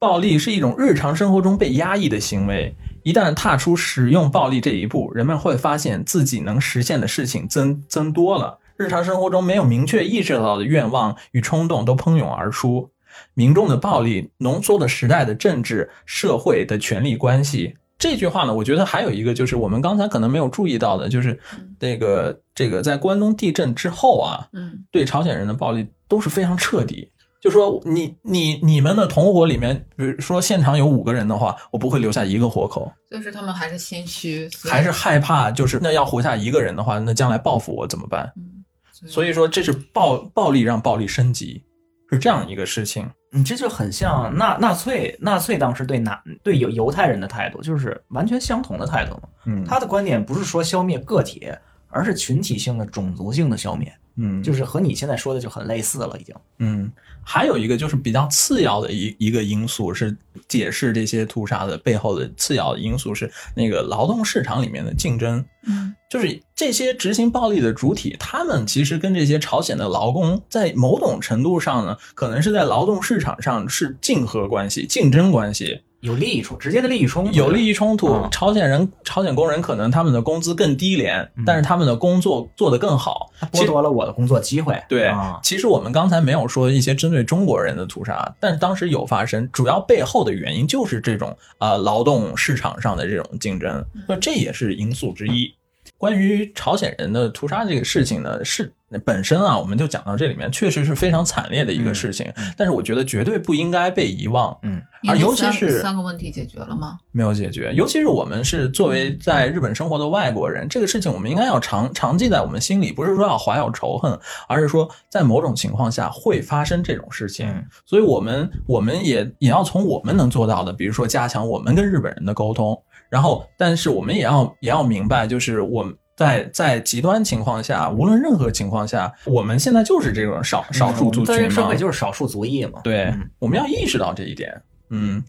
暴力是一种日常生活中被压抑的行为，一旦踏出使用暴力这一步，人们会发现自己能实现的事情增增多了。日常生活中没有明确意识到的愿望与冲动都喷涌而出，民众的暴力浓缩了时代的政治、社会的权力关系。这句话呢，我觉得还有一个就是我们刚才可能没有注意到的，就是这个这个在关东地震之后啊，嗯，对朝鲜人的暴力都是非常彻底。就说你你你们的同伙里面，比如说现场有五个人的话，我不会留下一个活口，就是他们还是心虚，还是害怕，就是那要活下一个人的话，那将来报复我怎么办？嗯，所以说这是暴暴力让暴力升级，是这样一个事情。你这就很像纳纳粹，纳粹当时对纳对犹犹太人的态度，就是完全相同的态度嘛。嗯他的观点不是说消灭个体，而是群体性的、种族性的消灭，嗯就是和你现在说的就很类似了，已经。嗯，还有一个就是比较次要的一一个因素是解释这些屠杀的背后的次要的因素是那个劳动市场里面的竞争。嗯就是这些执行暴力的主体，他们其实跟这些朝鲜的劳工在某种程度上呢，可能是在劳动市场上是竞合关系、竞争关系，有利益冲，直接的利益冲突，有利益冲突。嗯朝鲜人、朝鲜工人可能他们的工资更低廉，但是他们的工作做得更好，剥夺了我的工作机会。对，啊，其实我们刚才没有说一些针对中国人的屠杀，但是当时有发生，主要背后的原因就是这种啊、呃劳动市场上的这种竞争，那这也是因素之一。关于朝鲜人的屠杀这个事情呢，是本身啊，我们就讲到这里面，确实是非常惨烈的一个事情，但是我觉得绝对不应该被遗忘。嗯，而尤其是三个问题解决了吗？没有解决，尤其是我们是作为在日本生活的外国人，这个事情我们应该要常常记在我们心里，不是说要怀有仇恨，而是说在某种情况下会发生这种事情，嗯所以我们我们也也要从我们能做到的，比如说加强我们跟日本人的沟通，然后但是我们也要也要明白，就是我们。在在极端情况下，无论任何情况下，我们现在就是这种少少数族群嘛在社会，就是少数族裔嘛。对嗯，我们要意识到这一点。嗯，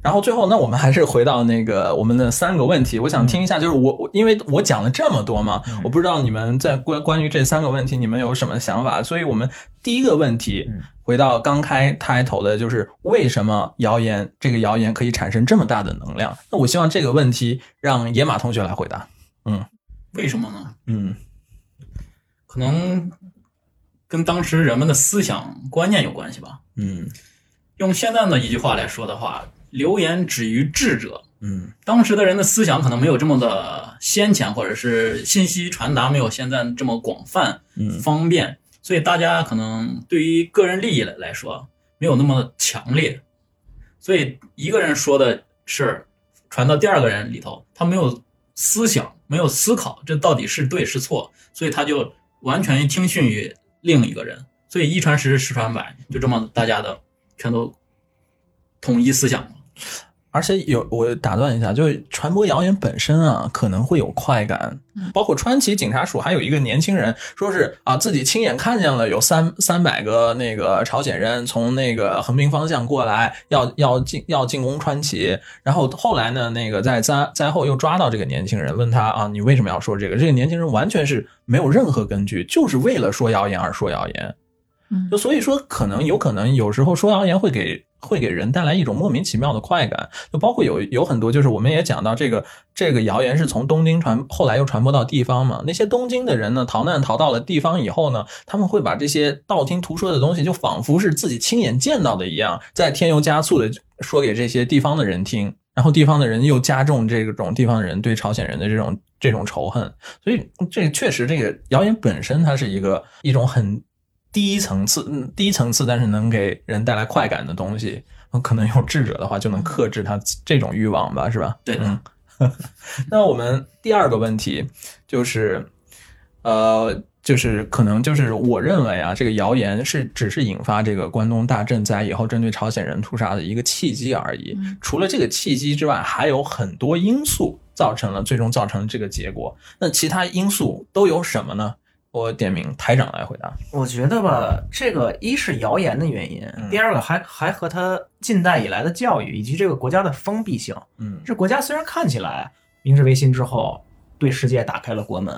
然后最后，那我们还是回到那个我们的三个问题，我想听一下，就是我我因为我讲了这么多嘛，我不知道你们在关关于这三个问题，你们有什么想法？所以我们第一个问题，回到刚开开头的，就是为什么谣言这个谣言可以产生这么大的能量？那我希望这个问题让野马同学来回答。嗯为什么呢？嗯可能跟当时人们的思想观念有关系吧。嗯用现在的一句话来说的话，流言止于智者。嗯当时的人的思想可能没有这么的先前，或者是信息传达没有现在这么广泛、嗯方便，所以大家可能对于个人利益来来说没有那么强烈，所以一个人说的事儿传到第二个人里头，他没有思想，没有思考，这到底是对是错，所以他就完全听训于另一个人，所以一传十，十传百，就这么大家的全都统一思想了。而且有我打断一下，就是传播谣言本身啊，可能会有快感。包括川崎警察署还有一个年轻人，说是啊自己亲眼看见了有三三百个那个朝鲜人从那个横滨方向过来，要要进要进攻川崎。然后后来呢，那个在灾灾后又抓到这个年轻人，问他啊你为什么要说这个？这个年轻人完全是没有任何根据，就是为了说谣言而说谣言。就所以说，可能有可能有时候说谣言会给会给人带来一种莫名其妙的快感，就包括有有很多，就是我们也讲到这个这个谣言是从东京传，后来又传播到地方嘛。那些东京的人呢，逃难逃到了地方以后呢，他们会把这些道听途说的东西，就仿佛是自己亲眼见到的一样，再添油加醋的说给这些地方的人听。然后地方的人又加重这种地方人对朝鲜人的这种这种仇恨，所以这确实这个谣言本身它是一个一种很低层次、嗯低层次，但是能给人带来快感的东西。可能有智者的话，就能克制他这种欲望吧，是吧？对嗯。那我们第二个问题就是，呃，就是可能就是我认为啊，这个谣言是只是引发这个关东大震灾以后针对朝鲜人屠杀的一个契机而已。除了这个契机之外，还有很多因素造成了最终造成了这个结果。那其他因素都有什么呢？我点名台长来回答。我觉得吧，这个一是谣言的原因，第二个还还和他近代以来的教育以及这个国家的封闭性。嗯这国家虽然看起来明治维新之后对世界打开了国门，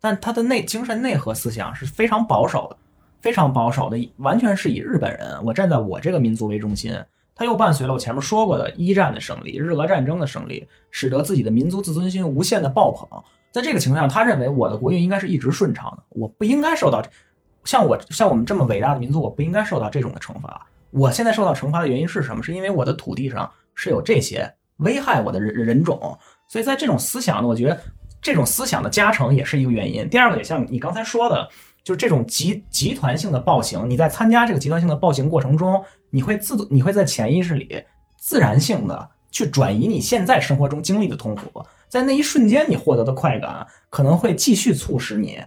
但它的内精神内核思想是非常保守的，非常保守的，完全是以日本人，我站在我这个民族为中心。他又伴随了我前面说过的一战的胜利、日俄战争的胜利，使得自己的民族自尊心无限的爆棚。在这个情况下，他认为我的国运应该是一直顺畅的，我不应该受到像我像我们这么伟大的民族，我不应该受到这种的惩罚。我现在受到惩罚的原因是什么？是因为我的土地上是有这些危害我的人人种，所以在这种思想呢，我觉得这种思想的加成也是一个原因。第二个也像你刚才说的，就是这种集集团性的暴行，你在参加这个集团性的暴行过程中，你会自你会在潜意识里自然性的去转移你现在生活中经历的痛苦，在那一瞬间你获得的快感，可能会继续促使你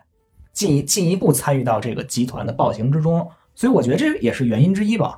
进一进一步参与到这个集团的暴行之中。所以我觉得这也是原因之一吧。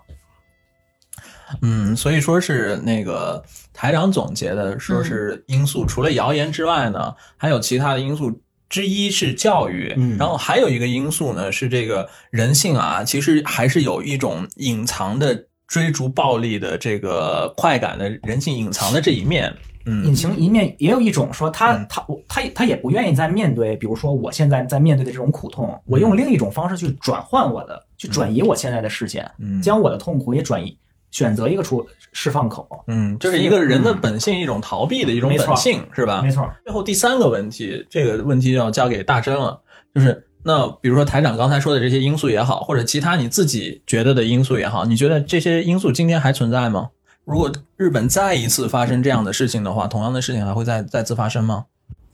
嗯，所以说是那个台长总结的，说是因素、除了谣言之外呢，还有其他的因素。之一是教育，嗯然后还有一个因素呢是这个人性啊，其实还是有一种隐藏的追逐暴力的这个快感的人性隐藏的这一面。嗯隐形一面也有一种说他他我他他也不愿意再面对，比如说我现在在面对的这种苦痛，我用另一种方式去转换我的，去转移我现在的视线，嗯将我的痛苦也转移，选择一个出释放口。嗯，这是一个人的本性，一种逃避的一种本性，是吧？没错，最后第三个问题，这个问题要交给大真了，就是那比如说台长刚才说的这些因素也好，或者其他你自己觉得的因素也好，你觉得这些因素今天还存在吗？如果日本再一次发生这样的事情的话，同样的事情还会再再次发生吗？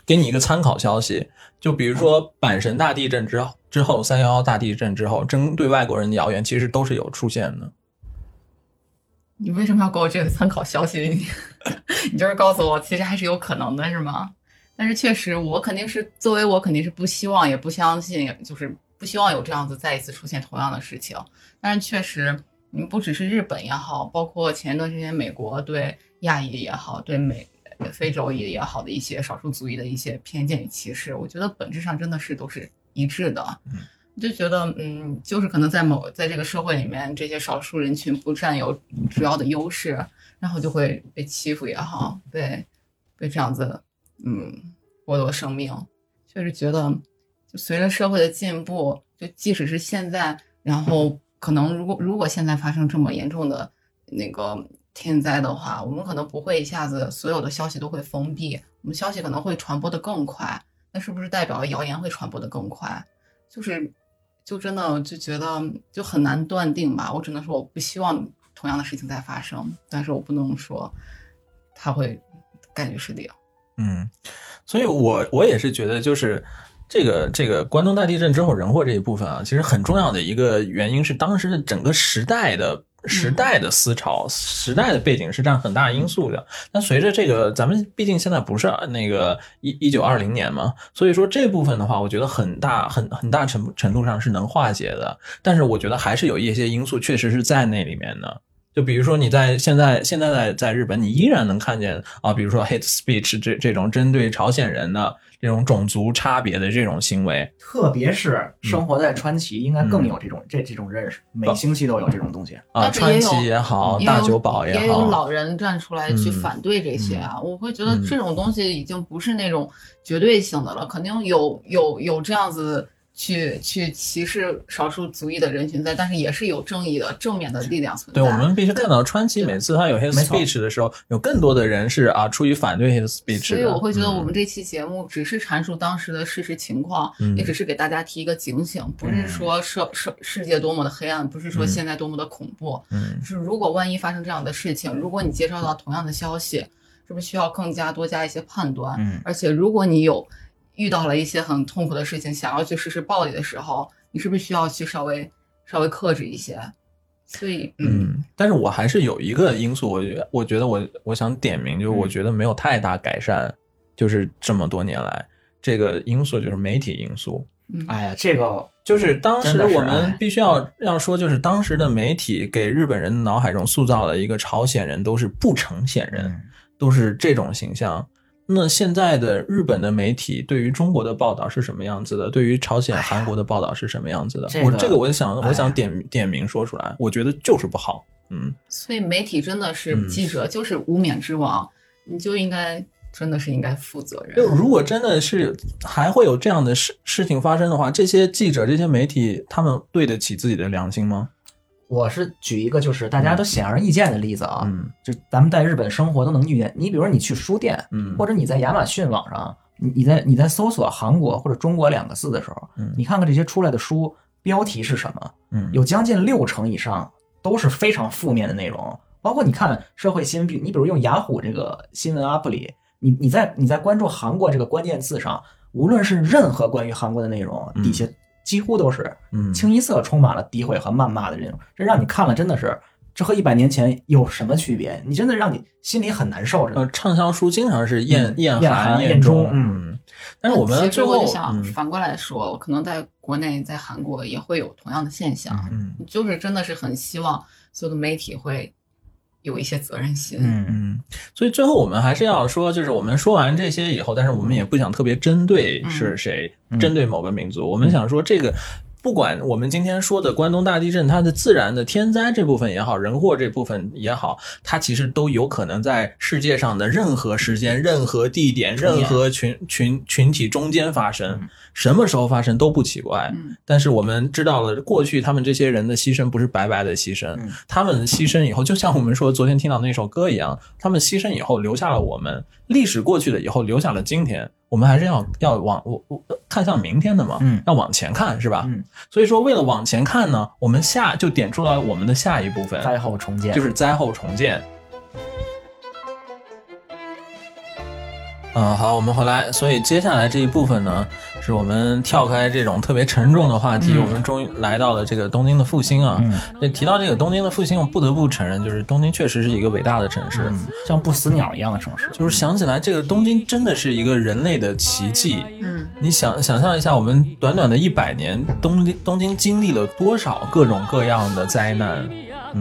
给你一个参考消息，就比如说阪神大地震之后，之后三幺幺大地震之后，针对外国人的谣言其实都是有出现的。你为什么要给我这个参考消息？你 你就是告诉我，其实还是有可能的，是吗？但是确实，我肯定是作为我肯定是不希望，也不相信，就是不希望有这样子再一次出现同样的事情。但是确实，嗯，不只是日本也好，包括前一段时间美国对亚裔也好，对美非洲裔也好的一些少数族裔的一些偏见与歧视，我觉得本质上真的是都是一致的。嗯就觉得，嗯，就是可能在某在这个社会里面，这些少数人群不占有主要的优势，然后就会被欺负也好，被被这样子，嗯，剥夺生命。确实觉得，就随着社会的进步，就即使是现在，然后可能如果如果现在发生这么严重的那个天灾的话，我们可能不会一下子所有的消息都会封闭，我们消息可能会传播的更快。那是不是代表谣言会传播的更快？就是。就真的就觉得就很难断定吧，我只能说我不希望同样的事情再发生，但是我不能说它会概率是零。嗯，所以我我也是觉得，就是这个这个关东大地震之后人祸这一部分啊，其实很重要的一个原因是当时的整个时代的。时代的思潮、时代的背景是占很大因素的。但随着这个，咱们毕竟现在不是那个一一九二零年嘛，所以说这部分的话，我觉得很大很很大程程度上是能化解的。但是我觉得还是有一些因素确实是在那里面的。就比如说你在现在现在在在日本，你依然能看见啊，比如说 hate speech 这这种针对朝鲜人的。这种种族差别的这种行为，特别是生活在川崎，应该更有这种这这种认识。每星期都有这种东西啊，川崎也好，大久保也好，也有老人站出来去反对这些啊。我会觉得这种东西已经不是那种绝对性的了，肯定有有有这样子。去去歧视少数族裔的人群在，但是也是有正义的正面的力量存在。对，我们必须看到川崎每次他有 hate speech 的时候，有更多的人是啊出于反对 hate speech。所以我会觉得我们这期节目只是阐述当时的事实情况，也只是给大家提一个警醒，不是说世世世界多么的黑暗，不是说现在多么的恐怖。嗯，是如果万一发生这样的事情，如果你接收到同样的消息，是不是需要更加多加一些判断？嗯，而且如果你有。遇到了一些很痛苦的事情，想要去实施暴力的时候，你是不是需要去稍微稍微克制一些？所以，嗯，但是我还是有一个因素，我觉我觉得我我想点名，就是我觉得没有太大改善，就是这么多年来这个因素就是媒体因素。哎呀，这个就是当时我们必须要要说，就是当时的媒体给日本人脑海中塑造了一个朝鲜人都是不成显人，都是这种形象。那现在的日本的媒体对于中国的报道是什么样子的？对于朝鲜、韩国的报道是什么样子的？我这个我想，我想点点名说出来，我觉得就是不好。嗯，所以媒体真的是记者就是无冕之王，你就应该真的是应该负责任。就如果真的是还会有这样的事事情发生的话，这些记者、这些媒体，他们对得起自己的良心吗？我是举一个就是大家都显而易见的例子啊，就咱们在日本生活都能遇见。你比如说你去书店，或者你在亚马逊网上，你你在你在搜索韩国或者中国两个字的时候，你看看这些出来的书标题是什么？嗯有将近六成以上都是非常负面的内容。包括你看社会新闻，你比如用雅虎这个新闻 app 里，你你在你在关注韩国这个关键字上，无论是任何关于韩国的内容，底下。几乎都是，清一色充满了诋毁和谩骂的这种，这让你看了真的是，这和一百年前有什么区别？你真的让你心里很难受。呃，畅销书经常是厌厌寒厌中，嗯。但是我们最后想反过来说，可能在国内，在韩国也会有同样的现象，嗯，就是真的是很希望所有的媒体会。有一些责任心，嗯。嗯，所以最后我们还是要说，就是我们说完这些以后，但是我们也不想特别针对是谁，针对某个民族，我们想说这个。不管我们今天说的关东大地震，它的自然的天灾这部分也好，人祸这部分也好，它其实都有可能在世界上的任何时间、任何地点、任何群群群体中间发生，什么时候发生都不奇怪。但是我们知道了，过去他们这些人的牺牲不是白白的牺牲，他们牺牲以后，就像我们说昨天听到那首歌一样，他们牺牲以后留下了我们，历史过去了以后留下了今天。我们还是要要往我我看向明天的嘛，嗯，要往前看是吧？嗯，所以说为了往前看呢，我们下就点出了我们的下一部分，灾后重建，就是灾后重建。嗯，好，我们回来。所以接下来这一部分呢，是我们跳开这种特别沉重的话题，我们终于来到了这个东京的复兴啊。那提到这个东京的复兴，我不得不承认，就是东京确实是一个伟大的城市，像不死鸟一样的城市。就是想起来，这个东京真的是一个人类的奇迹。嗯，你想想象一下，我们短短的一百年，东京东京经历了多少各种各样的灾难。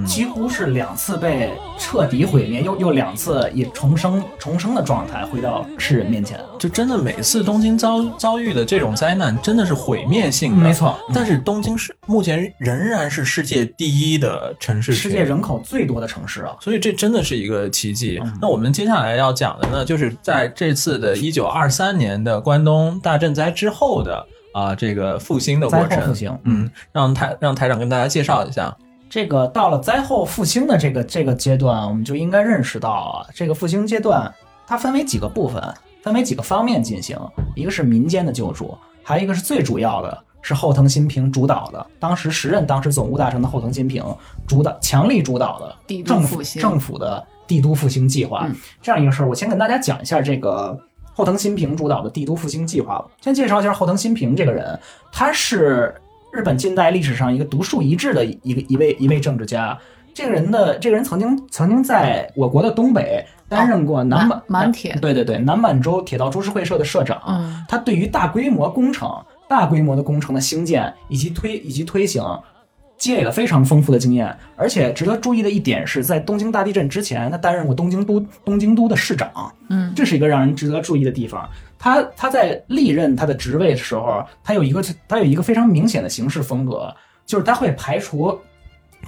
几乎是两次被彻底毁灭，又又两次以重生重生的状态回到世人面前。就真的每次东京遭遭遇的这种灾难，真的是毁灭性的。没错但是东京是目前仍然是世界第一的城市，世界人口最多的城市啊，所以这真的是一个奇迹。那我们接下来要讲的呢，就是在这次的1923年的关东大震灾之后的啊、这个复兴的过程。复兴。嗯，让台让台长跟大家介绍一下。这个到了灾后复兴的这个这个阶段，我们就应该认识到啊，这个复兴阶段它分为几个部分，分为几个方面进行。一个是民间的救助，还有一个是最主要的是后藤新平主导的，当时时任当时总务大臣的后藤新平主导强力主导的政府政府的帝都复兴计划。嗯这样一个事儿，我先跟大家讲一下这个后藤新平主导的帝都复兴计划吧。先介绍一下后藤新平这个人，他是日本近代历史上一个独树一帜的一个一位一位政治家。这个人的这个人曾经曾经在我国的东北担任过南满、满满铁对对对南满洲铁道株式会社的社长。嗯他对于大规模工程、大规模的工程的兴建以及推以及推行，积累了非常丰富的经验。而且值得注意的一点是，在东京大地震之前，他担任过东京都东京都的市长，嗯这是一个让人值得注意的地方。他他在历任他的职位的时候，他有一个他有一个非常明显的行事风格，就是他会排除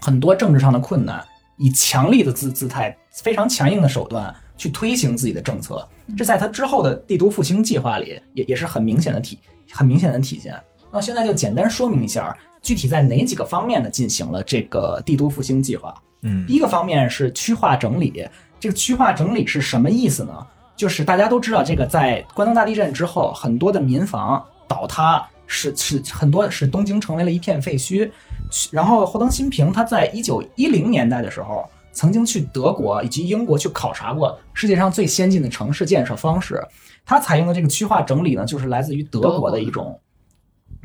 很多政治上的困难，以强力的姿姿态、非常强硬的手段去推行自己的政策。这在他之后的帝都复兴计划里也也是很明显的体很明显的体现。那现在就简单说明一下，具体在哪几个方面呢进行了这个帝都复兴计划。嗯第一个方面是区划整理，这个区划整理是什么意思呢？就是大家都知道，这个在关东大地震之后，很多的民房倒塌，使使很多使东京成为了一片废墟。然后霍登新平他在一九一零年代的时候，曾经去德国以及英国去考察过世界上最先进的城市建设方式。他采用的这个区划整理呢，就是来自于德国的一种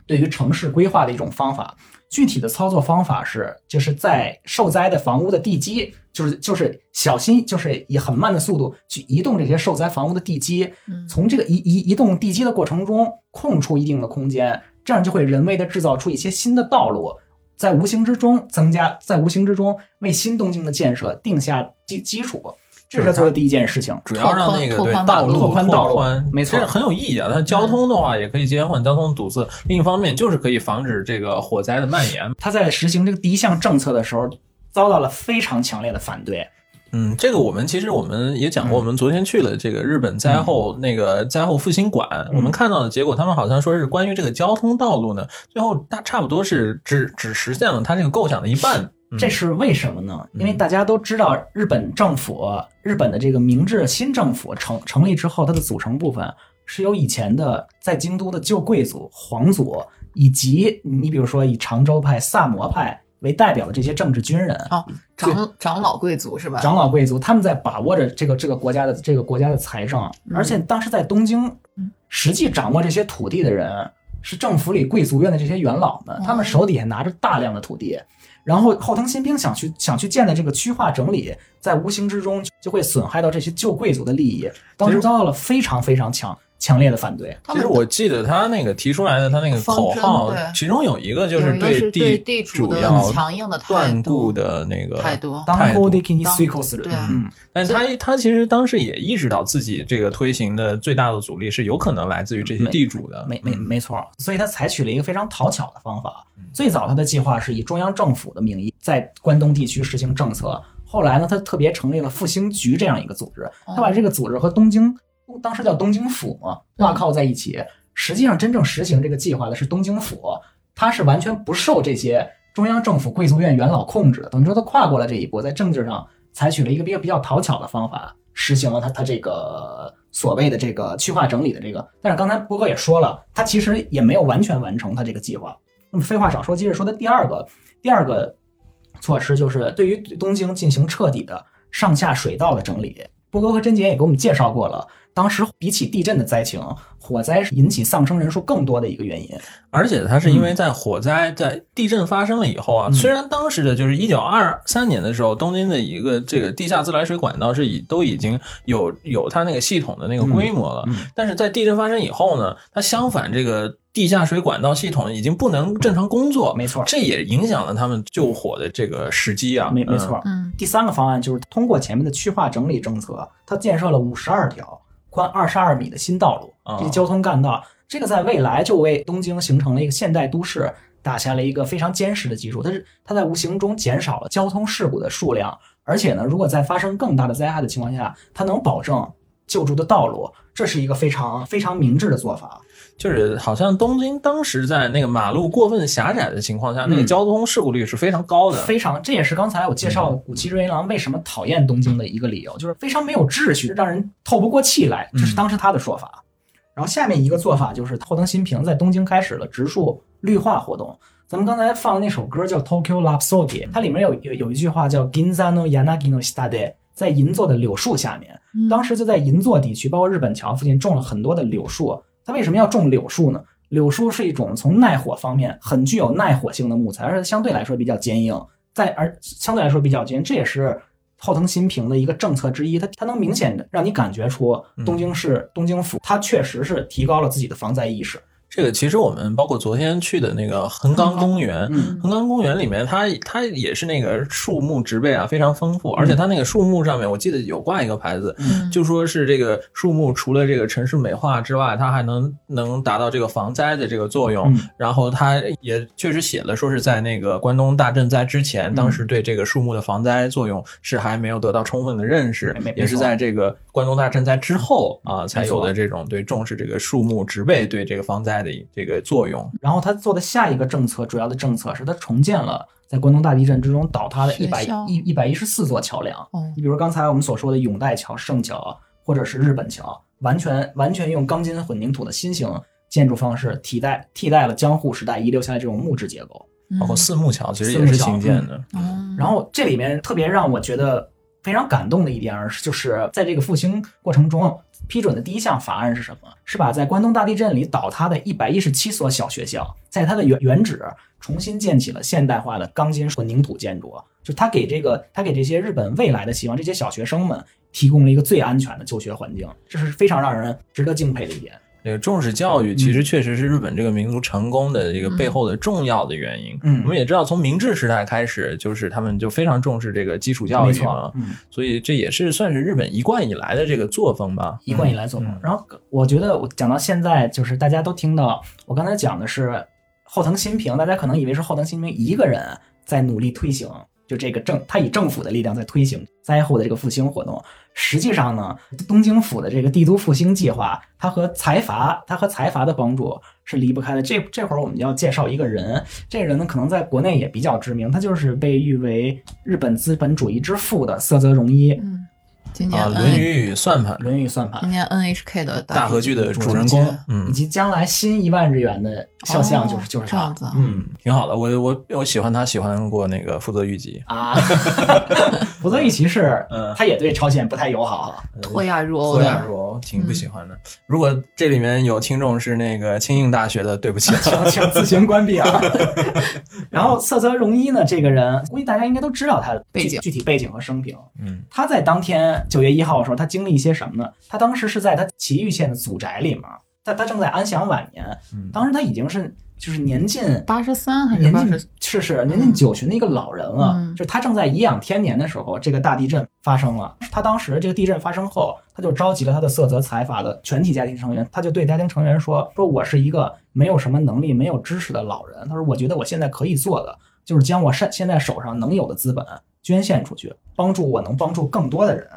对于城市规划的一种方法。具体的操作方法是，就是在受灾的房屋的地基，就是就是小心，就是以很慢的速度去移动这些受灾房屋的地基，嗯从这个移移移动地基的过程中空出一定的空间，这样就会人为的制造出一些新的道路，在无形之中增加，在无形之中为新动静的建设定下基基础。这是他做的第一件事情。主要让那个拓对道路拓宽道路宽没错这很有意义啊。它交通的话也可以减缓交通堵塞，另一方面就是可以防止这个火灾的蔓延。他在实行这个第一项政策的时候，遭到了非常强烈的反对。嗯，这个我们其实我们也讲过，我们昨天去了这个日本灾后那个灾后复兴馆，我们看到的结果，他们好像说是关于这个交通道路呢，最后大差不多是只只实现了他这个构想的一半。这是为什么呢？因为大家都知道，日本政府、日本的这个明治新政府成成立之后，它的组成部分是由以前的在京都的旧贵族、皇族，以及你比如说以长州派、萨摩派为代表的这些政治军人、哦，长长老贵族是吧？长老贵族，他们在把握着这个这个国家的这个国家的财政，而且当时在东京，实际掌握这些土地的人是政府里贵族院的这些元老们，他们手底下拿着大量的土地。然后后藤新兵想去想去建的这个区划整理，在无形之中就会损害到这些旧贵族的利益，当时遭到了非常非常强强烈的反对。其实我记得他那个提出来的他那个口号其中有一个就是对地地主的要强硬的态断度固的那个态度。当态度。后的给你随口死对。嗯，但他他其实当时也意识到自己这个推行的最大的阻力是有可能来自于这些地主的，没没没错，所以他采取了一个非常讨巧的方法。最早他的计划是以中央政府的名义在关东地区实行政策，后来呢，他特别成立了复兴局这样一个组织，他把这个组织和东京当时叫东京府嘛挂靠在一起。实际上，真正实行这个计划的是东京府，它是完全不受这些中央政府贵族院元老控制的。等于说，他跨过了这一步，在政治上采取了一个比较比较讨巧的方法，实行了他他这个所谓的这个区划整理的这个。但是刚才波哥也说了，他其实也没有完全完成他这个计划。那么废话少说，接着说的第二个第二个措施就是对于东京进行彻底的上下水道的整理。波哥和甄姐也给我们介绍过了，当时比起地震的灾情，火灾是引起丧生人数更多的一个原因。而且它是因为在火灾、在地震发生了以后啊，嗯虽然当时的就是一九二三年的时候，东京的一个这个地下自来水管道是已都已经有有它那个系统的那个规模了，嗯但是在地震发生以后呢，它相反这个地下水管道系统已经不能正常工作，没错这也影响了他们救火的这个时机啊，没没错。嗯第三个方案就是通过前面的区划整理政策，它建设了五十二条宽二十二米的新道路，哦这些交通干道，这个在未来就为东京形成了一个现代都市打下了一个非常坚实的基础。它是它在无形中减少了交通事故的数量，而且呢，如果在发生更大的灾害的情况下，它能保证救助的道路，这是一个非常非常明智的做法。就是好像东京当时在那个马路过分狭窄的情况下，那个嗯交通事故率是非常高的。非常，这也是刚才我介绍古崎润一郎为什么讨厌东京的一个理由，就是非常没有秩序，让人透不过气来，这是当时他的说法。然后下面一个做法就是后藤新平在东京开始了植树绿化活动。咱们刚才放的那首歌叫《Tokyo Rhapsody》，它里面有有有一句话叫 “Ginza no yanagi no shita de”，在银座的柳树下面。当时就在银座地区，包括日本桥附近种了很多的柳树。它为什么要种柳树呢？柳树是一种从耐火方面很具有耐火性的木材，而且相对来说比较坚硬，在而相对来说比较坚硬，这也是后藤新平的一个政策之一。它它能明显的让你感觉出东京市、东京府，它确实是提高了自己的防灾意识。这个其实我们包括昨天去的那个横岗公园，嗯横岗公园里面它它也是那个树木植被啊非常丰富，而且它那个树木上面我记得有挂一个牌子，嗯就说是这个树木除了这个城市美化之外，它还能能达到这个防灾的这个作用。嗯然后它也确实写了，说是在那个关东大震灾之前，当时对这个树木的防灾作用是还没有得到充分的认识也是在这个关东大震灾之后啊才有的这种对重视这个树木植被对这个防灾的这个作用。然后他做的下一个政策，主要的政策是他重建了在关东大地震之中倒塌的一百一一百一十四座桥梁。哦你比如刚才我们所说的永代桥、圣桥，或者是日本桥，完全完全用钢筋混凝土的新型建筑方式替代替代了江户时代遗留下来这种木质结构。包括四木桥其实也是新建的。嗯然后这里面特别让我觉得非常感动的一点儿是，就是在这个复兴过程中批准的第一项法案是什么？是把在关东大地震里倒塌的一百一十七所小学校，在它的原原址重新建起了现代化的钢筋混凝土建筑。就他给这个他给这些日本未来的希望，这些小学生们提供了一个最安全的就学环境，这是非常让人值得敬佩的一点。这个重视教育，其实确实是日本这个民族成功的这个背后的重要的原因。嗯我们也知道，从明治时代开始，就是他们就非常重视这个基础教育嗯。所以这也是算是日本一贯以来的这个作风吧。一贯以来作风嗯。然后我觉得我讲到现在，就是大家都听到我刚才讲的是后藤新平，大家可能以为是后藤新平一个人在努力推行，就这个政他以政府的力量在推行灾后的这个复兴活动。实际上呢，东京府的这个帝都复兴计划，它和财阀，它和财阀的帮助是离不开的。这这会儿我们要介绍一个人，这个人呢可能在国内也比较知名，他就是被誉为日本资本主义之父的色泽荣一，《嗯，今年啊，《论语与算盘》论语算盘今》。年 NHK 的大合剧的主人公，嗯以及将来新一万日元的肖像就是、哦就是他这样子啊嗯嗯，挺好的。我我我喜欢他，喜欢过那个福泽谕吉。啊，福泽谕吉是，嗯他也对朝鲜不太友好哈。脱亚入欧脱亚，入欧挺不喜欢的。如果这里面有听众是那个庆应大学的，对不起，请请自行关闭啊。然后色泽荣一呢，这个人估计大家应该都知道他的背景具体背景和生平。嗯他在当天九月一号的时候，他经历一些什么呢？他当时是在他埼玉县的祖宅里面，他他正在安享晚年，嗯当时他已经是就是年近八十三还是年近八十？是是年近九旬的一个老人了，嗯就是他正在颐养天年的时候，这个大地震发生了。他当时这个地震发生后，他就召集了他的色泽财阀的全体家庭成员，他就对家庭成员说：“说我是一个没有什么能力、没有知识的老人。他说，我觉得我现在可以做的就是将我现现在手上能有的资本捐献出去，帮助我能帮助更多的人。”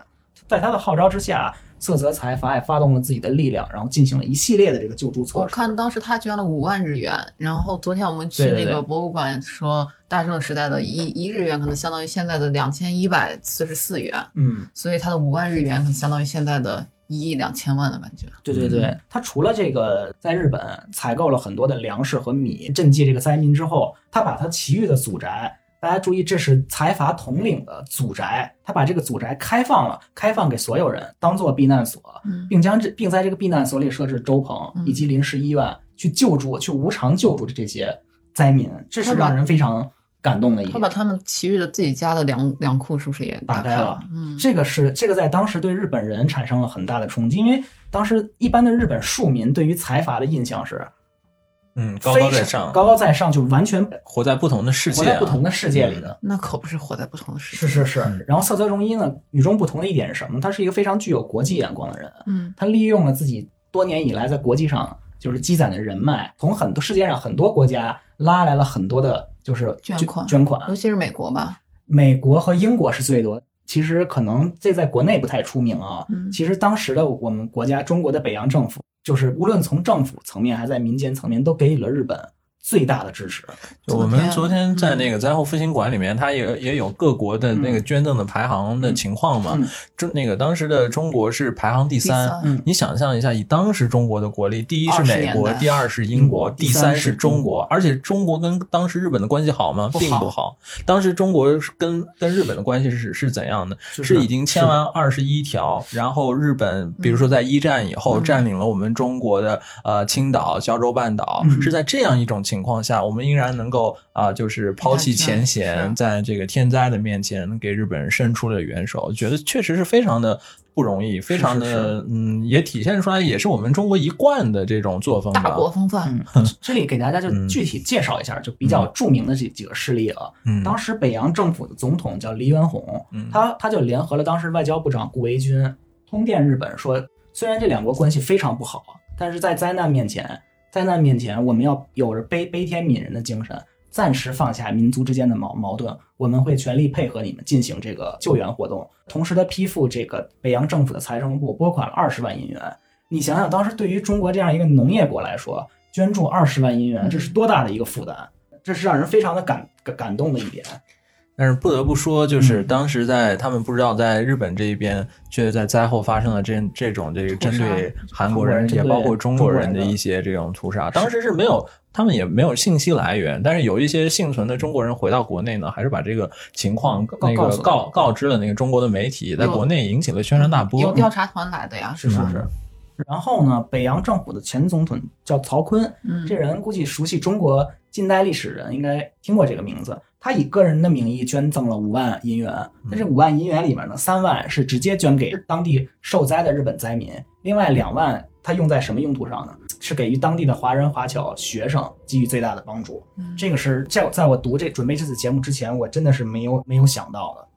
在他的号召之下，色泽财阀也发动了自己的力量，然后进行了一系列的这个救助措施。我看当时他捐了五万日元，然后昨天我们去那个博物馆说，大正时代的一一日元可能相当于现在的两千一百四十四元，嗯，所以他的五万日元可能相当于现在的一亿两千万的感觉。对对对，他除了这个在日本采购了很多的粮食和米赈济这个灾民之后，他把他其余的祖宅大家注意，这是财阀统领的祖宅，他把这个祖宅开放了，开放给所有人，当做避难所，嗯并将这并在这个避难所里设置粥棚嗯以及临时医院，去救助、去无偿救助这些灾民，这是让人非常感动的一点。他把他们其余的自己家的粮粮库是不是也打开了？嗯，这个是这个在当时对日本人产生了很大的冲击，因为当时一般的日本庶民对于财阀的印象是嗯，高高在上，高高在上，就完全活在不同的世界啊，在不同的世界里的。那可不是活在不同的世界。是是是，然后色泽荣一呢，与众不同的一点是什么？他是一个非常具有国际眼光的人，嗯他利用了自己多年以来在国际上就是积攒的人脉，从很多世界上很多国家拉来了很多的，就是捐款捐款。尤其是美国吧，美国和英国是最多。其实可能这在国内不太出名啊。嗯其实当时的我们国家中国的北洋政府，就是无论从政府层面还在民间层面，都给予了日本最大的支持。我们昨天在嗯那个灾后复兴馆里面，它也也有各国的那个捐赠的排行的情况嘛嗯。中那个当时的中国是排行第第三。嗯你想象一下，以当时中国的国力，第一是美国，第二是英英国，第三是是中国。而且中国跟当时日本的关系好吗？并不好。当时中国是跟跟日本的关系是是怎样的？是已经签完二十一条，然后日本比如说在一战以后嗯占领了我们中国的呃青岛、胶州半岛，嗯是在这样一种情况下，我们依然能够啊、就是抛弃前嫌，在这个天灾的面前给日本人伸出了援手，觉得确实是非常的不容易，非常的是嗯，也体现出来也是我们中国一贯的这种作风。大国风范。嗯，这里给大家就嗯具体介绍一下，就比较著名的这几个事例了。嗯，当时北洋政府的总统叫黎元洪嗯，他他就联合了当时外交部长顾维钧，通电日本说，虽然这两国关系非常不好，但是在灾难面前，灾难面前我们要有着悲悲天悯人的精神，暂时放下民族之间的矛矛盾，我们会全力配合你们进行这个救援活动。同时，他批复这个北洋政府的财政部拨款了二十万银元。你想想，当时对于中国这样一个农业国来说，捐助二十万银元，这是多大的一个负担？这是让人非常的感感动的一点。但是不得不说，就是嗯当时在他们不知道在日本这一边，却在灾后发生了这这种这个针对韩国人，也包括中国人的一些这种屠杀。当时是没有，他们也没有信息来源，但是有一些幸存的中国人回到国内呢，还是把这个情况告那个告诉告告知了那个中国的媒体，在国内引起了轩然大波。有调查团来的呀，吧是是是。然后呢，北洋政府的前总统叫曹锟，嗯这人估计熟悉中国近代历史人应该听过这个名字。他以个人的名义捐赠了五万银元，那这五万银元里面呢，三万是直接捐给当地受灾的日本灾民，另外两万他用在什么用途上呢？是给予当地的华人华侨学生给予最大的帮助。嗯这个是在在我读这准备这次节目之前，我真的是没有没有想到的。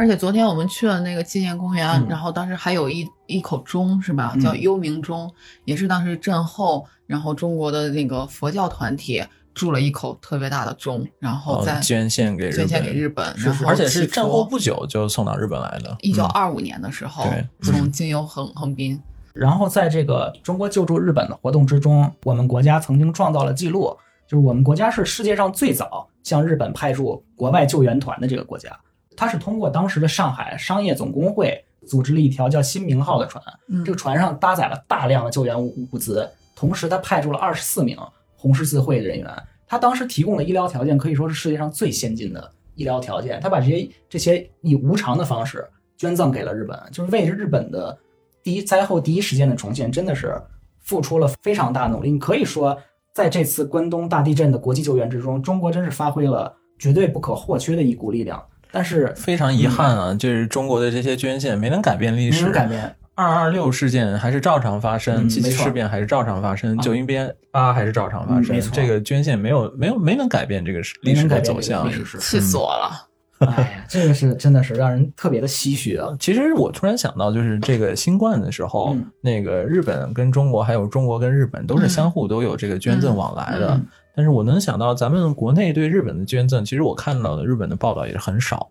而且昨天我们去了那个纪念公园，嗯然后当时还有一一口钟是吧？嗯叫幽冥钟，也是当时震后，然后中国的那个佛教团体铸了一口特别大的钟，然后哦再捐献给捐献给日本，是是然后而且是祈战后不久就送到日本来的。一九嗯二五年的时候对，从经由横横滨，然后在这个中国救助日本的活动之中，我们国家曾经创造了记录，就是我们国家是世界上最早向日本派驻国外救援团的这个国家。它是通过当时的上海商业总工会组织了一条叫“新明号”的船，嗯这个船上搭载了大量的救援物物资，同时他派出了二十四名红十字会的人员。他当时提供的医疗条件可以说是世界上最先进的医疗条件。他把这些这些以无偿的方式捐赠给了日本，就是为日本的第一灾后第一时间的重建，真的是付出了非常大努力。你可以说，在这次关东大地震的国际救援之中，中国真是发挥了绝对不可或缺的一股力量。但是非常遗憾啊，就是中国的这些捐献没能改变历没史，能改变，二二六事件还是照常发生，嗯七七事变还是照常发生，啊。九一八还是照常发生。嗯没错。这个捐献没有没有没能改变这个历史的走向。气死我了。哎呀，这个是真的是让人特别的唏嘘啊。其实我突然想到，就是这个新冠的时候，嗯。那个日本跟中国，还有中国跟日本，都是相互都有这个捐赠往来的。嗯但是我能想到，咱们国内对日本的捐赠，其实我看到的日本的报道也是很少，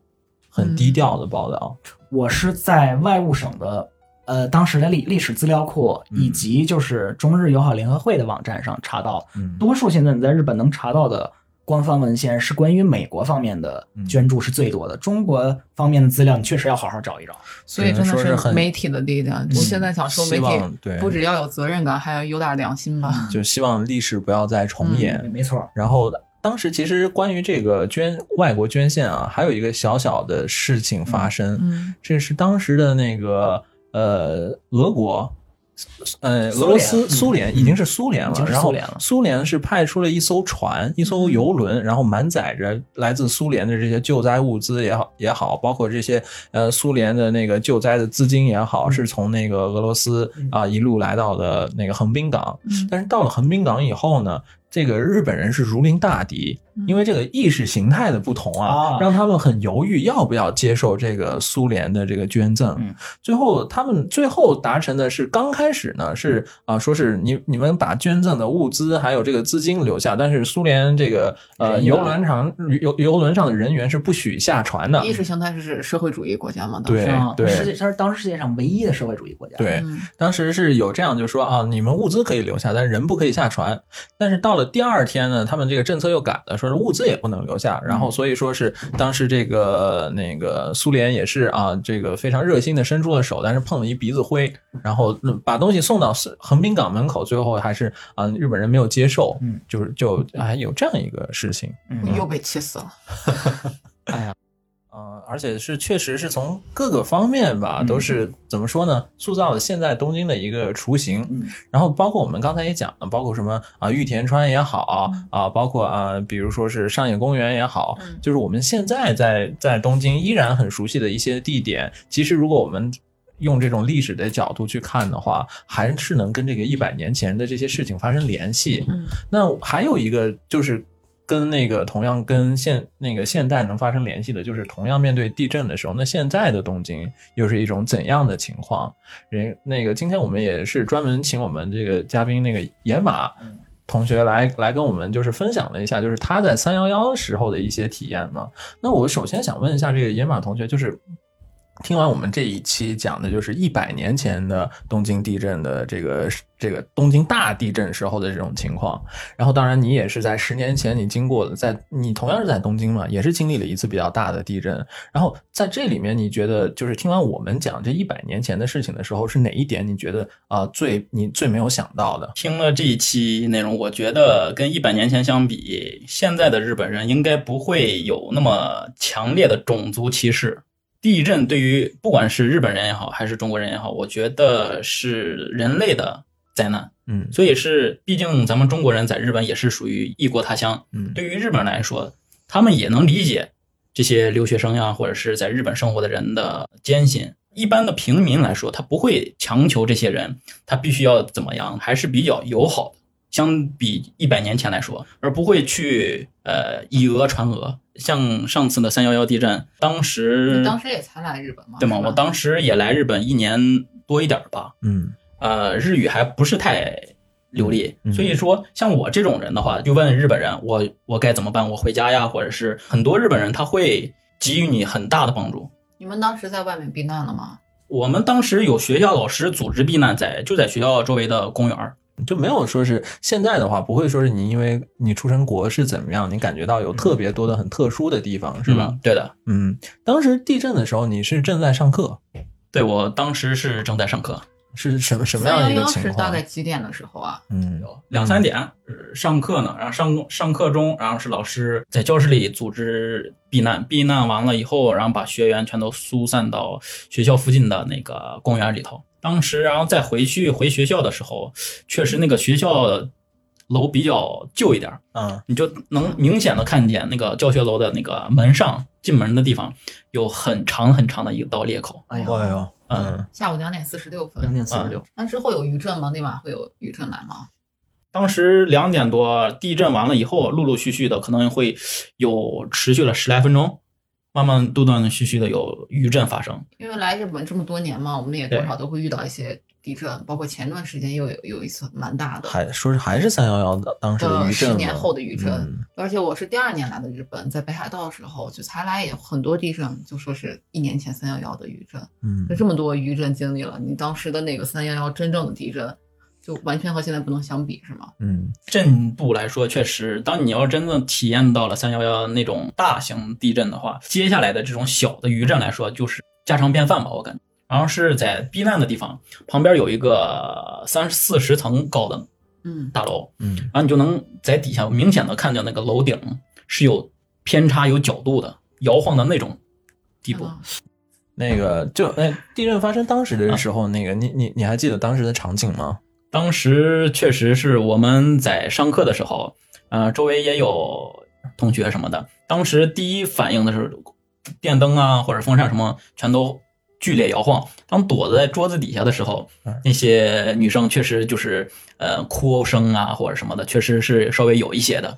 很低调的报道。我是在外务省的呃当时的历历史资料库以及就是中日友好联合会的网站上查到，嗯，多数现在你在日本能查到的官方文献是关于美国方面的捐助是最多的，中国方面的资料你确实要好好找一找。所以真的是媒体的力量。我现在想说，媒体对不只要有责任感，还要有点良心吧。就希望历史不要再重演。嗯没错，然后当时其实关于这个捐外国捐献啊，还有一个小小的事情发生，嗯这是当时的那个呃俄国。呃，俄罗斯、苏苏联已经是苏联了，然后苏联是派出了一艘船、一艘游轮，然后满载着来自苏联的这些救灾物资也好也好，包括这些呃苏联的那个救灾的资金也好，是从那个俄罗斯啊、一路来到的那个横滨港。嗯。但是到了横滨港以后呢，这个日本人是如临大敌，因为这个意识形态的不同啊，啊让他们很犹豫要不要接受这个苏联的这个捐赠。嗯最后他们最后达成的是，刚开始呢是啊，说是你你们把捐赠的物资还有这个资金留下，但是苏联这个呃游轮上游游轮上的人员是不许下船的。意识形态是指社会主义国家嘛？当时对？对世界它是当时世界上唯一的社会主义国家。对，嗯当时是有这样，就说啊，你们物资可以留下，但是人不可以下船。但是到了第二天呢，他们这个政策又改了，说是物资也不能留下。然后所以说是当时这个那个苏联也是啊，这个非常热心的伸出了手，但是碰了一鼻子灰，然后嗯把东西送到是横滨港门口，最后还是啊日本人没有接受，嗯，就是就还有这样一个事情。嗯又被气死了。呃，而且是确实是从各个方面吧，嗯都是怎么说呢？塑造了现在东京的一个雏形。嗯然后包括我们刚才也讲了，包括什么啊玉田川也好啊，包括啊比如说是上野公园也好，嗯就是我们现在在在东京依然很熟悉的一些地点，其实如果我们用这种历史的角度去看的话，还是能跟这个一百年前的这些事情发生联系。嗯那还有一个就是跟那个同样跟现那个现代能发生联系的，就是同样面对地震的时候，那现在的东京又是一种怎样的情况？人那个今天我们也是专门请我们这个嘉宾那个野马同学来来跟我们就是分享了一下，就是他在三幺幺时候的一些体验嘛。那我首先想问一下这个野马同学，就是。听完我们这一期讲的就是一百年前的东京地震的这个这个东京大地震时候的这种情况，然后当然你也是在十年前你经过了，在你同样是在东京嘛，也是经历了一次比较大的地震，然后在这里面你觉得就是听完我们讲这一百年前的事情的时候，是哪一点你觉得啊、最你最没有想到的？听了这一期内容，我觉得跟一百年前相比，现在的日本人应该不会有那么强烈的种族歧视。地震对于不管是日本人也好，还是中国人也好，我觉得是人类的灾难。嗯所以是，毕竟咱们中国人在日本也是属于异国他乡。嗯对于日本人来说，他们也能理解这些留学生呀，或者是在日本生活的人的艰辛。一般的平民来说，他不会强求这些人，他必须要怎么样，还是比较友好的。相比一百年前来说，而不会去呃以讹传讹。像上次的三幺幺地震，当时你当时也才来日本嘛？对吗？我当时也来日本一年多一点儿吧，嗯呃，日语还不是太流利，嗯所以说像我这种人的话，就问日本人，我我该怎么办？我回家呀，或者是很多日本人他会给予你很大的帮助。你们当时在外面避难了吗？我们当时有学校老师组织避难在，就在学校周围的公园儿。就没有说是现在的话，不会说是你因为你出身国是怎么样，你感觉到有特别多的很特殊的地方，是吧？嗯对的，嗯，当时地震的时候你是正在上课，对我当时是正在上课，是什么什么样的一个情是大？概几点的时候啊？嗯两三点呃上课呢，然后上上课中，然后是老师在教室里组织避难，避难完了以后，然后把学员全都疏散到学校附近的那个公园里头。当时，然后再回去回学校的时候，确实那个学校楼比较旧一点儿，嗯你就能明显的看见那个教学楼的那个门上进门的地方有很长很长的一道裂口。哎呀，哎呦，嗯下午两点四十六分两。点四十六，那之后有余震吗？那晚会有余震来吗？当时两点多，地震完了以后，陆陆续续的可能会有持续了十来分钟，慢慢断断续续的有余震发生。因为来日本这么多年嘛，我们也多少都会遇到一些地震，包括前段时间又有有一次蛮大的。还说是还是三幺幺的当时的，余震十年后的余震，而且我是第二年来的日本，在北海道的时候就才来，也很多地震，就说是一年前三幺幺的余震，嗯就这么多余震经历了，你当时的那个三幺幺真正的地震，就完全和现在不能相比，是吗？嗯震度来说，确实，当你要真的体验到了三幺幺那种大型地震的话，接下来的这种小的余震来说，就是家常便饭吧，我感觉。然后是在避难的地方，旁边有一个三四十层高的嗯大楼，嗯然后你就能在底下明显的看见那个楼顶是有偏差、有角度的，摇晃的那种地步。啊那个就哎，地震发生当时的时候，那个你你你还记得当时的场景吗？当时确实是我们在上课的时候，呃，周围也有同学什么的。当时第一反应的是电灯啊或者风扇什么全都剧烈摇晃。当躲在桌子底下的时候，那些女生确实就是呃哭声啊或者什么的，确实是稍微有一些的。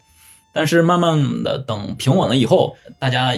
但是慢慢的等平稳了以后，大家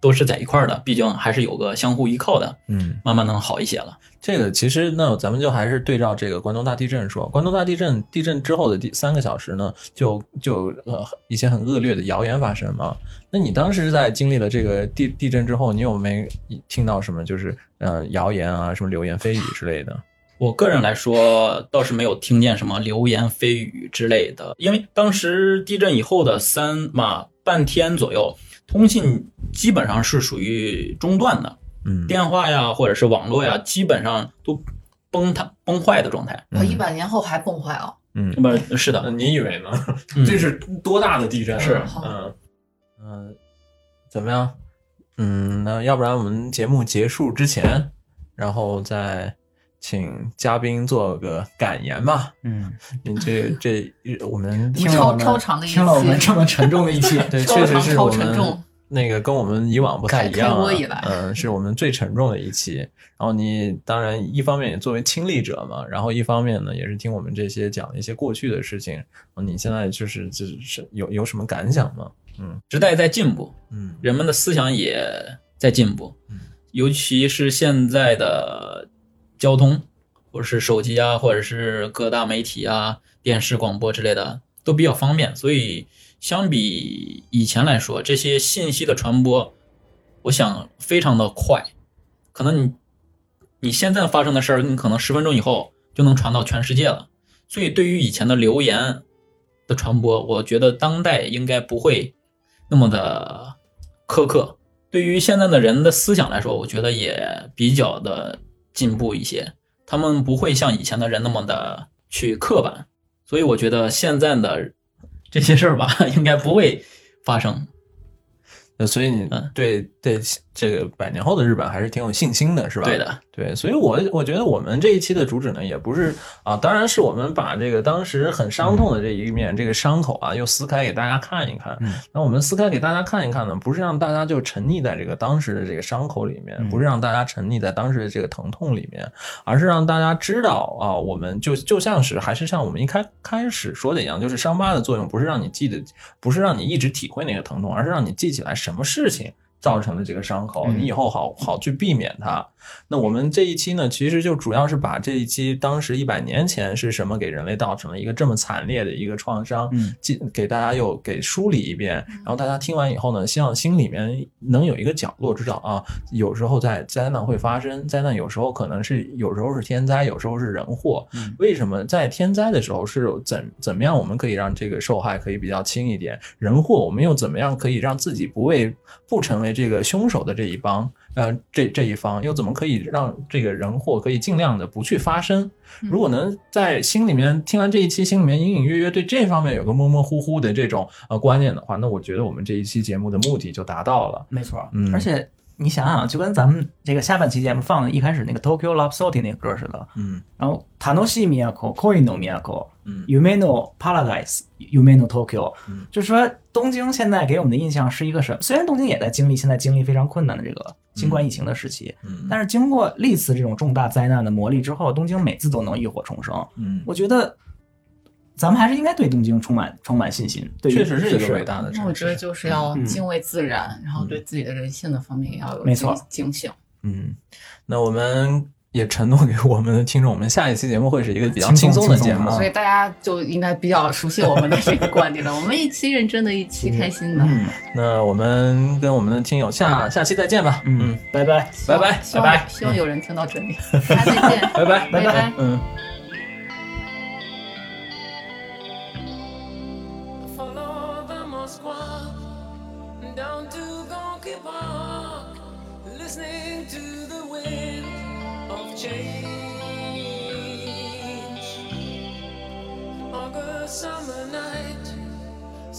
都是在一块儿的，毕竟还是有个相互依靠的，嗯，慢慢能好一些了。这个其实那咱们就还是对照这个关东大地震说，关东大地震地震之后的第三个小时呢，就就呃一些很恶劣的谣言发生嘛。那你当时在经历了这个地地震之后，你有没听到什么就是呃谣言啊，什么流言蜚语之类的？我个人来说，倒是没有听见什么流言蜚语之类的，因为当时地震以后的三嘛半天左右，通信基本上是属于中断的，嗯，电话呀或者是网络呀，基本上都崩塌崩坏的状态。我一百年后还崩坏哦，嗯，不是的，你以为呢？嗯。这是多大的地震啊？是。嗯。嗯，怎么样？嗯，那要不然我们节目结束之前，然后再请嘉宾做个感言吧。嗯，你这这我们超听了我们超长的一期听了我们这么沉重的一期，对，超 确实是我们沉重那个跟我们以往不太一样、啊开开播以来，嗯，是我们最沉重的一期。然后你当然一方面也作为亲历者嘛，然后一方面呢也是听我们这些讲一些过去的事情。你现在就是就是有有什么感想吗？嗯时代在进步，嗯人们的思想也在进步嗯，尤其是现在的交通，或者是手机啊，或者是各大媒体啊、电视广播之类的，都比较方便。所以相比以前来说，这些信息的传播，我想非常的快。可能你你现在发生的事儿，你可能十分钟以后就能传到全世界了。所以对于以前的流言的传播，我觉得当代应该不会那么的苛刻。对于现在的人的思想来说，我觉得也比较的进步一些。他们不会像以前的人那么的去刻板，所以我觉得现在的这些事儿吧，应该不会发生。那所以你嗯对对这个百年后的日本还是挺有信心的，是吧？对的，对，所以我我觉得我们这一期的主旨呢，也不是啊，当然是我们把这个当时很伤痛的这一面，这个伤口啊，又撕开给大家看一看。嗯那我们撕开给大家看一看呢，不是让大家就沉溺在这个当时的这个伤口里面，嗯不是让大家沉溺在当时的这个疼痛里面，而是让大家知道啊，我们就就像是还是像我们一开开始说的一样，就是伤疤的作用不是让你记得，不是让你一直体会那个疼痛，而是让你记起来什么事情。造成的这个伤口，嗯你以后好好去避免它。那我们这一期呢，其实就主要是把这一期当时一百年前是什么给人类造成了一个这么惨烈的一个创伤，嗯，给大家又给梳理一遍，然后大家听完以后呢，希望心里面能有一个角落知道啊，有时候在灾难会发生，灾难有时候可能是有时候是天灾，有时候是人祸。嗯为什么在天灾的时候是怎怎么样，我们可以让这个受害可以比较轻一点？人祸我们又怎么样可以让自己不为不成为这个凶手的这一帮？呃，这这一方又怎么可以让这个人祸可以尽量的不去发生？如果能在心里面听完这一期，心里面隐隐约约对这方面有个模模糊糊的这种呃观念的话，那我觉得我们这一期节目的目的就达到了。没错，嗯而且你想想，就跟咱们这个下半期节目放的一开始那个 Tokyo Rhapsody 那个歌似的，嗯。然后塔诺西米亚口、Koi no Miyako、嗯。Yume no Paradise、Yume no Tokyo，嗯。就是说东京现在给我们的印象是一个什么？虽然东京也在经历现在经历非常困难的这个新冠疫情的时期，嗯。但是经过历次这种重大灾难的磨砺之后，东京每次都能浴火重生。嗯，我觉得咱们还是应该对东京充满充满信心。对确实是一个伟大的城那我觉得。就是要嗯敬畏自然，然后对自己的人性的方面也要有没错警警醒。嗯，那我们也承诺给我们的听众，我们下一期节目会是一个比较轻轻松松的节目。所以大家就应该比较熟悉我们的这个观点了。我们一期认真的，一期开心的。嗯那我们跟我们的听友下下期再见吧。嗯，拜拜。拜拜希望拜拜希望有人听到这里，大家再见，拜拜拜拜。嗯。